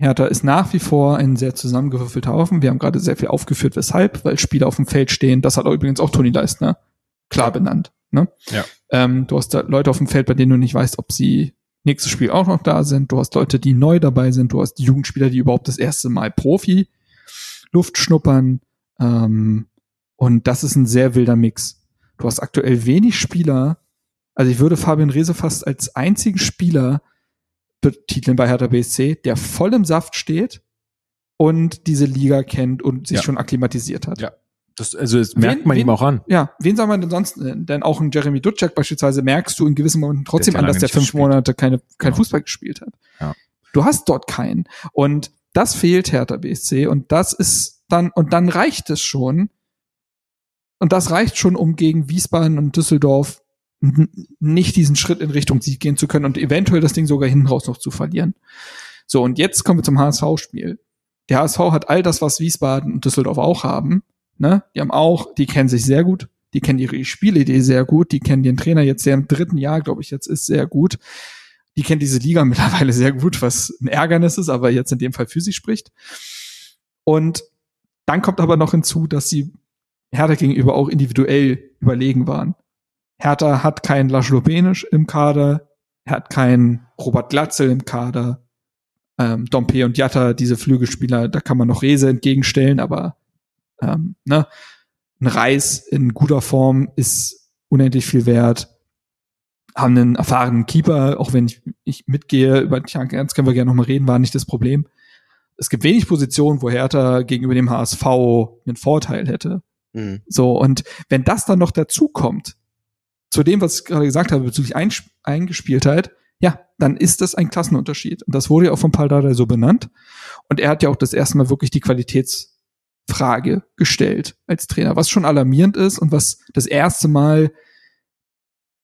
Hertha ist nach wie vor ein sehr zusammengewürfelter Haufen. Wir haben gerade sehr viel aufgeführt, weshalb, weil Spieler auf dem Feld stehen. Das hat auch übrigens auch Toni Leistner klar benannt. Ne? Ja. Ähm, du hast da Leute auf dem Feld, bei denen du nicht weißt, ob sie nächstes Spiel auch noch da sind. Du hast Leute, die neu dabei sind. Du hast Jugendspieler, die überhaupt das erste Mal Profi Luft schnuppern. Ähm, und das ist ein sehr wilder Mix. Du hast aktuell wenig Spieler. Also ich würde Fabian Rehse fast als einzigen Spieler betiteln bei Hertha BSC, der voll im Saft steht und diese Liga kennt und sich Ja. schon akklimatisiert hat. Ja. Das, also das merkt man wen- ihm auch an. Ja, wen soll man denn sonst nennen? Denn auch ein Jeremy Dutschak beispielsweise merkst du in gewissen Momenten trotzdem an, dass der fünf gespielt. Monate keine, kein Genau. Fußball gespielt hat. Ja. Du hast dort keinen. Und das fehlt Hertha BSC und das ist dann, und dann reicht es schon. Und das reicht schon, um gegen Wiesbaden und Düsseldorf nicht diesen Schritt in Richtung Sieg gehen zu können und eventuell das Ding sogar hinten raus noch zu verlieren. So, und jetzt kommen wir zum HSV-Spiel. Der HSV hat all das, was Wiesbaden und Düsseldorf auch haben. Ne? Die haben auch, die kennen sich sehr gut, die kennen ihre Spielidee sehr gut, die kennen den Trainer jetzt, der im dritten Jahr, glaube ich, jetzt ist, sehr gut. Die kennen diese Liga mittlerweile sehr gut, was ein Ärgernis ist, aber jetzt in dem Fall für sie spricht. Und dann kommt aber noch hinzu, dass sie Hertha gegenüber auch individuell überlegen waren. Hertha hat keinen Laszlo Benisch im Kader, er hat keinen Robert Glatzel im Kader. ähm, Dompe und Jatta, diese Flügelspieler, da kann man noch Rese entgegenstellen, aber ähm, ne, ein Reis in guter Form ist unendlich viel wert. Haben einen erfahrenen Keeper, auch wenn ich, ich mitgehe, über Tja, ganz können wir gerne nochmal reden, war nicht das Problem. Es gibt wenig Positionen, wo Hertha gegenüber dem HSV einen Vorteil hätte. Mhm. So, und wenn das dann noch dazu kommt, zu dem, was ich gerade gesagt habe, bezüglich Einsp Eingespieltheit, ja, dann ist das ein Klassenunterschied. Und das wurde ja auch von Paldada so benannt. Und er hat ja auch das erste Mal wirklich die Qualitätsfrage gestellt als Trainer, was schon alarmierend ist und was das erste Mal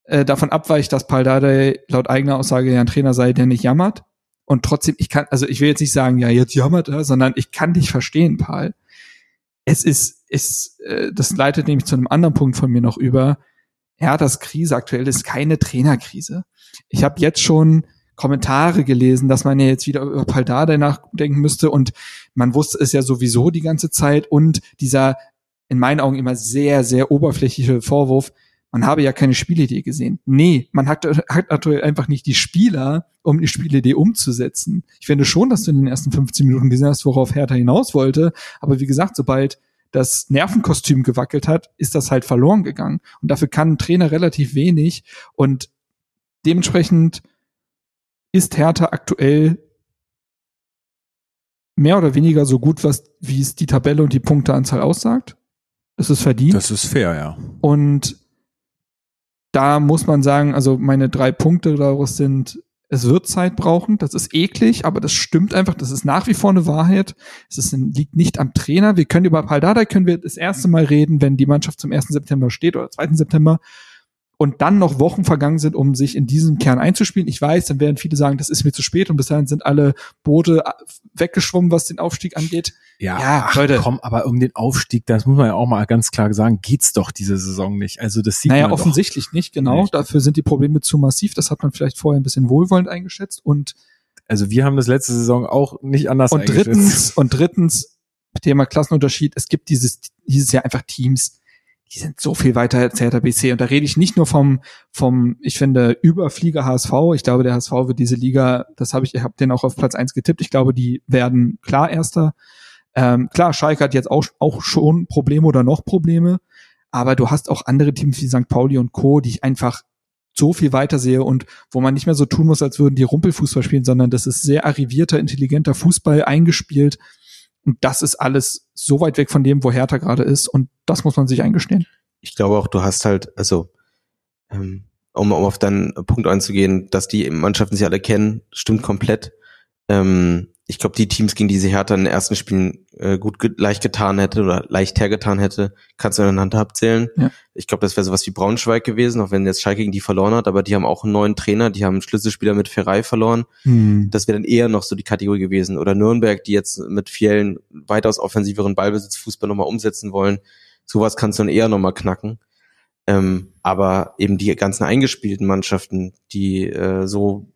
äh, davon abweicht, dass Paldada laut eigener Aussage ja ein Trainer sei, der nicht jammert. Und trotzdem, ich kann, also ich will jetzt nicht sagen, ja, jetzt jammert er, sondern ich kann dich verstehen, Paul. Es ist, ist, äh, das leitet nämlich zu einem anderen Punkt von mir noch über. Das Krise aktuell ist keine Trainerkrise. Ich habe jetzt schon Kommentare gelesen, dass man ja jetzt wieder über Paldada nachdenken müsste und man wusste es ja sowieso die ganze Zeit und dieser in meinen Augen immer sehr, sehr oberflächliche Vorwurf, man habe ja keine Spielidee gesehen. Nee, man hat, hat aktuell einfach nicht die Spieler, um die Spielidee umzusetzen. Ich finde schon, dass du in den ersten 15 Minuten gesehen hast, worauf Hertha hinaus wollte. Aber wie gesagt, sobald das Nervenkostüm gewackelt hat, ist das halt verloren gegangen. Und dafür kann ein Trainer relativ wenig. Und dementsprechend ist Hertha aktuell mehr oder weniger so gut, was, wie es die Tabelle und die Punkteanzahl aussagt. Das ist verdient. Das ist fair, ja. Und da muss man sagen, also meine drei Punkte daraus sind, es wird Zeit brauchen, das ist eklig, aber das stimmt einfach, das ist nach wie vor eine Wahrheit. Es ist, liegt nicht am Trainer. Wir können über Paldada können wir das erste Mal reden, wenn die Mannschaft zum 1. September steht oder 2. September und dann noch Wochen vergangen sind, um sich in diesem Kern einzuspielen. Ich weiß, dann werden viele sagen, das ist mir zu spät und bis dahin sind alle Boote weggeschwommen, was den Aufstieg angeht. Ja, Ja, ach, Leute. komm, aber um den Aufstieg, das muss man ja auch mal ganz klar sagen, geht's doch diese Saison nicht. Also das sieht Naja, man offensichtlich nicht, genau. Nicht. Dafür sind die Probleme zu massiv. Das hat man vielleicht vorher ein bisschen wohlwollend eingeschätzt. Und, doch. Also wir haben das letzte Saison auch nicht anders und eingeschätzt. drittens, und drittens, Thema Klassenunterschied. Es gibt dieses, dieses Jahr einfach Teams, die sind so viel weiter als Hertha BC. Und da rede ich nicht nur vom, vom, ich finde, Überflieger HSV. Ich glaube, der HSV wird diese Liga, das habe ich, ich habe den auch auf Platz eins getippt. Ich glaube, die werden klar Erster. Ähm, klar, Schalke hat jetzt auch, auch schon Probleme oder noch Probleme. Aber du hast auch andere Teams wie St. Pauli und Co., die ich einfach so viel weiter sehe und wo man nicht mehr so tun muss, als würden die Rumpelfußball spielen, sondern das ist sehr arrivierter, intelligenter Fußball eingespielt. Und das ist alles so weit weg von dem, wo Hertha gerade ist. Und das muss man sich eingestehen. ich glaube auch, du hast halt, also, ähm, um, um auf deinen Punkt einzugehen, dass die Mannschaften sich alle kennen, stimmt komplett. Ähm, ich glaube, die Teams, gegen die sie Hertha in den ersten Spielen äh, gut ge leicht getan hätte oder leicht hergetan hätte, kannst du in der Hand abzählen. Ja. Ich glaube, das wäre sowas wie Braunschweig gewesen, auch wenn jetzt Schalke gegen die verloren hat, aber die haben auch einen neuen Trainer, die haben einen Schlüsselspieler mit Ferrei verloren. Das wäre dann eher noch so die Kategorie gewesen. Oder Nürnberg, die jetzt mit vielen weitaus offensiveren Ballbesitzfußball nochmal umsetzen wollen. Sowas kannst du dann eher nochmal knacken. Ähm, aber eben die ganzen eingespielten Mannschaften, die äh, so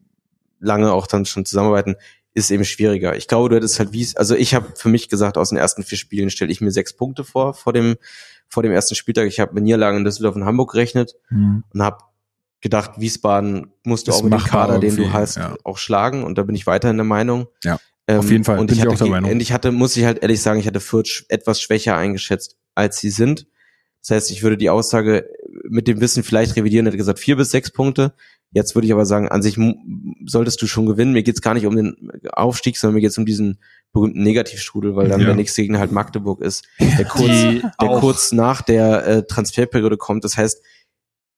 lange auch dann schon zusammenarbeiten, ist eben schwieriger. Ich glaube, du hättest halt wie also ich habe für mich gesagt, aus den ersten vier Spielen stelle ich mir sechs Punkte vor, vor dem, vor dem ersten Spieltag. Ich habe mit Niederlagen in Düsseldorf und Hamburg gerechnet Mhm. und habe gedacht, Wiesbaden musst du Ist auch mit dem Kader, den du hast, ja. auch schlagen. Und da bin ich weiterhin der Meinung. Ja, Ähm, auf jeden Fall, Und bin ich, ich hatte auch der Meinung. Und ich hatte, muss ich halt ehrlich sagen, ich hatte Fürth etwas schwächer eingeschätzt, als sie sind. Das heißt, ich würde die Aussage mit dem Wissen vielleicht revidieren, hätte gesagt vier bis sechs Punkte. Jetzt würde ich aber sagen, an sich solltest du schon gewinnen. Mir geht's gar nicht um den Aufstieg, sondern mir geht's um diesen berühmten Negativstrudel, weil dann Ja. der nächste Gegner halt Magdeburg ist, der kurz, Die der auch. kurz nach der äh, Transferperiode kommt. Das heißt,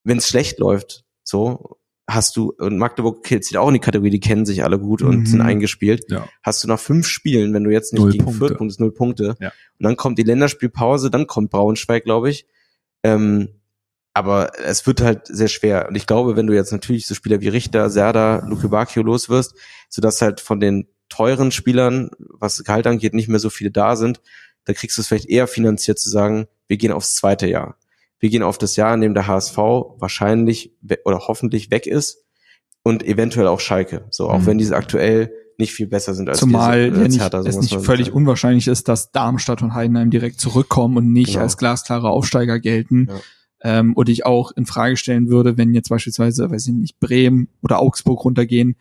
wenn es schlecht läuft, so hast du und Magdeburg zieht auch in die Kategorie, die kennen sich alle gut und Mhm. sind eingespielt. Ja. Hast du nach fünf Spielen, wenn du jetzt nicht Null gegen Punkte. Fürth punktest, null Punkte. Ja. Und dann kommt die Länderspielpause, dann kommt Braunschweig, glaube ich. Ähm, aber es wird halt sehr schwer. Und ich glaube, wenn du jetzt natürlich so Spieler wie Richter, Serda, Luke Bacchio los wirst, sodass halt von den teuren Spielern, was Gehalt angeht, nicht mehr so viele da sind, da kriegst du es vielleicht eher finanziert zu sagen, wir gehen aufs zweite Jahr. Wir gehen auf das Jahr, in dem der HSV wahrscheinlich oder hoffentlich weg ist und eventuell auch Schalke. So, auch Mhm. wenn diese aktuell nicht viel besser sind als Zumal diese, ja als nicht, Hertha, so es nicht völlig sagen. unwahrscheinlich ist, dass Darmstadt und Heidenheim direkt zurückkommen und nicht Genau. als glasklare Aufsteiger gelten. Ja. Ähm, und ich auch in Frage stellen würde, wenn jetzt beispielsweise, weiß ich nicht, Bremen oder Augsburg runtergehen,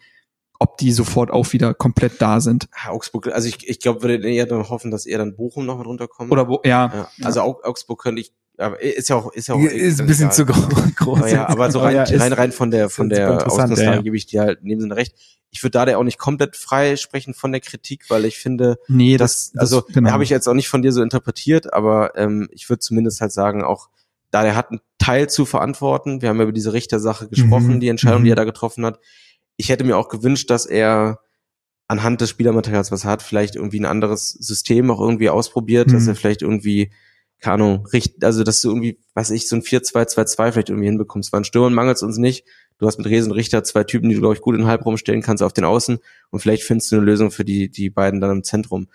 ob die sofort auch wieder komplett da sind. Ja, Augsburg, also ich, ich glaube, würde eher dann hoffen, dass eher dann Bochum noch mit runterkommt. Oder wo, ja, ja, also Au- Augsburg könnte ich, aber ist ja auch, ist ja auch ist ein bisschen egal. zu gro- groß. Aber ja, aber so rein, ja, rein, rein von der, von der Ausgangslage ja, ja. gebe ich dir halt in dem Sinne recht. Ich würde da der auch nicht komplett frei sprechen von der Kritik, weil ich finde, nee, das, das, also genau. habe ich jetzt auch nicht von dir so interpretiert, aber ähm, ich würde zumindest halt sagen, auch da der hat einen Teil zu verantworten. Wir haben ja über diese Richtersache gesprochen, Mhm. die Entscheidung, Mhm. die er da getroffen hat. Ich hätte mir auch gewünscht, dass er anhand des Spielermaterials, was er hat, vielleicht irgendwie ein anderes System auch irgendwie ausprobiert, dass Mhm. er vielleicht irgendwie, keine Ahnung, richt, also dass du irgendwie, weiß ich, so ein 4-2-2-2 vielleicht irgendwie hinbekommst. Weil an Stürmern mangelt uns nicht. Du hast mit Resen Richter zwei Typen, die du, glaube ich, gut in den Halbraum stellen kannst auf den Außen und vielleicht findest du eine Lösung für die, die beiden dann im Zentrum.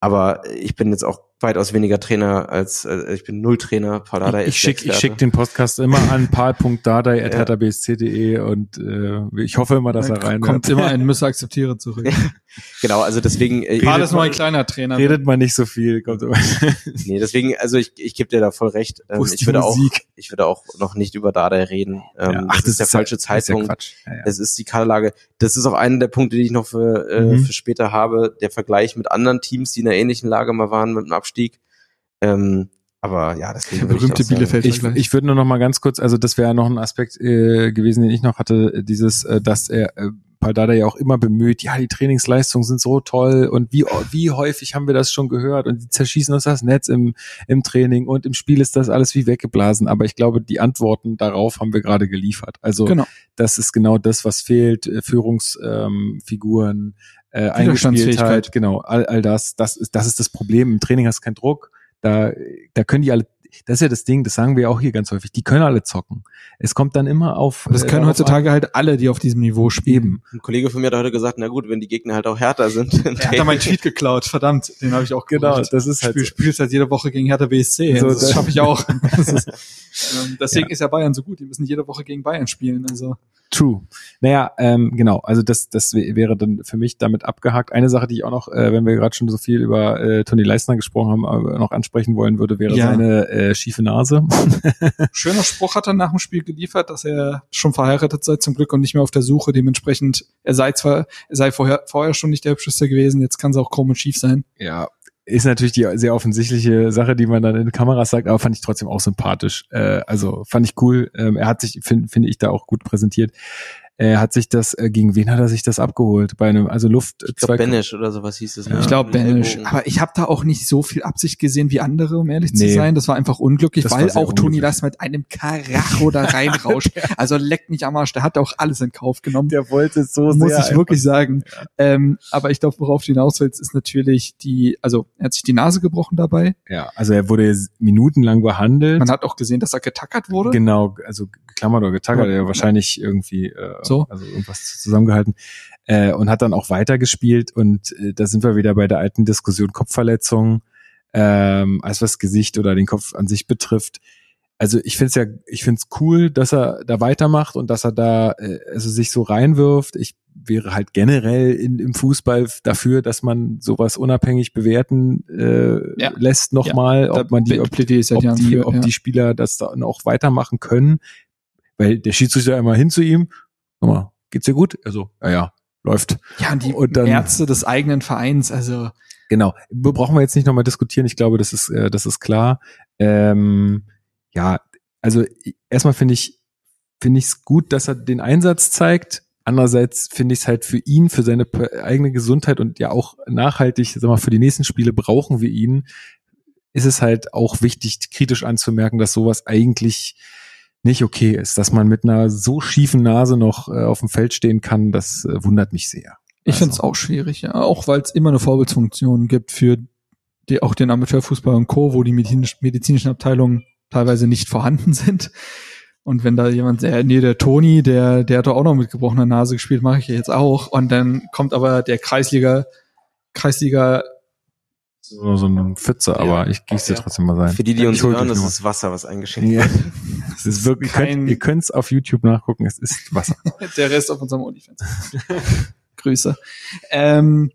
Aber ich bin jetzt auch weitaus weniger Trainer als, äh, ich bin null Trainer. Paul Dardai ich ist schick, ich schick den Podcast immer an paul.dardai.herthabsc.de und äh, ich hoffe immer, dass er rein kommt immer ein Müsse akzeptiere zurück. Genau, also deswegen, äh, Paul redet ist nur man- ein kleiner Trainer. Redet man nicht so viel, kommt immer. Nee, deswegen, also ich, ich gebe dir da voll recht. Ähm, Wo ist ich die würde auch, Musik? ich würde auch noch nicht über Dardai reden. Ähm, Ja, das, ist der falsche das Zeitpunkt. Ja, ja. Es ist die Kaderlage. Das ist auch einer der Punkte, die ich noch für, äh, Mhm. für später habe. Der Vergleich mit anderen Teams, die in einer ähnlichen Lage mal waren mit dem Abstieg. Ähm, aber ja, deswegen Der berühmte Bielefeld. Ich, ich würde nur noch mal ganz kurz, also das wäre noch ein Aspekt äh, gewesen, den ich noch hatte, dieses, äh, dass er äh, Paldada ja auch immer bemüht, ja, die Trainingsleistungen sind so toll und wie, wie häufig haben wir das schon gehört und die zerschießen uns das Netz im, im Training und im Spiel ist das alles wie weggeblasen. Aber ich glaube, die Antworten darauf haben wir gerade geliefert. Also Genau. das ist genau das, was fehlt, äh, Führungsfiguren, ähm, Figuren, äh. Eingespieltheit, genau, all, all das, das ist, das ist das Problem. Im Training hast du keinen Druck, da, da können die alle, das ist ja das Ding, das sagen wir auch hier ganz häufig, die können alle zocken. Es kommt dann immer auf. das äh, können darauf heutzutage halt alle, die auf diesem Niveau an, spielen. Ein Kollege von mir hat heute gesagt, na gut, wenn die Gegner halt auch härter sind. Er hat da meinen Tweet geklaut, verdammt, den habe ich auch Genau, gemacht. das ist halt Spiel, so. spielst halt jede Woche gegen Hertha BSC. So, das das- schaffe ich auch. Ist, ähm, deswegen ist ja Bayern so gut. Die müssen jede Woche gegen Bayern spielen. Also True. Naja, ähm, genau, also das, das wär- wäre dann für mich damit abgehakt. Eine Sache, die ich auch noch, äh, wenn wir gerade schon so viel über äh, Toni Leisner gesprochen haben, aber noch ansprechen wollen würde, wäre Ja. seine äh, schiefe Nase. schöner Spruch hat er nach dem Spiel geliefert, dass er schon verheiratet sei zum Glück und nicht mehr auf der Suche. Dementsprechend, er sei zwar, er sei vorher, vorher schon nicht der hübscheste gewesen, jetzt kann es auch und schief sein. Ja, ist natürlich die sehr offensichtliche Sache, die man dann in Kameras sagt, aber fand ich trotzdem auch sympathisch. Äh, also fand ich cool. Ähm, er hat sich, finde find ich, da auch gut präsentiert. Er hat sich das, äh, gegen wen hat er sich das abgeholt? Bei einem, also Luft, Ich glaube, Benesch oder sowas hieß es. ne? Ich glaube Banish. Aber ich habe da auch nicht so viel Absicht gesehen wie andere, um ehrlich zu Nee. sein. Das war einfach unglücklich, Das weil auch Toni unglücklich. Lass mit einem Karacho da reinrauscht. also leckt mich am Arsch, der hat auch alles in Kauf genommen. der wollte so muss sehr. ich wirklich sagen. Ähm, aber ich glaube, worauf du hinaus willst, ist natürlich die, also er hat sich die Nase gebrochen dabei. ja, also er wurde minutenlang behandelt. Man hat auch gesehen, dass er getackert wurde. Genau, also geklammert oder getackert, Ja. er wahrscheinlich irgendwie äh, So. also irgendwas zusammengehalten äh, und hat dann auch weitergespielt und äh, da sind wir wieder bei der alten Diskussion Kopfverletzung, ähm, als was Gesicht oder den Kopf an sich betrifft. Also ich finde es ja, ich finde es cool, dass er da weitermacht und dass er da äh, also sich so reinwirft. Ich wäre halt generell in, im Fußball dafür, dass man sowas unabhängig bewerten äh, Ja. lässt nochmal, Da ob man die, ob ich seit ob die, ob ja. die Spieler das dann auch weitermachen können. Weil der Schiedsrichter immer hin zu ihm, sag mal, geht's dir gut? Also, ja, ja, läuft. ja, und die und dann- Ärzte des eigenen Vereins, also Genau. Brauchen wir jetzt nicht nochmal diskutieren. Ich glaube, das ist, äh, das ist klar. Ähm, ja, also erstmal finde ich, finde ich es gut, dass er den Einsatz zeigt. Andererseits finde ich es halt für ihn, für seine eigene Gesundheit und ja auch nachhaltig, sag mal, für die nächsten Spiele brauchen wir ihn. Ist es halt auch wichtig, kritisch anzumerken, dass sowas eigentlich nicht okay ist, dass man mit einer so schiefen Nase noch äh, auf dem Feld stehen kann, das äh, wundert mich sehr. ich Also. finde es auch schwierig, ja. Auch weil es immer eine Vorbildsfunktion gibt für die, auch den Amateurfußball und Co., wo die medizinisch, medizinischen Abteilungen teilweise nicht vorhanden sind. Und wenn da jemand, der, nee, der Toni, der, der hat doch auch noch mit gebrochener Nase gespielt, mache ich ja jetzt auch. Und dann kommt aber der Kreisliga, Kreisliga, So, so ein Pfütze, aber ich gieße dir Ja. trotzdem mal sein. Für die, die uns hören, das ist Wasser, was eingeschenkt Ja. wird. Es ist wirklich, kein- ihr könnt es auf YouTube nachgucken, es ist Wasser. der Rest auf unserem OnlyFans. Grüße. Ähm,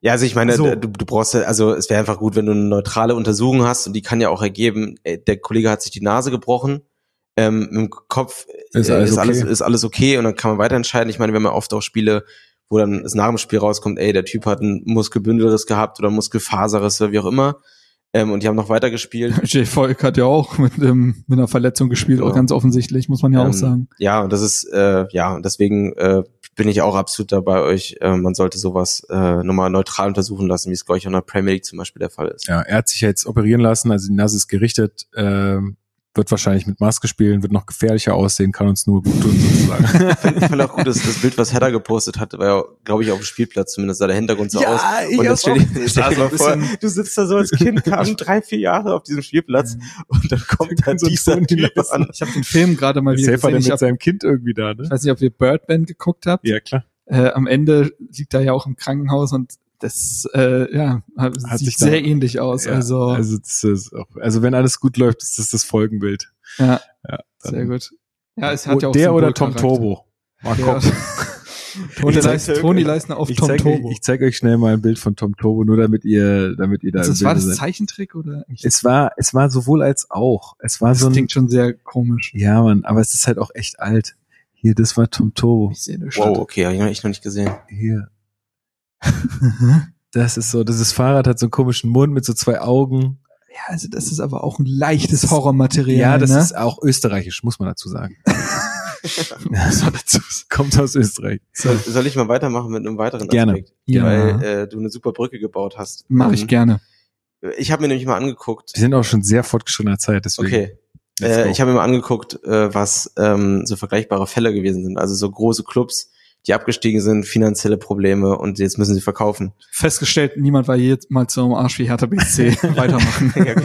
Ja, also ich meine, So. du, du brauchst ja, also es wäre einfach gut, wenn du eine neutrale Untersuchung hast und die kann ja auch ergeben, äh, der Kollege hat sich die Nase gebrochen, ähm, im Kopf Ist äh, alles ist, okay. alles, ist alles okay und dann kann man weiter entscheiden. Ich meine, wir haben ja oft auch Spiele, wo dann es nach dem Spiel rauskommt, ey, der Typ hat einen Muskelbündelriss gehabt oder Muskelfaserriss oder wie auch immer. Ähm, und die haben noch weiter gespielt. Jay Volk hat ja auch mit, ähm, mit einer Verletzung gespielt, Genau. auch ganz offensichtlich, muss man ja auch Ähm, sagen. Ja, und das ist, äh, ja, und deswegen äh, bin ich auch absolut dabei euch. Äh, man sollte sowas äh, nochmal neutral untersuchen lassen, wie es, glaube ich, auch in der Premier League zum Beispiel der Fall ist. Ja, er hat sich ja jetzt operieren lassen, also die Nase ist gerichtet, ähm, wird wahrscheinlich mit Maske spielen, wird noch gefährlicher aussehen, kann uns nur gut tun sozusagen. Ich fand auch gut, dass das Bild, was Hedda gepostet hat, war ja, glaube ich, auf dem Spielplatz zumindest, sah der Hintergrund so aus. Und jetzt stell dir, stell dir mal vor, du sitzt da so als Kind, kam drei, vier Jahre auf diesem Spielplatz und dann kommt da kommt so ein dieser Typ an. Ich habe den Film gerade mal wieder gesehen. der Ich, mit hab, seinem Kind irgendwie da, ich ne? weiß nicht, ob ihr Birdman geguckt habt. Ja, klar. Äh, am Ende liegt er ja auch im Krankenhaus und das äh, ja, Hat sieht sich da- sehr ähnlich aus. Ja, also, also, das ist auch, also wenn alles gut läuft, ist das das Folgenbild. ja, Ja, dann- sehr gut. Ja, es hat ja auch der oder Tom Symbolcharakter. Turbo. Mal gucken. Toni, Ich zeig- Leisner, Toni Leisner auf Tom zeige Turbo. ich zeig euch schnell mal ein Bild von Tom Turbo, nur damit ihr, damit ihr da Also, das war das seid. Zeichentrick oder? Ich, Es war, es war sowohl als auch. Es war das so ein, klingt schon sehr komisch. ja, Mann, aber es ist halt auch echt alt. Hier, das war Tom Turbo. Ich sehe eine Wow, okay, habe ich noch nicht gesehen. Hier. Das ist so, dieses Fahrrad hat so einen komischen Mund mit so zwei Augen. Ja, also das ist aber auch ein leichtes Horrormaterial. Ja, das ne? ist auch österreichisch, muss man dazu sagen. das war dazu. Kommt aus Österreich. Soll, soll ich mal weitermachen mit einem weiteren Gerne. Aspekt? Ja. Weil äh, du eine super Brücke gebaut hast. Mache ich Ähm, gerne. Ich habe mir nämlich mal angeguckt. Wir sind auch schon sehr fortgeschrittener Zeit, deswegen. Okay. Äh, ich habe mir mal angeguckt, äh, was ähm, so vergleichbare Fälle gewesen sind. Also so große Clubs, die abgestiegen sind, finanzielle Probleme und jetzt müssen sie verkaufen. Festgestellt, niemand war jetzt mal zum Arsch wie Hertha BSC. Weitermachen. Okay.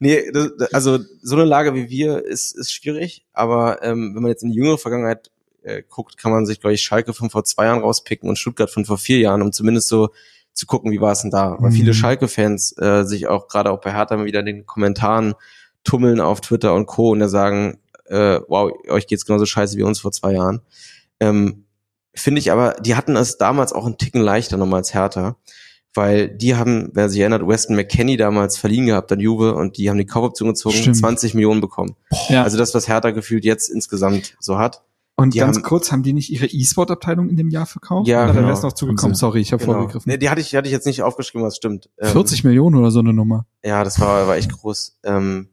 nee, das, also so eine Lage wie wir ist, ist schwierig, aber ähm, wenn man jetzt in die jüngere Vergangenheit äh, guckt, kann man sich, glaube ich, Schalke von vor zwei Jahren rauspicken und Stuttgart von vor vier Jahren, um zumindest so zu gucken, wie war es denn da. Weil Mhm. viele Schalke-Fans äh, sich auch gerade auch bei Hertha wieder in den Kommentaren tummeln auf Twitter und Co. und da sagen, äh, wow, euch geht's genauso scheiße wie uns vor zwei Jahren. Ähm, Finde ich aber, die hatten es damals auch einen Ticken leichter nochmal als Hertha, weil die haben, wer sich erinnert, Weston McKenney damals verliehen gehabt an Juve und die haben die Kaufoption gezogen, Stimmt. 20 Millionen bekommen. Ja. Also das, was Hertha gefühlt jetzt insgesamt so hat. Und die ganz haben- kurz, haben die nicht ihre E-Sport-Abteilung in dem Jahr verkauft? Ja, Oder da genau. wär's noch zugekommen. Sorry, ich habe Genau. vorgegriffen. Nee, die hatte ich, hatte ich jetzt nicht aufgeschrieben, was stimmt. Ähm, 40 Millionen oder so eine Nummer. Ja, das war, war echt groß. Ähm,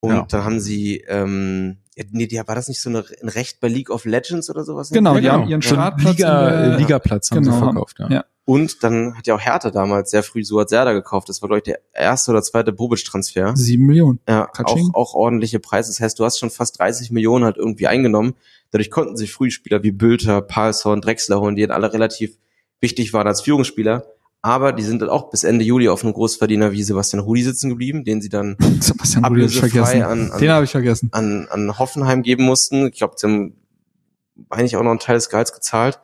und Ja. dann haben sie, ähm, ja, nee, die, war das nicht so eine, ein Recht bei League of Legends oder sowas? Genau, Ja, die haben ihren Startplatz Liga, äh, Ligaplatz haben Genau. sie verkauft, ja. Ja. Und dann hat ja auch Hertha damals sehr früh Suat Serda gekauft. Das war, glaube ich, der erste oder zweite Bobic-Transfer. Sieben Millionen. Ja, auch, Katsching. auch ordentliche Preise. Das heißt, du hast schon fast 30 Millionen halt irgendwie eingenommen. Dadurch konnten sich früh Spieler wie Bülter, Palsson, Drexler holen, die halt alle relativ wichtig waren als Führungsspieler. Aber die sind dann auch bis Ende Juli auf einem Großverdiener wie Sebastian Rudi sitzen geblieben, den sie dann Sebastian Rudi ich vergessen. an, an, Den habe ich vergessen. an, an Hoffenheim geben mussten. Ich glaube, sie haben eigentlich auch noch einen Teil des Gehalts gezahlt.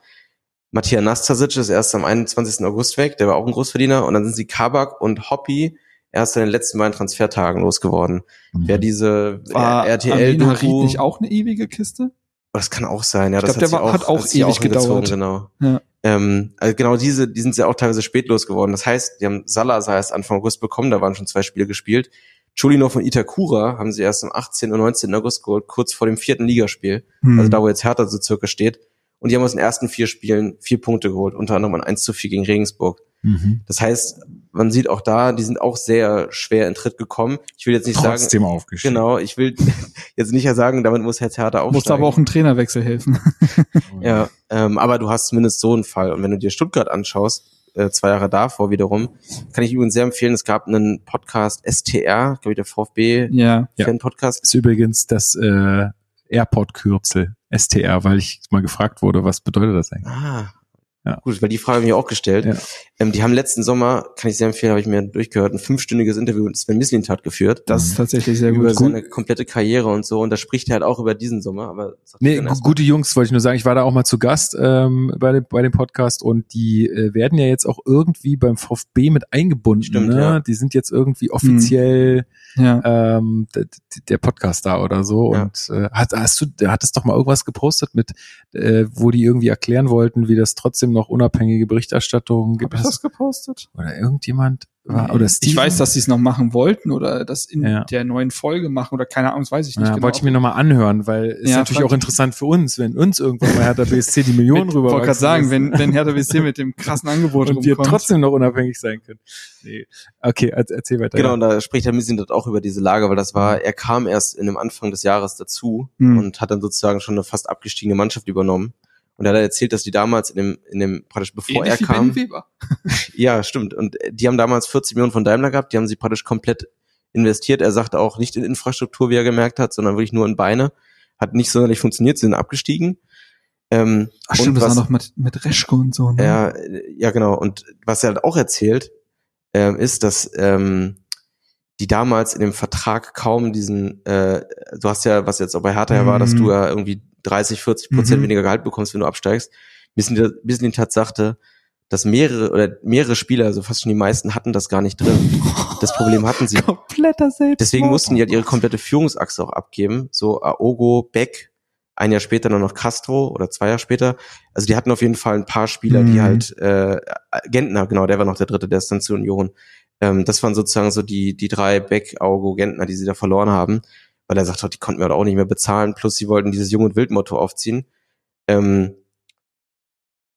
Matthias Nastasic ist erst am 21. August weg, der war auch ein Großverdiener. Und dann sind sie Kabak und Hoppy erst in den letzten beiden Transfertagen losgeworden. Mhm. Wer diese Harid RTL-Doku... nicht auch eine ewige Kiste? Das kann auch sein, ja. Ich das glaub, der hat, auch hat sie ewig gedauert. Genau. Ja. Ähm, also genau diese, die sind ja auch teilweise spät losgeworden. Das heißt, die haben Salazar erst Anfang August bekommen, da waren schon zwei Spiele gespielt. Chulinov und Itakura haben sie erst am 18. und 19. August geholt, kurz vor dem vierten Ligaspiel. Hm. Also da, wo jetzt Hertha so circa steht. Und die haben aus den ersten vier Spielen vier Punkte geholt, unter anderem ein 1 zu 4 gegen Regensburg. Mhm. Das heißt, man sieht auch da, die sind auch sehr schwer in Tritt gekommen. Ich will jetzt nicht sagen, Trotzdem aufgestiegen. genau, ich will jetzt nicht sagen, damit muss jetzt Hertha aufsteigen. Musste aber auch ein Trainerwechsel helfen. Ja, ähm, aber du hast zumindest so einen Fall. Und wenn du dir Stuttgart anschaust, äh, zwei Jahre davor wiederum, kann ich übrigens sehr empfehlen, es gab einen Podcast STR, glaube ich, der VfB ja. Ja. Ist übrigens das äh, Airport-Kürzel STR, weil ich mal gefragt wurde, was bedeutet das eigentlich? Ah. Ja. Gut, weil die Frage habe ich mir auch gestellt. Ja. Ähm, die haben letzten Sommer, kann ich sehr empfehlen, habe ich mir durchgehört, ein fünfstündiges Interview mit Sven Mislintat geführt. Das ist tatsächlich sehr über gut. seine komplette Karriere und so. Und da spricht er halt auch über diesen Sommer. Aber Nee, gute Jungs, wollte ich nur sagen. Ich war da auch mal zu Gast ähm, bei, dem, bei dem Podcast und die äh, werden ja jetzt auch irgendwie beim VfB mit eingebunden. Stimmt, ne? ja. Die sind jetzt irgendwie offiziell Ja. ähm, d- d- der Podcast da oder so. Ja. Und äh, hat, hast du, hattest doch mal irgendwas gepostet mit, äh, wo die irgendwie erklären wollten, wie das trotzdem noch unabhängige Berichterstattung. Gibt das gepostet? oder irgendjemand war, oder Steven? ich weiß, dass sie es noch machen wollten oder das in Ja. der neuen Folge machen oder keine Ahnung, das weiß ich nicht ja, genau. wollte ich mir nochmal anhören, weil es Ja, natürlich auch interessant für uns, wenn uns irgendwann mal Hertha BSC die Millionen Ich rüber wollte gerade sagen, wenn, wenn Hertha BSC mit dem krassen Angebot und wir rumkommt. trotzdem noch unabhängig sein können. Nee. Okay, er- erzähl weiter. Genau, ja. und da spricht der Missin auch über diese Lage, weil das war, er kam erst in dem Anfang des Jahres dazu Hm. und hat dann sozusagen schon eine fast abgestiegene Mannschaft übernommen. Und er hat erzählt, dass die damals in dem, in dem, praktisch bevor Ähnlich er kam, ja, stimmt. Und die haben damals 40 Millionen von Daimler gehabt, die haben sie praktisch komplett investiert. Er sagte auch nicht in Infrastruktur, wie er gemerkt hat, sondern wirklich nur in Beine. Hat nicht sonderlich funktioniert, sie sind abgestiegen. Ähm, Ach stimmt, und das war was- noch mit, mit Reschko und so. Ne? ja, ja, genau. Und was er halt auch erzählt, ähm, ist, dass ähm, die damals in dem Vertrag kaum diesen, äh, du hast ja, was jetzt auch bei Hertha ja war, dass Mhm. du ja irgendwie 30, 40 Prozent Mhm. weniger Gehalt bekommst, wenn du absteigst. Bis in Tat sagte, dass mehrere oder mehrere Spieler, also fast schon die meisten, hatten das gar nicht drin. Das Problem hatten sie. Kompletter Selbstmord. Deswegen mussten die halt ihre komplette Führungsachse auch abgeben. So Aogo, Beck, ein Jahr später dann noch Castro oder zwei Jahre später. Also die hatten auf jeden Fall ein paar Spieler, die Mhm. halt äh, Gentner, genau, der war noch der dritte, der ist dann zu Union. Ähm, das waren sozusagen so die die drei Beck, Aogo, Gentner, die sie da verloren haben, weil er sagt, oh, die konnten wir auch nicht mehr bezahlen. Plus sie wollten dieses Jung und Wild Motto aufziehen. Ähm,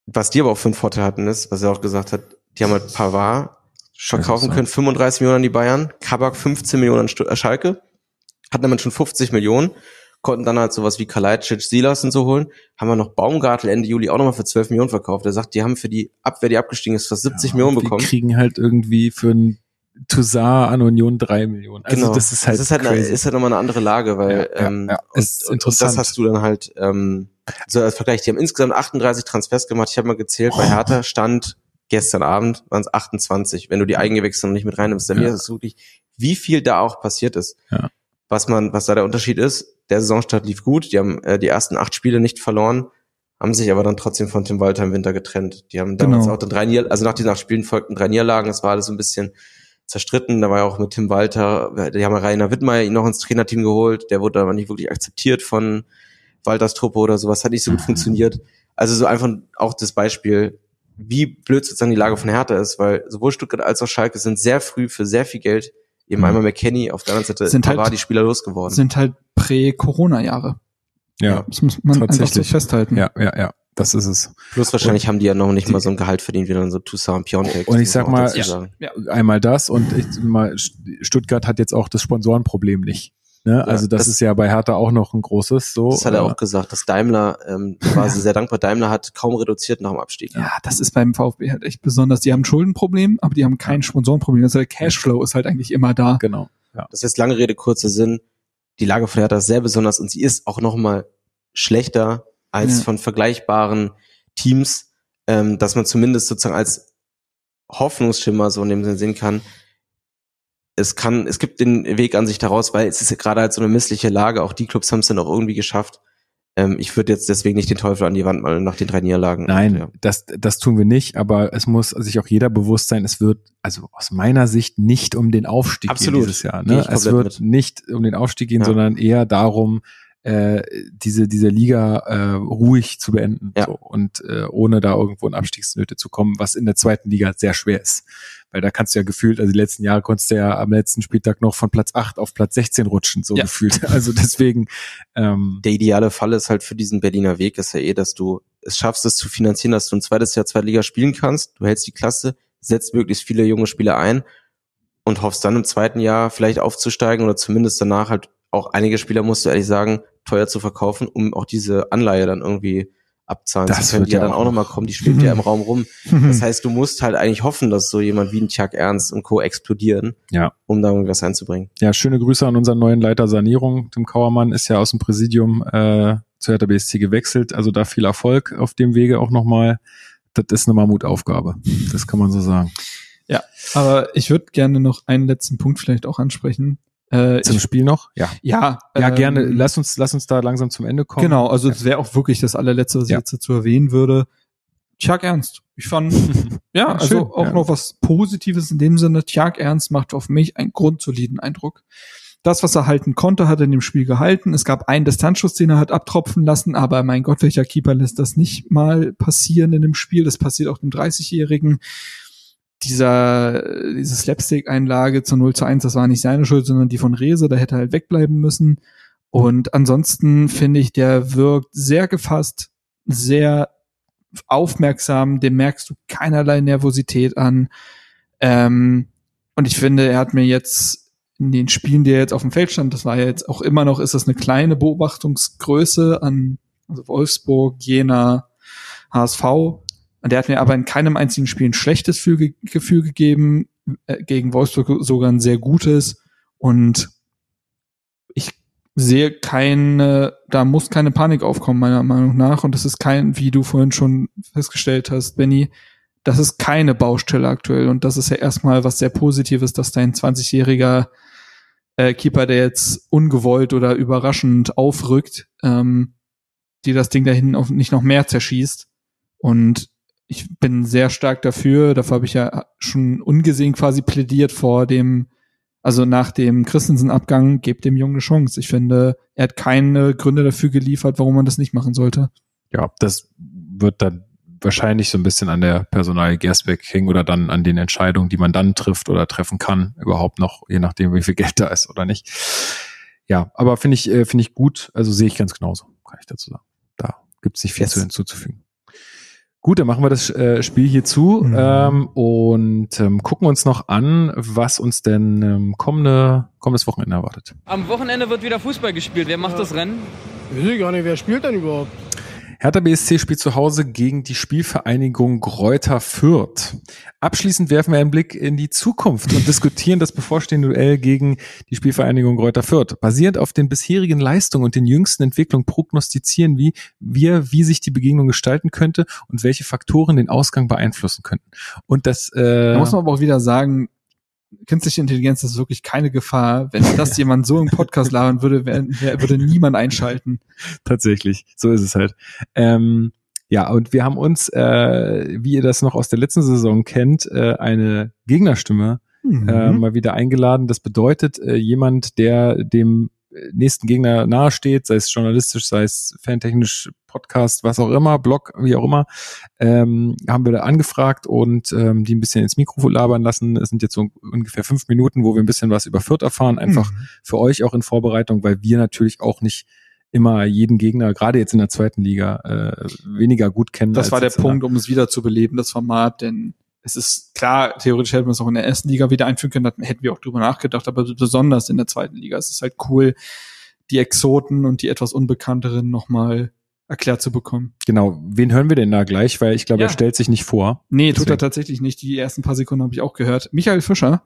was die aber auch für einen Vorteil hatten, ist, was er auch gesagt hat, die haben halt Pavard verkaufen können, 35 Millionen an die Bayern, Kabak 15 Millionen an Stu- äh, Schalke, hatten damit schon 50 Millionen, konnten dann halt sowas wie Kalajdzic, Silas und so holen, haben wir noch Baumgartel Ende Juli auch nochmal für 12 Millionen verkauft. Er sagt, die haben für die Abwehr, die abgestiegen ist, fast 70 Millionen Und bekommen. Wir kriegen halt irgendwie für ein Toussaint an Union drei Millionen. Also genau. das ist halt, das ist halt, eine, crazy. ist halt nochmal eine andere Lage, weil Ja, ja, ähm, ja. und, Ist und, interessant. das hast du dann halt ähm, so als Vergleich. Die haben insgesamt 38 Transfers gemacht. Ich habe mal gezählt, bei Hertha stand gestern Abend waren es 28. Wenn du die Eigengewächse noch nicht mit reinnimmst, dann Ja. ist es wirklich, wie viel da auch passiert ist. Ja. Was man, was da der Unterschied ist, der Saisonstart lief gut. Die haben äh, die ersten acht Spiele nicht verloren, haben sich aber dann trotzdem von Tim Walter im Winter getrennt. Die haben damals Genau. auch dann drei Nier also nach diesen acht Spielen folgten drei Niederlagen. Das war alles so ein bisschen zerstritten. Da war ja auch mit Tim Walter, die haben Rainer Wittmeier ihn noch ins Trainerteam geholt. Der wurde aber nicht wirklich akzeptiert von Walters Truppe oder sowas. Hat nicht so gut funktioniert. Also so einfach auch das Beispiel, wie blöd sozusagen die Lage von Hertha ist, weil sowohl Stuttgart als auch Schalke sind sehr früh für sehr viel Geld eben Mhm. einmal McKenny, auf der anderen Seite Sind halt- war die Spieler losgeworden. sind halt Prä-Corona-Jahre. ja, Das muss man einfach so Tatsächlich. festhalten. ja, ja, ja. Das ist es. Plus wahrscheinlich haben die ja noch nicht mal so ein Gehalt verdient wie dann so Toussaint und Piontek. Und ich Das sag mal, dazu sagen. Einmal das und ich, mal, Stuttgart hat jetzt auch das Sponsorenproblem nicht. Ne? also das, das- ist ja bei Hertha auch noch ein großes. So, Das hat er äh, auch gesagt, dass Daimler, ähm, war sie sehr dankbar, Daimler hat kaum reduziert nach dem Abstieg. Ja, das ist beim VfB halt echt besonders. Die haben ein Schuldenproblem, aber die haben kein Sponsorenproblem. Also der Cashflow ist halt eigentlich immer da. Genau. Ja. Das ist lange Rede, kurzer Sinn. Die Lage von Hertha ist sehr besonders und sie ist auch noch mal schlechter als Ja. von vergleichbaren Teams, ähm, dass man zumindest sozusagen als Hoffnungsschimmer so in dem Sinne sehen kann. Es kann, es gibt den Weg an sich daraus, weil es ist ja gerade halt so eine missliche Lage. Auch die Clubs haben es dann auch irgendwie geschafft. Ähm, ich würde jetzt deswegen nicht den Teufel an die Wand malen nach den drei Niederlagen. Nein, Ja. das, das tun wir nicht, aber es muss sich auch jeder bewusst sein, es wird, also aus meiner Sicht, nicht um den Aufstieg Absolut. gehen dieses Jahr. Ne? Es wird mit. nicht um den Aufstieg gehen, Ja. sondern eher darum, äh, diese, diese Liga äh, ruhig zu beenden Ja. so, und äh, ohne da irgendwo in Abstiegsnöte zu kommen, was in der zweiten Liga sehr schwer ist. Weil da kannst du ja gefühlt, also die letzten Jahre konntest du ja am letzten Spieltag noch von Platz 8 auf Platz 16 rutschen, so Ja. gefühlt. Also deswegen, ähm, der ideale Fall ist halt für diesen Berliner Weg ist ja eh, dass du es schaffst, es zu finanzieren, dass du ein zweites Jahr Zweitliga spielen kannst. Du hältst die Klasse, setzt möglichst viele junge Spieler ein und hoffst dann im zweiten Jahr vielleicht aufzusteigen oder zumindest danach halt auch einige Spieler, musst du ehrlich sagen, teuer zu verkaufen, um auch diese Anleihe dann irgendwie abzahlen Das zu können, wird die ja ja dann auch nochmal kommen, die schwebt ja im Raum rum. Das heißt, du musst halt eigentlich hoffen, dass so jemand wie ein Chuck Ernst und Co. explodieren, Ja. um da irgendwie was einzubringen. Ja, schöne Grüße an unseren neuen Leiter Sanierung. Tim Kauermann ist ja aus dem Präsidium äh, zu Hertha BSC gewechselt. Also da viel Erfolg auf dem Wege auch nochmal. Das ist eine Mammutaufgabe. Das kann man so sagen. Aber ich würde gerne noch einen letzten Punkt vielleicht auch ansprechen. Äh, Zum ich, Spiel noch? Ja. ja, Ja, ähm, gerne. Lass uns, lass uns da langsam zum Ende kommen. Genau, also das wäre auch wirklich das allerletzte, was ich Ja. jetzt dazu erwähnen würde. Tjag Ernst. Ich fand, ja, also schön, auch ja. noch was Positives in dem Sinne. Tjag Ernst macht auf mich einen grundsoliden Eindruck. das, was er halten konnte, hat er in dem Spiel gehalten. Es gab einen Distanzschuss, den er hat abtropfen lassen, aber mein Gott, welcher Keeper lässt das nicht mal passieren in dem Spiel? Das passiert auch dem 30-Jährigen. Dieser, diese Slapstick-Einlage zu 0 zu 1, das war nicht seine Schuld, sondern die von Rese, da hätte er halt wegbleiben müssen. Und ansonsten finde ich, der wirkt sehr gefasst, sehr aufmerksam, dem merkst du keinerlei Nervosität an. Ähm, und ich finde, er hat mir jetzt in den Spielen, die er jetzt auf dem Feld stand, das war jetzt auch immer noch, ist das eine kleine Beobachtungsgröße an also Wolfsburg, Jena, HSV. Und der hat mir aber in keinem einzigen Spiel ein schlechtes Gefühl, gegeben, äh, gegen Wolfsburg sogar ein sehr gutes. Und ich sehe keine, da muss keine Panik aufkommen, meiner Meinung nach. Und das ist kein, wie du vorhin schon festgestellt hast, Benny, das ist keine Baustelle aktuell. Und das ist ja erstmal was sehr Positives, dass dein 20-jähriger äh, Keeper, der jetzt ungewollt oder überraschend aufrückt, ähm, die das Ding da hinten nicht noch mehr zerschießt. Und ich bin sehr stark dafür, dafür habe ich ja schon ungesehen quasi plädiert vor dem, also nach dem Christensen-Abgang, gebt dem Jungen eine Chance. Ich finde, er hat keine Gründe dafür geliefert, warum man das nicht machen sollte. Ja, das wird dann wahrscheinlich so ein bisschen an der Personal Gersbeck hängen oder dann an den Entscheidungen, die man dann trifft oder treffen kann, überhaupt noch, je nachdem, wie viel Geld da ist oder nicht. Ja, aber finde ich, äh, finde ich gut, also sehe ich ganz genauso, kann ich dazu sagen. Da gibt's nicht viel Yes. zu hinzuzufügen. Gut, dann machen wir das äh, Spiel hier zu Mhm. ähm, und ähm, gucken uns noch an, was uns denn ähm, kommende, kommendes Wochenende erwartet. Am Wochenende wird wieder Fußball gespielt. Wer macht das Rennen? Weiß ich gar nicht, wer spielt denn überhaupt? Hertha BSC spielt zu Hause gegen die Spielvereinigung Gräuter Fürth. Abschließend werfen wir einen Blick in die Zukunft und diskutieren das bevorstehende Duell gegen die Spielvereinigung Gräuter Fürth. Basierend auf den bisherigen Leistungen und den jüngsten Entwicklungen prognostizieren wie wir, wie sich die Begegnung gestalten könnte und welche Faktoren den Ausgang beeinflussen könnten. Und das äh, Da muss man aber auch wieder sagen, künstliche Intelligenz ist wirklich keine Gefahr. Wenn das jemand so im Podcast labern würde, wär, wär, würde niemand einschalten. tatsächlich. So ist es halt. Ähm, ja, und wir haben uns, äh, wie ihr das noch aus der letzten Saison kennt, äh, eine Gegnerstimme äh, Mhm. mal wieder eingeladen. Das bedeutet, äh, jemand, der dem äh, nächsten Gegner nahesteht, sei es journalistisch, sei es fantechnisch, Podcast, was auch immer, Blog, wie auch immer, ähm, haben wir da angefragt und ähm, die ein bisschen ins Mikro labern lassen. Es sind jetzt so ungefähr fünf Minuten, wo wir ein bisschen was über Fürth erfahren, einfach Mhm. für euch auch in Vorbereitung, weil wir natürlich auch nicht immer jeden Gegner, gerade jetzt in der zweiten Liga, äh, weniger gut kennen. Das war der- Punkt, um es wieder zu beleben, das Format, denn es ist klar, theoretisch hätten wir es auch in der ersten Liga wieder einführen können, da hätten wir auch drüber nachgedacht, aber besonders in der zweiten Liga. Es ist halt cool, die Exoten und die etwas Unbekannteren nochmal erklärt zu bekommen. Genau, wen hören wir denn da gleich? Weil ich glaube, er Ja. stellt sich nicht vor. Nee, tut Deswegen. er tatsächlich nicht. Die ersten paar Sekunden habe ich auch gehört. Michael Fischer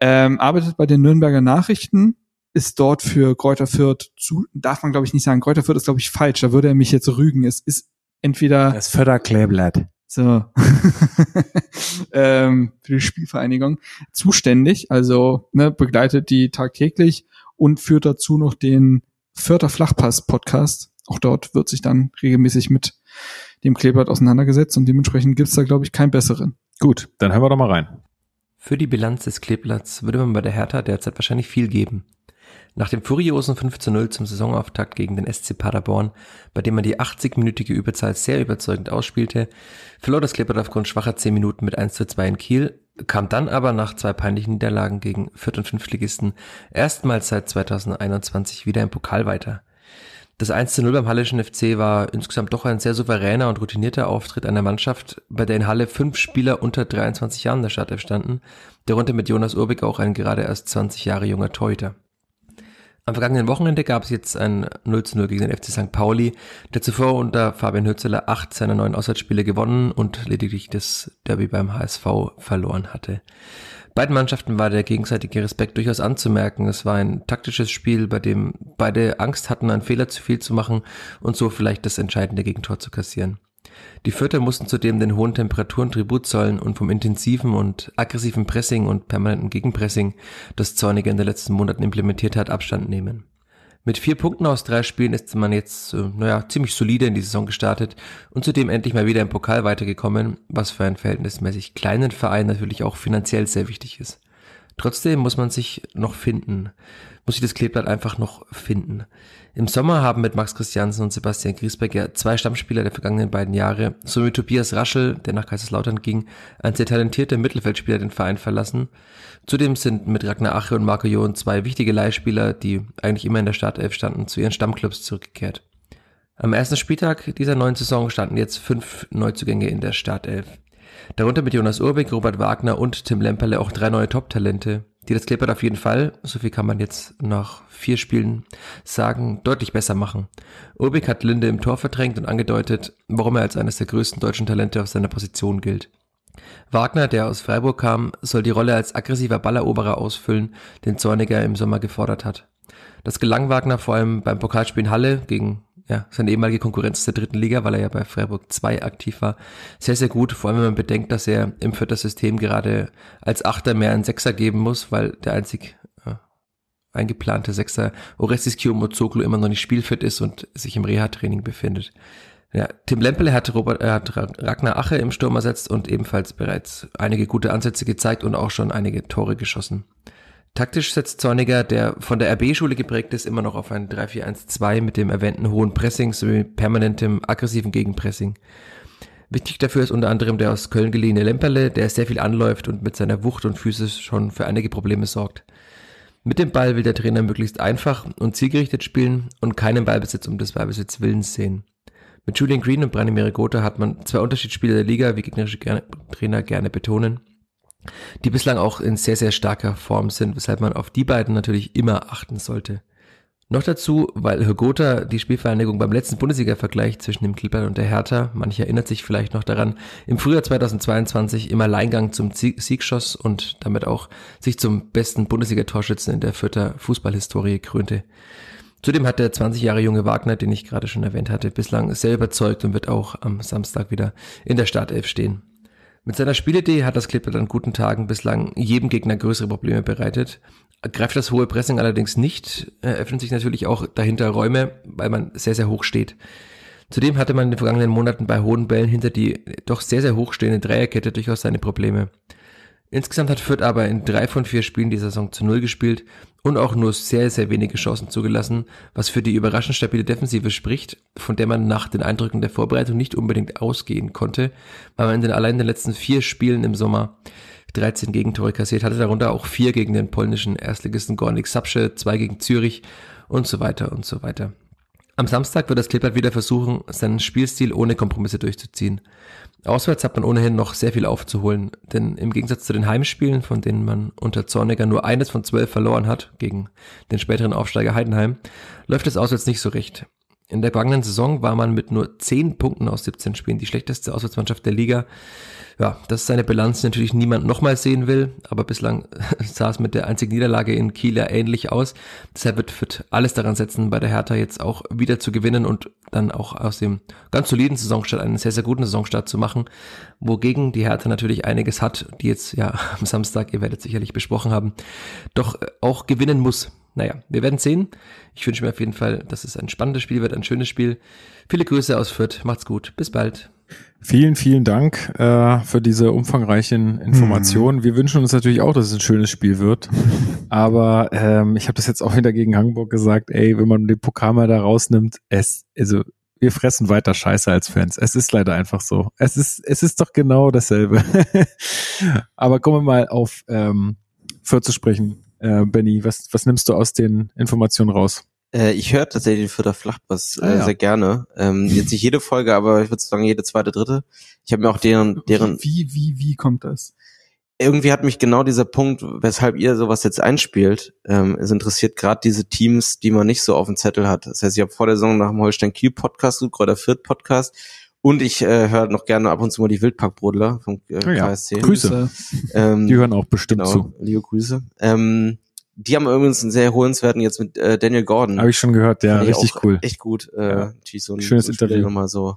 ähm, arbeitet bei den Nürnberger Nachrichten, ist dort für Kräuter Fürth zu, darf man glaube ich nicht sagen. Kräuter Fürth ist glaube ich falsch, da würde er mich jetzt rügen. Es ist entweder Das Förderkleeblatt. So ähm, für die Spielvereinigung zuständig, also ne, begleitet die tagtäglich und führt dazu noch den Fürther Flachpass Podcast. Auch dort wird sich dann regelmäßig mit dem Kleeblatt auseinandergesetzt und dementsprechend gibt's da glaube ich keinen besseren. Gut, dann hören wir doch mal rein. Für die Bilanz des Kleeblatts würde man bei der Hertha derzeit wahrscheinlich viel geben. Nach dem furiosen 5 zu 0 zum Saisonauftakt gegen den SC Paderborn, bei dem man die 80-minütige Überzeit sehr überzeugend ausspielte, verlor das Kleeblatt aufgrund schwacher 10 Minuten mit 1 zu 2 in Kiel, kam dann aber nach zwei peinlichen Niederlagen gegen Viert- und Fünftligisten erstmals seit 2021 wieder im Pokal weiter. Das 1 zu 0 beim Hallischen FC war insgesamt doch ein sehr souveräner und routinierter Auftritt einer Mannschaft, bei der in Halle fünf Spieler unter 23 Jahren der Startelf standen, darunter mit Jonas Urbig auch ein gerade erst 20 Jahre junger Torhüter. Am vergangenen Wochenende gab es jetzt ein 0 zu 0 gegen den FC St. Pauli, der zuvor unter Fabian Hützeler acht seiner neun Auswärtsspiele gewonnen und lediglich das Derby beim HSV verloren hatte. Beiden Mannschaften war der gegenseitige Respekt durchaus anzumerken. Es war ein taktisches Spiel, bei dem beide Angst hatten, einen Fehler zu viel zu machen und so vielleicht das entscheidende Gegentor zu kassieren. Die Vierter mussten zudem den hohen Temperaturen Tribut zollen und vom intensiven und aggressiven Pressing und permanenten Gegenpressing, das Zorniger in den letzten Monaten implementiert hat, Abstand nehmen. Mit vier Punkten aus drei Spielen ist man jetzt, äh, naja, ziemlich solide in die Saison gestartet und zudem endlich mal wieder im Pokal weitergekommen, was für einen verhältnismäßig kleinen Verein natürlich auch finanziell sehr wichtig ist. Trotzdem muss man sich noch finden, muss sich das Kleeblatt einfach noch finden. Im Sommer haben mit Max Christiansen und Sebastian Griesbeck zwei Stammspieler der vergangenen beiden Jahre, sowie Tobias Raschel, der nach Kaiserslautern ging, ein sehr talentierter Mittelfeldspieler den Verein verlassen. Zudem sind mit Ragnar Ache und Marco John zwei wichtige Leihspieler, die eigentlich immer in der Startelf standen, zu ihren Stammclubs zurückgekehrt. Am ersten Spieltag dieser neuen Saison standen jetzt fünf Neuzugänge in der Startelf. Darunter mit Jonas Urbig, Robert Wagner und Tim Lemperle auch drei neue Top-Talente, die das Klippert auf jeden Fall, so viel kann man jetzt nach vier Spielen sagen, deutlich besser machen. Urbig hat Linde im Tor verdrängt und angedeutet, warum er als eines der größten deutschen Talente auf seiner Position gilt. Wagner, der aus Freiburg kam, soll die Rolle als aggressiver Balleroberer ausfüllen, den Zorniger im Sommer gefordert hat. Das gelang Wagner vor allem beim Pokalspiel in Halle gegen ja, seine ehemalige Konkurrenz der dritten Liga, weil er ja bei Freiburg 2 aktiv war, sehr, sehr gut. Vor allem, wenn man bedenkt, dass er im vierter System gerade als Achter mehr einen Sechser geben muss, weil der einzig äh, eingeplante Sechser Orestis Kiyomozoglu immer noch nicht spielfit ist und sich im Reha-Training befindet. Ja, Tim Lempele hat, Robert, er hat Ragnar Ache im Sturm ersetzt und ebenfalls bereits einige gute Ansätze gezeigt und auch schon einige Tore geschossen. Taktisch setzt Zorniger, der von der RB-Schule geprägt ist, immer noch auf ein 3-4-1-2 mit dem erwähnten hohen Pressing sowie permanentem aggressiven Gegenpressing. Wichtig dafür ist unter anderem der aus Köln geliehene Lemperle, der sehr viel anläuft und mit seiner Wucht und Physis schon für einige Probleme sorgt. Mit dem Ball will der Trainer möglichst einfach und zielgerichtet spielen und keinen Ballbesitz um des Ballbesitz Willens sehen. Mit Julian Green und Branimir Gotha hat man zwei Unterschiedsspieler der Liga, wie gegnerische Trainer gerne betonen die bislang auch in sehr, sehr starker Form sind, weshalb man auf die beiden natürlich immer achten sollte. Noch dazu, weil Hogota die Spielvereinigung beim letzten Bundesliga-Vergleich zwischen dem Klippern und der Hertha, manche erinnert sich vielleicht noch daran, im Frühjahr 2022 im Alleingang zum Sieg schoss und damit auch sich zum besten Bundesliga-Torschützen in der Vierter Fußballhistorie krönte. Zudem hat der 20 Jahre junge Wagner, den ich gerade schon erwähnt hatte, bislang sehr überzeugt und wird auch am Samstag wieder in der Startelf stehen. Mit seiner Spielidee hat das Clipper an guten Tagen bislang jedem Gegner größere Probleme bereitet. Greift das hohe Pressing allerdings nicht, eröffnen sich natürlich auch dahinter Räume, weil man sehr, sehr hoch steht. Zudem hatte man in den vergangenen Monaten bei hohen Bällen hinter die doch sehr, sehr hochstehende Dreierkette durchaus seine Probleme. Insgesamt hat Fürth aber in drei von vier Spielen die Saison zu Null gespielt und auch nur sehr, sehr wenige Chancen zugelassen, was für die überraschend stabile Defensive spricht, von der man nach den Eindrücken der Vorbereitung nicht unbedingt ausgehen konnte, weil man in den allein den letzten vier Spielen im Sommer 13 Gegentore kassiert hatte, darunter auch vier gegen den polnischen Erstligisten Gornik Sapsche, zwei gegen Zürich und so weiter und so weiter. Am Samstag wird das Klippert wieder versuchen, seinen Spielstil ohne Kompromisse durchzuziehen. Auswärts hat man ohnehin noch sehr viel aufzuholen, denn im Gegensatz zu den Heimspielen, von denen man unter Zorniger nur eines von zwölf verloren hat, gegen den späteren Aufsteiger Heidenheim, läuft es auswärts nicht so recht. In der vergangenen Saison war man mit nur zehn Punkten aus 17 Spielen die schlechteste Auswärtsmannschaft der Liga ja, das ist eine Bilanz, die natürlich niemand nochmal sehen will, aber bislang sah es mit der einzigen Niederlage in Kiel ja ähnlich aus. Deshalb wird Fürth alles daran setzen, bei der Hertha jetzt auch wieder zu gewinnen und dann auch aus dem ganz soliden Saisonstart einen sehr, sehr guten Saisonstart zu machen, wogegen die Hertha natürlich einiges hat, die jetzt ja am Samstag, ihr werdet sicherlich besprochen haben, doch auch gewinnen muss. Naja, wir werden sehen. Ich wünsche mir auf jeden Fall, dass es ein spannendes Spiel wird, ein schönes Spiel. Viele Grüße aus Fürth. Macht's gut. Bis bald. Vielen, vielen Dank äh, für diese umfangreichen Informationen. Mhm. Wir wünschen uns natürlich auch, dass es ein schönes Spiel wird. Aber ähm, ich habe das jetzt auch wieder gegen Hamburg gesagt, ey, wenn man den Pokal mal da rausnimmt, es, also wir fressen weiter Scheiße als Fans. Es ist leider einfach so. Es ist, es ist doch genau dasselbe. Aber kommen wir mal auf ähm, Fürth zu sprechen. Äh, Benny, was, was nimmst du aus den Informationen raus? Äh, ich höre tatsächlich den Vierter Flachpass äh, ah, ja. sehr gerne. Ähm, jetzt nicht jede Folge, aber ich würde sagen jede zweite, dritte. Ich habe mir auch deren, deren. Wie, wie, wie kommt das? Irgendwie hat mich genau dieser Punkt, weshalb ihr sowas jetzt einspielt, ähm, es interessiert gerade diese Teams, die man nicht so auf dem Zettel hat. Das heißt, ich habe vor der Saison nach dem Holstein Kiel Podcast, Kräuter Fürth Podcast und ich äh, höre noch gerne ab und zu mal die Wildpackbrodler vom äh, oh ja, KSC. Grüße. Ähm, die hören auch bestimmt genau, zu. Liebe Grüße. Ähm, die haben übrigens einen sehr holenswerten jetzt mit äh, Daniel Gordon. Habe ich schon gehört, ja, richtig cool. Echt gut. Äh, ja. so ein, Schönes so ein Interview. Nochmal so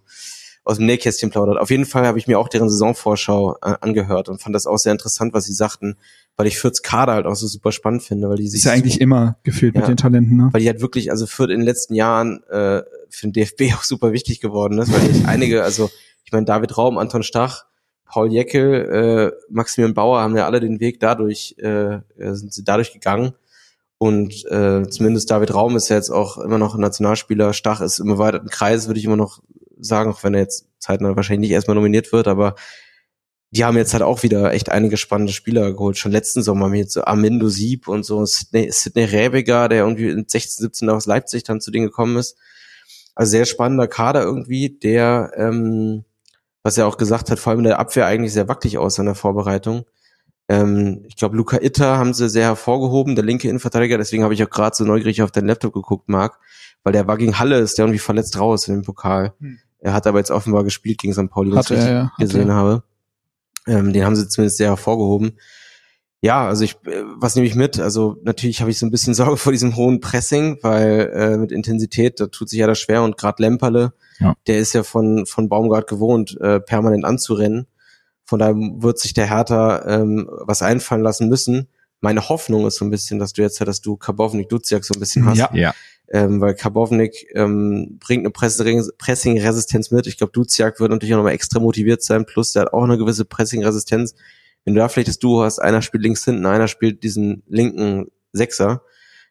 aus dem Nähkästchen plaudert. Auf jeden Fall habe ich mir auch deren Saisonvorschau äh, angehört und fand das auch sehr interessant, was sie sagten, weil ich Fürths Kader halt auch so super spannend finde, weil die sich ist ja eigentlich immer gefühlt ja, mit den Talenten, ne? Weil die halt wirklich, also Fürth in den letzten Jahren äh, für den DFB auch super wichtig geworden ist, weil ich einige, also ich meine David Raum, Anton Stach, Paul Jeckel, äh, Maximilian Bauer haben ja alle den Weg dadurch, äh, sind sie dadurch gegangen. Und äh, zumindest David Raum ist ja jetzt auch immer noch ein Nationalspieler. Stach ist im erweiterten Kreis, würde ich immer noch sagen, auch wenn er jetzt zeitnah wahrscheinlich nicht erstmal nominiert wird, aber die haben jetzt halt auch wieder echt einige spannende Spieler geholt. Schon letzten Sommer haben wir jetzt so Armindo Sieb und so Sidney, Sidney der irgendwie in 16, 17 aus Leipzig dann zu denen gekommen ist. Also sehr spannender Kader irgendwie, der, ähm, was er auch gesagt hat, vor allem in der Abwehr eigentlich sehr wackelig aus in der Vorbereitung. Ähm, ich glaube, Luca Itter haben sie sehr hervorgehoben, der linke Innenverteidiger. Deswegen habe ich auch gerade so neugierig auf deinen Laptop geguckt, Marc, weil der war gegen Halle, ist der irgendwie verletzt raus in dem Pokal. Hm. Er hat aber jetzt offenbar gespielt gegen St. Pauli, wenn ich er, ja, gesehen habe. Ähm, den haben sie zumindest sehr hervorgehoben. Ja, also ich, äh, was nehme ich mit? Also natürlich habe ich so ein bisschen Sorge vor diesem hohen Pressing, weil äh, mit Intensität, da tut sich ja das schwer und gerade Lemperle, ja. der ist ja von, von Baumgart gewohnt, äh, permanent anzurennen. Von daher wird sich der Hertha ähm, was einfallen lassen müssen. Meine Hoffnung ist so ein bisschen, dass du jetzt, dass du Karbovnik Duziak so ein bisschen hast. Ja, ja. Ähm, weil Karbovnik ähm, bringt eine Pressing-Resistenz mit. Ich glaube, Duziak wird natürlich auch nochmal extra motiviert sein. Plus, der hat auch eine gewisse Pressing-Resistenz. Wenn du da vielleicht das Duo hast, einer spielt links hinten, einer spielt diesen linken Sechser,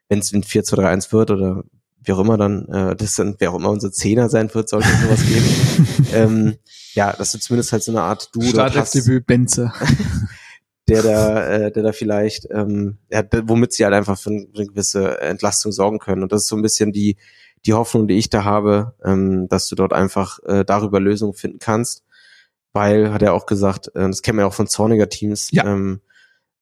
wenn es ein 4-2-3-1 wird oder wie auch immer dann, äh, das dann, wer auch immer unser Zehner sein wird, sollte es sowas geben. ähm, ja, dass du zumindest halt so eine Art Duo Startelfdebüt Benze. der da, äh, der da vielleicht, ähm, ja, womit sie halt einfach für eine gewisse Entlastung sorgen können. Und das ist so ein bisschen die, die Hoffnung, die ich da habe, ähm, dass du dort einfach äh, darüber Lösungen finden kannst. Weil, hat er auch gesagt, äh, das kennen wir ja auch von Zorniger Teams, ja. ähm,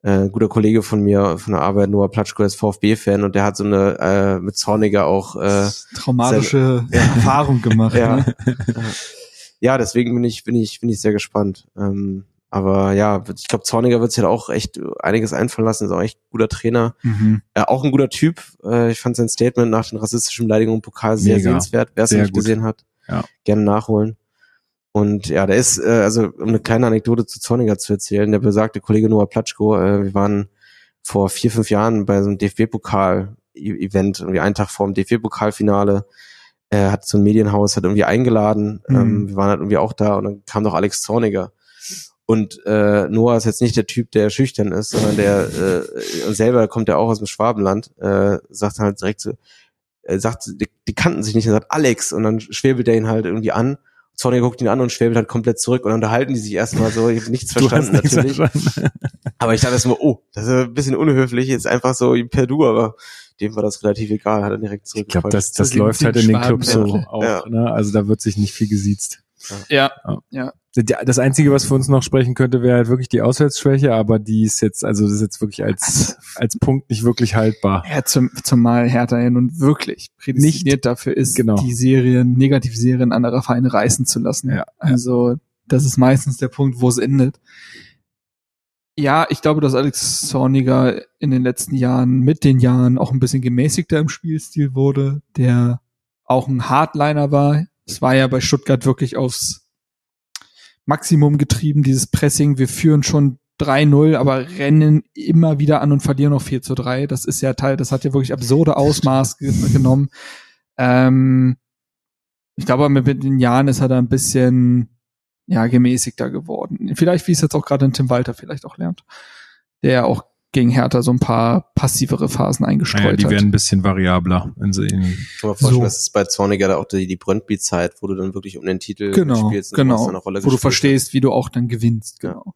äh, guter Kollege von mir von der Arbeit, Noah Platschko, ist VfB-Fan und der hat so eine äh, mit Zorniger auch äh, traumatische seine, Erfahrung gemacht. ja. Ne? ja, deswegen bin ich, bin ich, bin ich sehr gespannt. Ähm, aber ja, ich glaube, Zorniger wird sich halt auch echt einiges einfallen lassen, ist auch echt ein guter Trainer. Mhm. Äh, auch ein guter Typ. Äh, ich fand sein Statement nach den rassistischen Beleidigungen im Pokal sehr Mega. sehenswert. Wer es nicht gut. gesehen hat, ja. gerne nachholen. Und ja, der ist, äh, also um eine kleine Anekdote zu Zorniger zu erzählen, der besagte Kollege Noah Platschko, äh, wir waren vor vier, fünf Jahren bei so einem DFB-Pokal-Event, irgendwie einen Tag vor dem DFB-Pokalfinale, er hat so ein Medienhaus, hat irgendwie eingeladen, mhm. ähm, wir waren halt irgendwie auch da und dann kam doch Alex Zorniger. Und äh, Noah ist jetzt nicht der Typ, der schüchtern ist, sondern der äh, und selber kommt ja auch aus dem Schwabenland, äh, sagt halt direkt so, äh, sagt, die, die kannten sich nicht, er sagt Alex und dann schwebelt er ihn halt irgendwie an. Zorniger guckt ihn an und schwebelt halt komplett zurück und dann unterhalten die sich erstmal so, ich habe nichts verstanden nichts natürlich. Verstanden. aber ich dachte erstmal, oh, das ist ein bisschen unhöflich, jetzt einfach so per Du, aber dem war das relativ egal, hat er direkt zurück. Ich glaube, das, das, das läuft halt in den Clubs so auch, ja. ne? Also da wird sich nicht viel gesiezt. Ja, ja. ja das Einzige, was für uns noch sprechen könnte, wäre halt wirklich die Auswärtsschwäche, aber die ist jetzt, also das ist jetzt wirklich als, als Punkt nicht wirklich haltbar. Ja, zum, zumal Hertha ja nun wirklich prädestiniert nicht, dafür ist, genau. die Serien, Negativserien anderer Vereine reißen zu lassen. Ja, also, das ist meistens der Punkt, wo es endet. Ja, ich glaube, dass Alex Zorniger in den letzten Jahren, mit den Jahren auch ein bisschen gemäßigter im Spielstil wurde, der auch ein Hardliner war. Es war ja bei Stuttgart wirklich aufs Maximum getrieben, dieses Pressing. Wir führen schon 3-0, aber rennen immer wieder an und verlieren noch 4 zu 3. Das ist ja Teil, das hat ja wirklich absurde Ausmaß ge genommen. Ähm, ich glaube, mit den Jahren ist er da ein bisschen ja, gemäßigter geworden. Vielleicht, wie es jetzt auch gerade in Tim Walter vielleicht auch lernt, der auch gegen Hertha so ein paar passivere Phasen eingestreut naja, die hat. Die werden ein bisschen variabler. Wenn sie in ich kann mir vorstellen, so. das ist bei Zorniger da auch die, die Brøndby-Zeit, wo du dann wirklich um den Titel genau, spielst. Genau, wo gespielt. du verstehst, wie du auch dann gewinnst. Genau.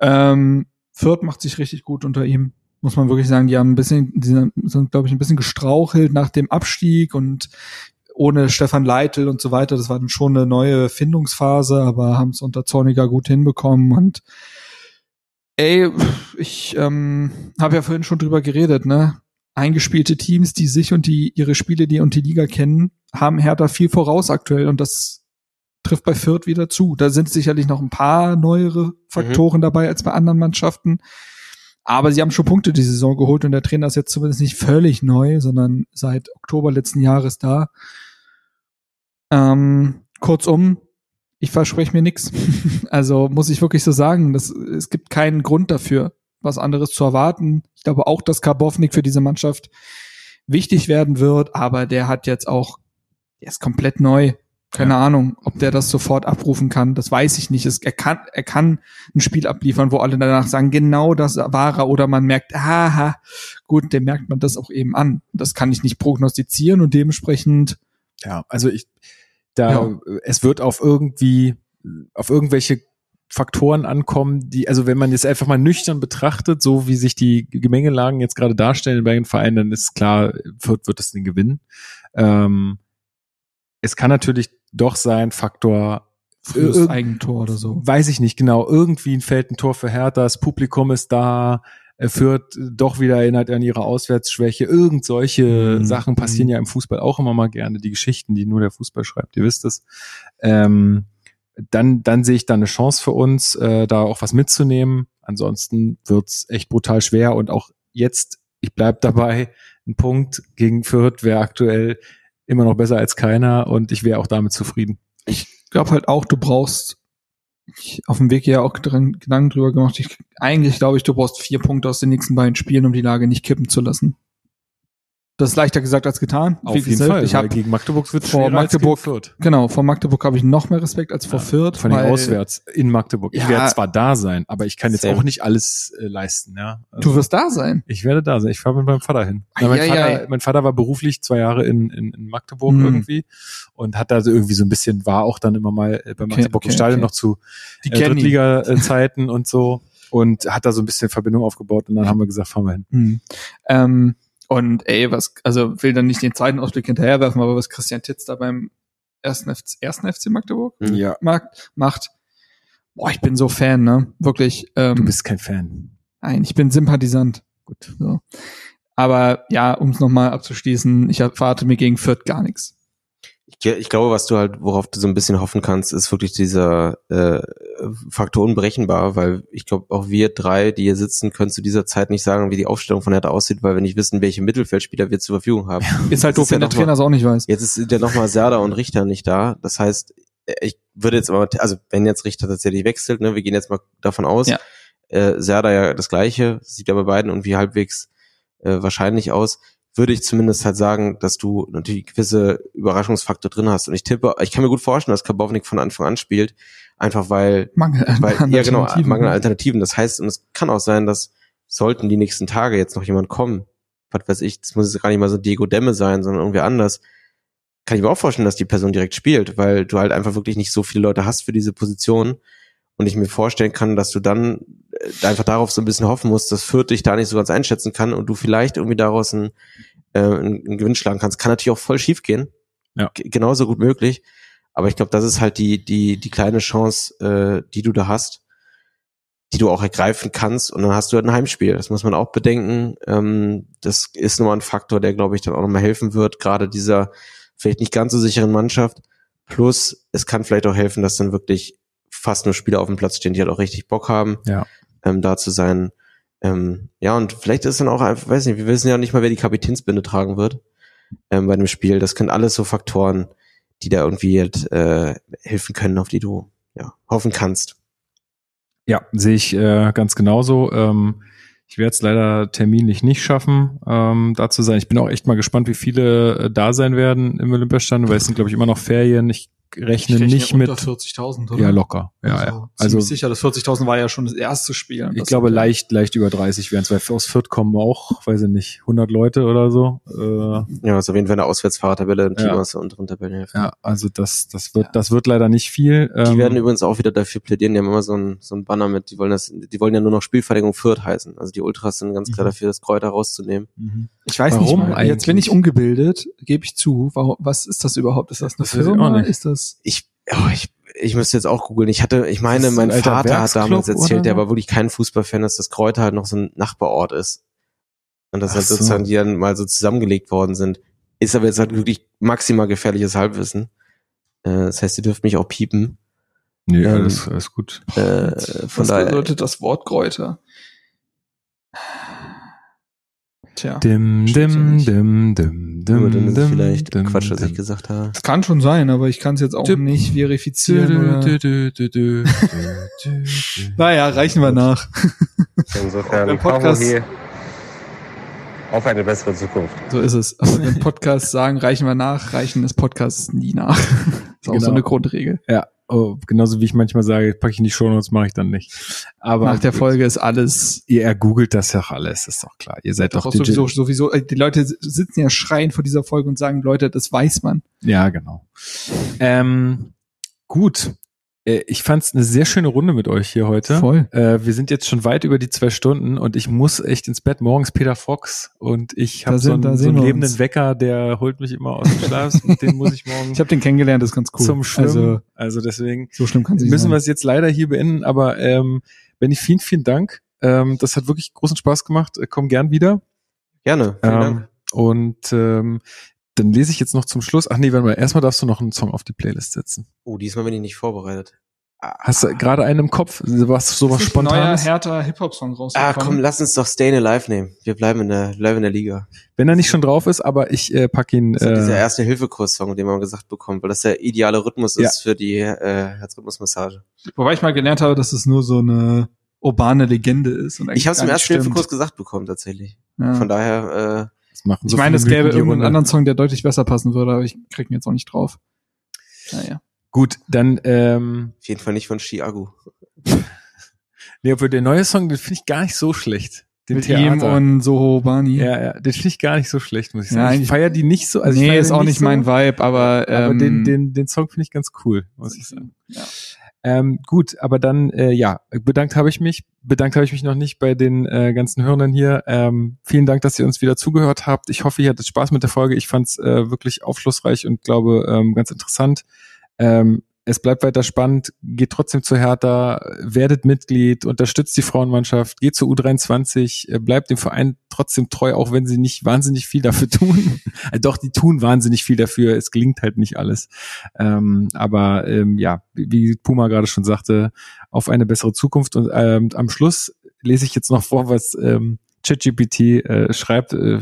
Ja. Ähm, Fürth macht sich richtig gut unter ihm. Muss man wirklich sagen, die haben ein bisschen, die sind, sind glaube ich, ein bisschen gestrauchelt nach dem Abstieg und ohne Stefan Leitl und so weiter. Das war dann schon eine neue Findungsphase, aber haben es unter Zorniger gut hinbekommen und Ey, ich ähm, habe ja vorhin schon drüber geredet, ne? Eingespielte Teams, die sich und die ihre Spiele, die und die Liga kennen, haben Hertha viel voraus aktuell und das trifft bei Fürth wieder zu. Da sind sicherlich noch ein paar neuere Faktoren mhm. dabei als bei anderen Mannschaften. Aber sie haben schon Punkte die Saison geholt und der Trainer ist jetzt zumindest nicht völlig neu, sondern seit Oktober letzten Jahres da. Ähm, kurzum, ich verspreche mir nichts. Also muss ich wirklich so sagen, das, es gibt keinen Grund dafür, was anderes zu erwarten. Ich glaube auch, dass Karbovnik für diese Mannschaft wichtig werden wird, aber der hat jetzt auch, der ist komplett neu. Keine Ahnung, ob der das sofort abrufen kann, das weiß ich nicht. Es, er, kann, er kann ein Spiel abliefern, wo alle danach sagen, genau das war er, oder man merkt, aha, gut, dem merkt man das auch eben an. Das kann ich nicht prognostizieren und dementsprechend, Ja, also ich, da, Ja. es wird auf irgendwie, auf irgendwelche Faktoren ankommen, die, also wenn man jetzt einfach mal nüchtern betrachtet, so wie sich die Gemengelagen jetzt gerade darstellen bei den Vereinen, dann ist klar, wird, wird das Ding gewinnen. Ähm, es kann natürlich doch sein, Faktor, Eigentor oder so. weiß ich nicht genau, irgendwie fällt ein Tor für Hertha, das Publikum ist da, er führt doch wieder erinnert an ihre Auswärtsschwäche. Irgend solche Mhm. Sachen passieren ja im Fußball auch immer mal gerne. Die Geschichten, die nur der Fußball schreibt, ihr wisst es. Ähm, dann, dann sehe ich da eine Chance für uns, äh, da auch was mitzunehmen. Ansonsten wird's echt brutal schwer und auch jetzt, ich bleib dabei, ein Punkt gegen Fürth wäre aktuell immer noch besser als keiner und ich wäre auch damit zufrieden. Ich glaube halt auch, du brauchst, ich auf dem Weg ja auch dran Gedanken drüber gemacht, ich, eigentlich glaube ich, du brauchst vier Punkte aus den nächsten beiden Spielen, um die Lage nicht kippen zu lassen. Das ist leichter gesagt als getan. Wie gesagt, Ich weil habe gegen Magdeburg wird vor Magdeburg, Fürth. genau, vor Magdeburg habe ich noch mehr Respekt als vor Fürth. Vor allem weil auswärts in Magdeburg. Ich Ja. werde zwar da sein, aber ich kann jetzt auch nicht alles äh, leisten. Ja, also, Du wirst da sein. ich werde da sein. Ich fahre mit meinem Vater hin. Ja, mein, ei, Vater, ei. mein Vater war beruflich zwei Jahre in, in, in Magdeburg Mhm. irgendwie und hat da so irgendwie so ein bisschen, war auch dann immer mal äh, bei Magdeburg im okay, Stadion okay. noch zu Die äh. Drittliga-Zeiten und so und hat da so ein bisschen Verbindung aufgebaut und dann haben wir gesagt, fahren wir hin. Hm. Ähm, und ey, was, also will dann nicht den zweiten Ausblick hinterherwerfen, aber was Christian Titz da beim ersten FC, ersten FC Magdeburg Mhm. Ja. macht, macht, boah, ich bin so Fan, ne? Wirklich. Ähm, Du bist kein Fan. Nein, ich bin Sympathisant. Gut. So. Aber ja, um es nochmal abzuschließen, ich erwarte mir gegen Fürth gar nichts. Ich, ich glaube, was du halt, worauf du so ein bisschen hoffen kannst, ist wirklich dieser äh, Faktor unberechenbar, weil ich glaube, auch wir drei, die hier sitzen, können zu dieser Zeit nicht sagen, wie die Aufstellung von Hertha aussieht, weil wir nicht wissen, welche Mittelfeldspieler wir zur Verfügung haben. Ist halt doof, ist ja wenn der Trainer es auch nicht weiß. Jetzt ist ja nochmal Serda und Richter nicht da. Das heißt, äh, ich würde jetzt aber, also wenn jetzt Richter tatsächlich wechselt, ne, wir gehen jetzt mal davon aus, Ja. äh, Serda ja das gleiche, sieht ja bei beiden irgendwie halbwegs äh, wahrscheinlich aus, würde ich zumindest halt sagen, dass du natürlich gewisse Überraschungsfaktor drin hast. Und ich tippe, ich kann mir gut vorstellen, dass Kabovnik von Anfang an spielt, einfach weil Mangel an weil, ja genau, Alternativen. Mangel an Alternativen. Das heißt, und es kann auch sein, dass sollten die nächsten Tage jetzt noch jemand kommen, was weiß ich, das muss jetzt gar nicht mal so Diego Demme sein, sondern irgendwie anders, kann ich mir auch vorstellen, dass die Person direkt spielt, weil du halt einfach wirklich nicht so viele Leute hast für diese Position und ich mir vorstellen kann, dass du dann äh, einfach darauf so ein bisschen hoffen musst, dass Fürth dich da nicht so ganz einschätzen kann und du vielleicht irgendwie daraus einen, äh, einen, einen Gewinn schlagen kannst. Kann natürlich auch voll schief gehen. Ja. G- Genauso gut möglich. Aber ich glaube, das ist halt die, die, die kleine Chance, äh, die du da hast, die du auch ergreifen kannst. Und dann hast du halt ein Heimspiel. Das muss man auch bedenken. Ähm, das ist nochmal ein Faktor, der, glaube ich, dann auch nochmal helfen wird, gerade dieser vielleicht nicht ganz so sicheren Mannschaft. Plus, es kann vielleicht auch helfen, dass dann wirklich fast nur Spieler auf dem Platz stehen, die halt auch richtig Bock haben, Ja. ähm, da zu sein. Ähm, ja, und vielleicht ist dann auch einfach, weiß nicht, wir wissen ja nicht mal, wer die Kapitänsbinde tragen wird ähm, bei dem Spiel. Das können alles so Faktoren, die da irgendwie halt, äh, helfen können, auf die du ja, hoffen kannst. Ja, sehe ich äh, ganz genauso. Ähm, ich werde es leider terminlich nicht schaffen, ähm, da zu sein. Ich bin auch echt mal gespannt, wie viele äh, da sein werden im Olympiastadion, weil es sind, glaube ich, immer noch Ferien. Ich rechne, nicht mit. 40.000, oder? Ja, locker. Ja, also, ja. Also ziemlich sicher, das 40.000 war ja schon das erste Spiel. ich glaube leicht, leicht über 30 werden es, weil aus Fürth kommen auch, weiß ich nicht, 100 Leute oder so. Äh, Ja, ist auf jeden Fall eine Auswärtsfahrertabelle, ein Team Ja. aus der unteren Tabellenhälfte. ja, also das, das wird, das wird leider nicht viel. Die Ähm, werden übrigens auch wieder dafür plädieren, die haben immer so ein, so ein Banner mit, die wollen das, die wollen ja nur noch Spielverlängerung Fürth heißen. Also die Ultras sind ganz klar Mhm. dafür, das Kräuter rauszunehmen. mhm. Ich weiß Warum nicht, mal. jetzt bin ich ungebildet, gebe ich zu. Warum, was ist das überhaupt? Ist das eine Das ich Firma? Ist das? Ich, oh, ich, ich müsste jetzt auch googeln. Ich hatte, ich meine, Das mein Vater hat Werksclub damals erzählt, oder der war wirklich kein Fußballfan, dass das Kräuter halt noch so ein Nachbarort ist. Und dass Ach halt so. sozusagen die dann mal so zusammengelegt worden sind. Ist aber jetzt halt wirklich maximal gefährliches Halbwissen. Äh, das heißt, ihr dürft mich auch piepen. Nee, Ähm, alles, alles gut. Äh, von Was daher. bedeutet das Wort Kräuter? Tja. Dim, dim, dim, dim, dim, Nur dann ist dim, vielleicht dim, Quatsch, was ich dim. gesagt habe. Das kann schon sein, aber ich kann es jetzt auch Tipp. nicht verifizieren. dü, Oder? dü, dü, dü, dü, dü, dü. Naja, reichen wir nach. Insofern Podcast- Podcast auf eine bessere Zukunft. So ist es. Aber wenn Podcasts sagen, reichen wir nach, reichen des Podcasts nie nach. Ist auch Genau. so eine Grundregel. Ja, oh, genauso wie ich manchmal sage, packe ich in die Shownotes, mache ich dann nicht. Aber Nach der Folge ist alles ihr ergoogelt das ja auch alles, ist doch klar. Ihr seid doch, sowieso, sowieso, äh, die Leute sitzen ja schreien vor dieser Folge und sagen, Leute, das weiß man. Ja, genau. Ähm, gut. Äh, Ich fand es eine sehr schöne Runde mit euch hier heute. Voll. Äh, wir sind jetzt schon weit über die zwei Stunden und ich muss echt ins Bett. Morgens Peter Fox und ich habe so so einen wir lebenden uns. Wecker, der holt mich immer aus dem Schlaf. Mit dem muss ich morgen Ich habe den kennengelernt, das ist ganz cool. zum Schwimmen. Also, Also, deswegen so schlimm kann müssen wir sein. es jetzt leider hier beenden. Aber ähm, Benny, vielen, vielen Dank. Ähm, das hat wirklich großen Spaß gemacht. Äh, Komm gern wieder. Gerne. Vielen Ähm, Dank. und ähm, dann lese ich jetzt noch zum Schluss. Ach nee, warte mal. Erstmal darfst du noch einen Song auf die Playlist setzen. Oh, diesmal bin ich nicht vorbereitet. Hast du gerade einen im Kopf? Was sowas Ist ein neuer Spontanes? härter Hip-Hop-Song Ah, rausgekommen. komm, lass uns doch Stay in Alive nehmen. Wir bleiben in der, bleiben in der Liga. Wenn er nicht schon drauf ist, aber ich äh, pack ihn. Das ist dieser Äh, erste Hilfekurs-Song, den man gesagt bekommt, weil das der ideale Rhythmus Ja. ist für die äh, Herzrhythmusmassage. Wobei ich mal gelernt habe, dass es nur so eine urbane Legende ist. Und Ich habe es im ersten stimmt. Hilfekurs gesagt bekommen, tatsächlich. Ja. Von daher, das machen ich so meine, viele es gäbe irgendeinen anderen Song, der deutlich besser passen würde, aber ich krieg ihn jetzt auch nicht drauf. Naja. Gut, dann ähm, äh, auf jeden Fall nicht von Chiago. nee, obwohl der neue Song, den finde ich gar nicht so schlecht. Den Mit ihm und Soho Bani. ja, ja, den finde ich gar nicht so schlecht, muss ich Ja, sagen. ich eigentlich- feiere die nicht so. Also ich nee, feier ist auch nicht so, mein Vibe, aber, ähm, aber den, den, den Song finde ich ganz cool, muss ich sagen. Ja. Ähm, gut, aber dann, äh, ja, bedankt habe ich mich. Bedankt habe ich mich noch nicht bei den äh, ganzen Hörern hier. Ähm, vielen Dank, dass ihr uns wieder zugehört habt. Ich hoffe, ihr hattet Spaß mit der Folge. Ich fand es äh, wirklich aufschlussreich und glaube ähm, ganz interessant. Ähm, es bleibt weiter spannend. Geht trotzdem zu Hertha, werdet Mitglied, unterstützt die Frauenmannschaft, geht zur U23, äh, bleibt dem Verein trotzdem treu, auch wenn sie nicht wahnsinnig viel dafür tun. äh, doch, die tun wahnsinnig viel dafür. Es gelingt halt nicht alles. Ähm, aber ähm, ja, wie Puma gerade schon sagte, auf eine bessere Zukunft. Und ähm, am Schluss lese ich jetzt noch vor, was ähm, ChatGPT äh, schreibt. Äh,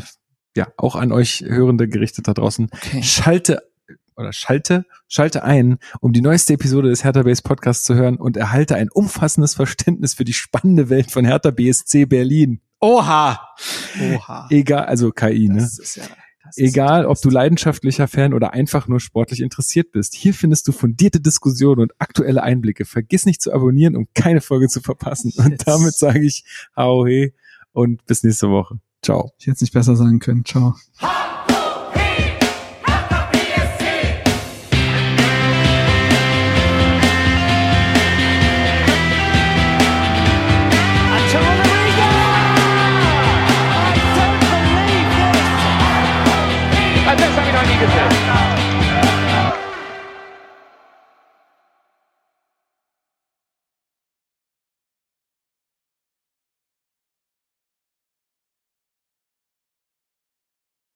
ja, auch an euch Hörende gerichtet da draußen. Okay. Schalte oder schalte, schalte ein, um die neueste Episode des Hertha Base Podcasts zu hören und erhalte ein umfassendes Verständnis für die spannende Welt von Hertha BSC Berlin. Oha! Oha. Egal, also KI, ne? Das ist ja, Egal, ob du leidenschaftlicher Fan oder einfach nur sportlich interessiert bist. Hier findest du fundierte Diskussionen und aktuelle Einblicke. Vergiss nicht zu abonnieren, um keine Folge zu verpassen. Und damit sage ich Hau he und bis nächste Woche. Ciao. Ich hätte es nicht besser sagen können. Ciao.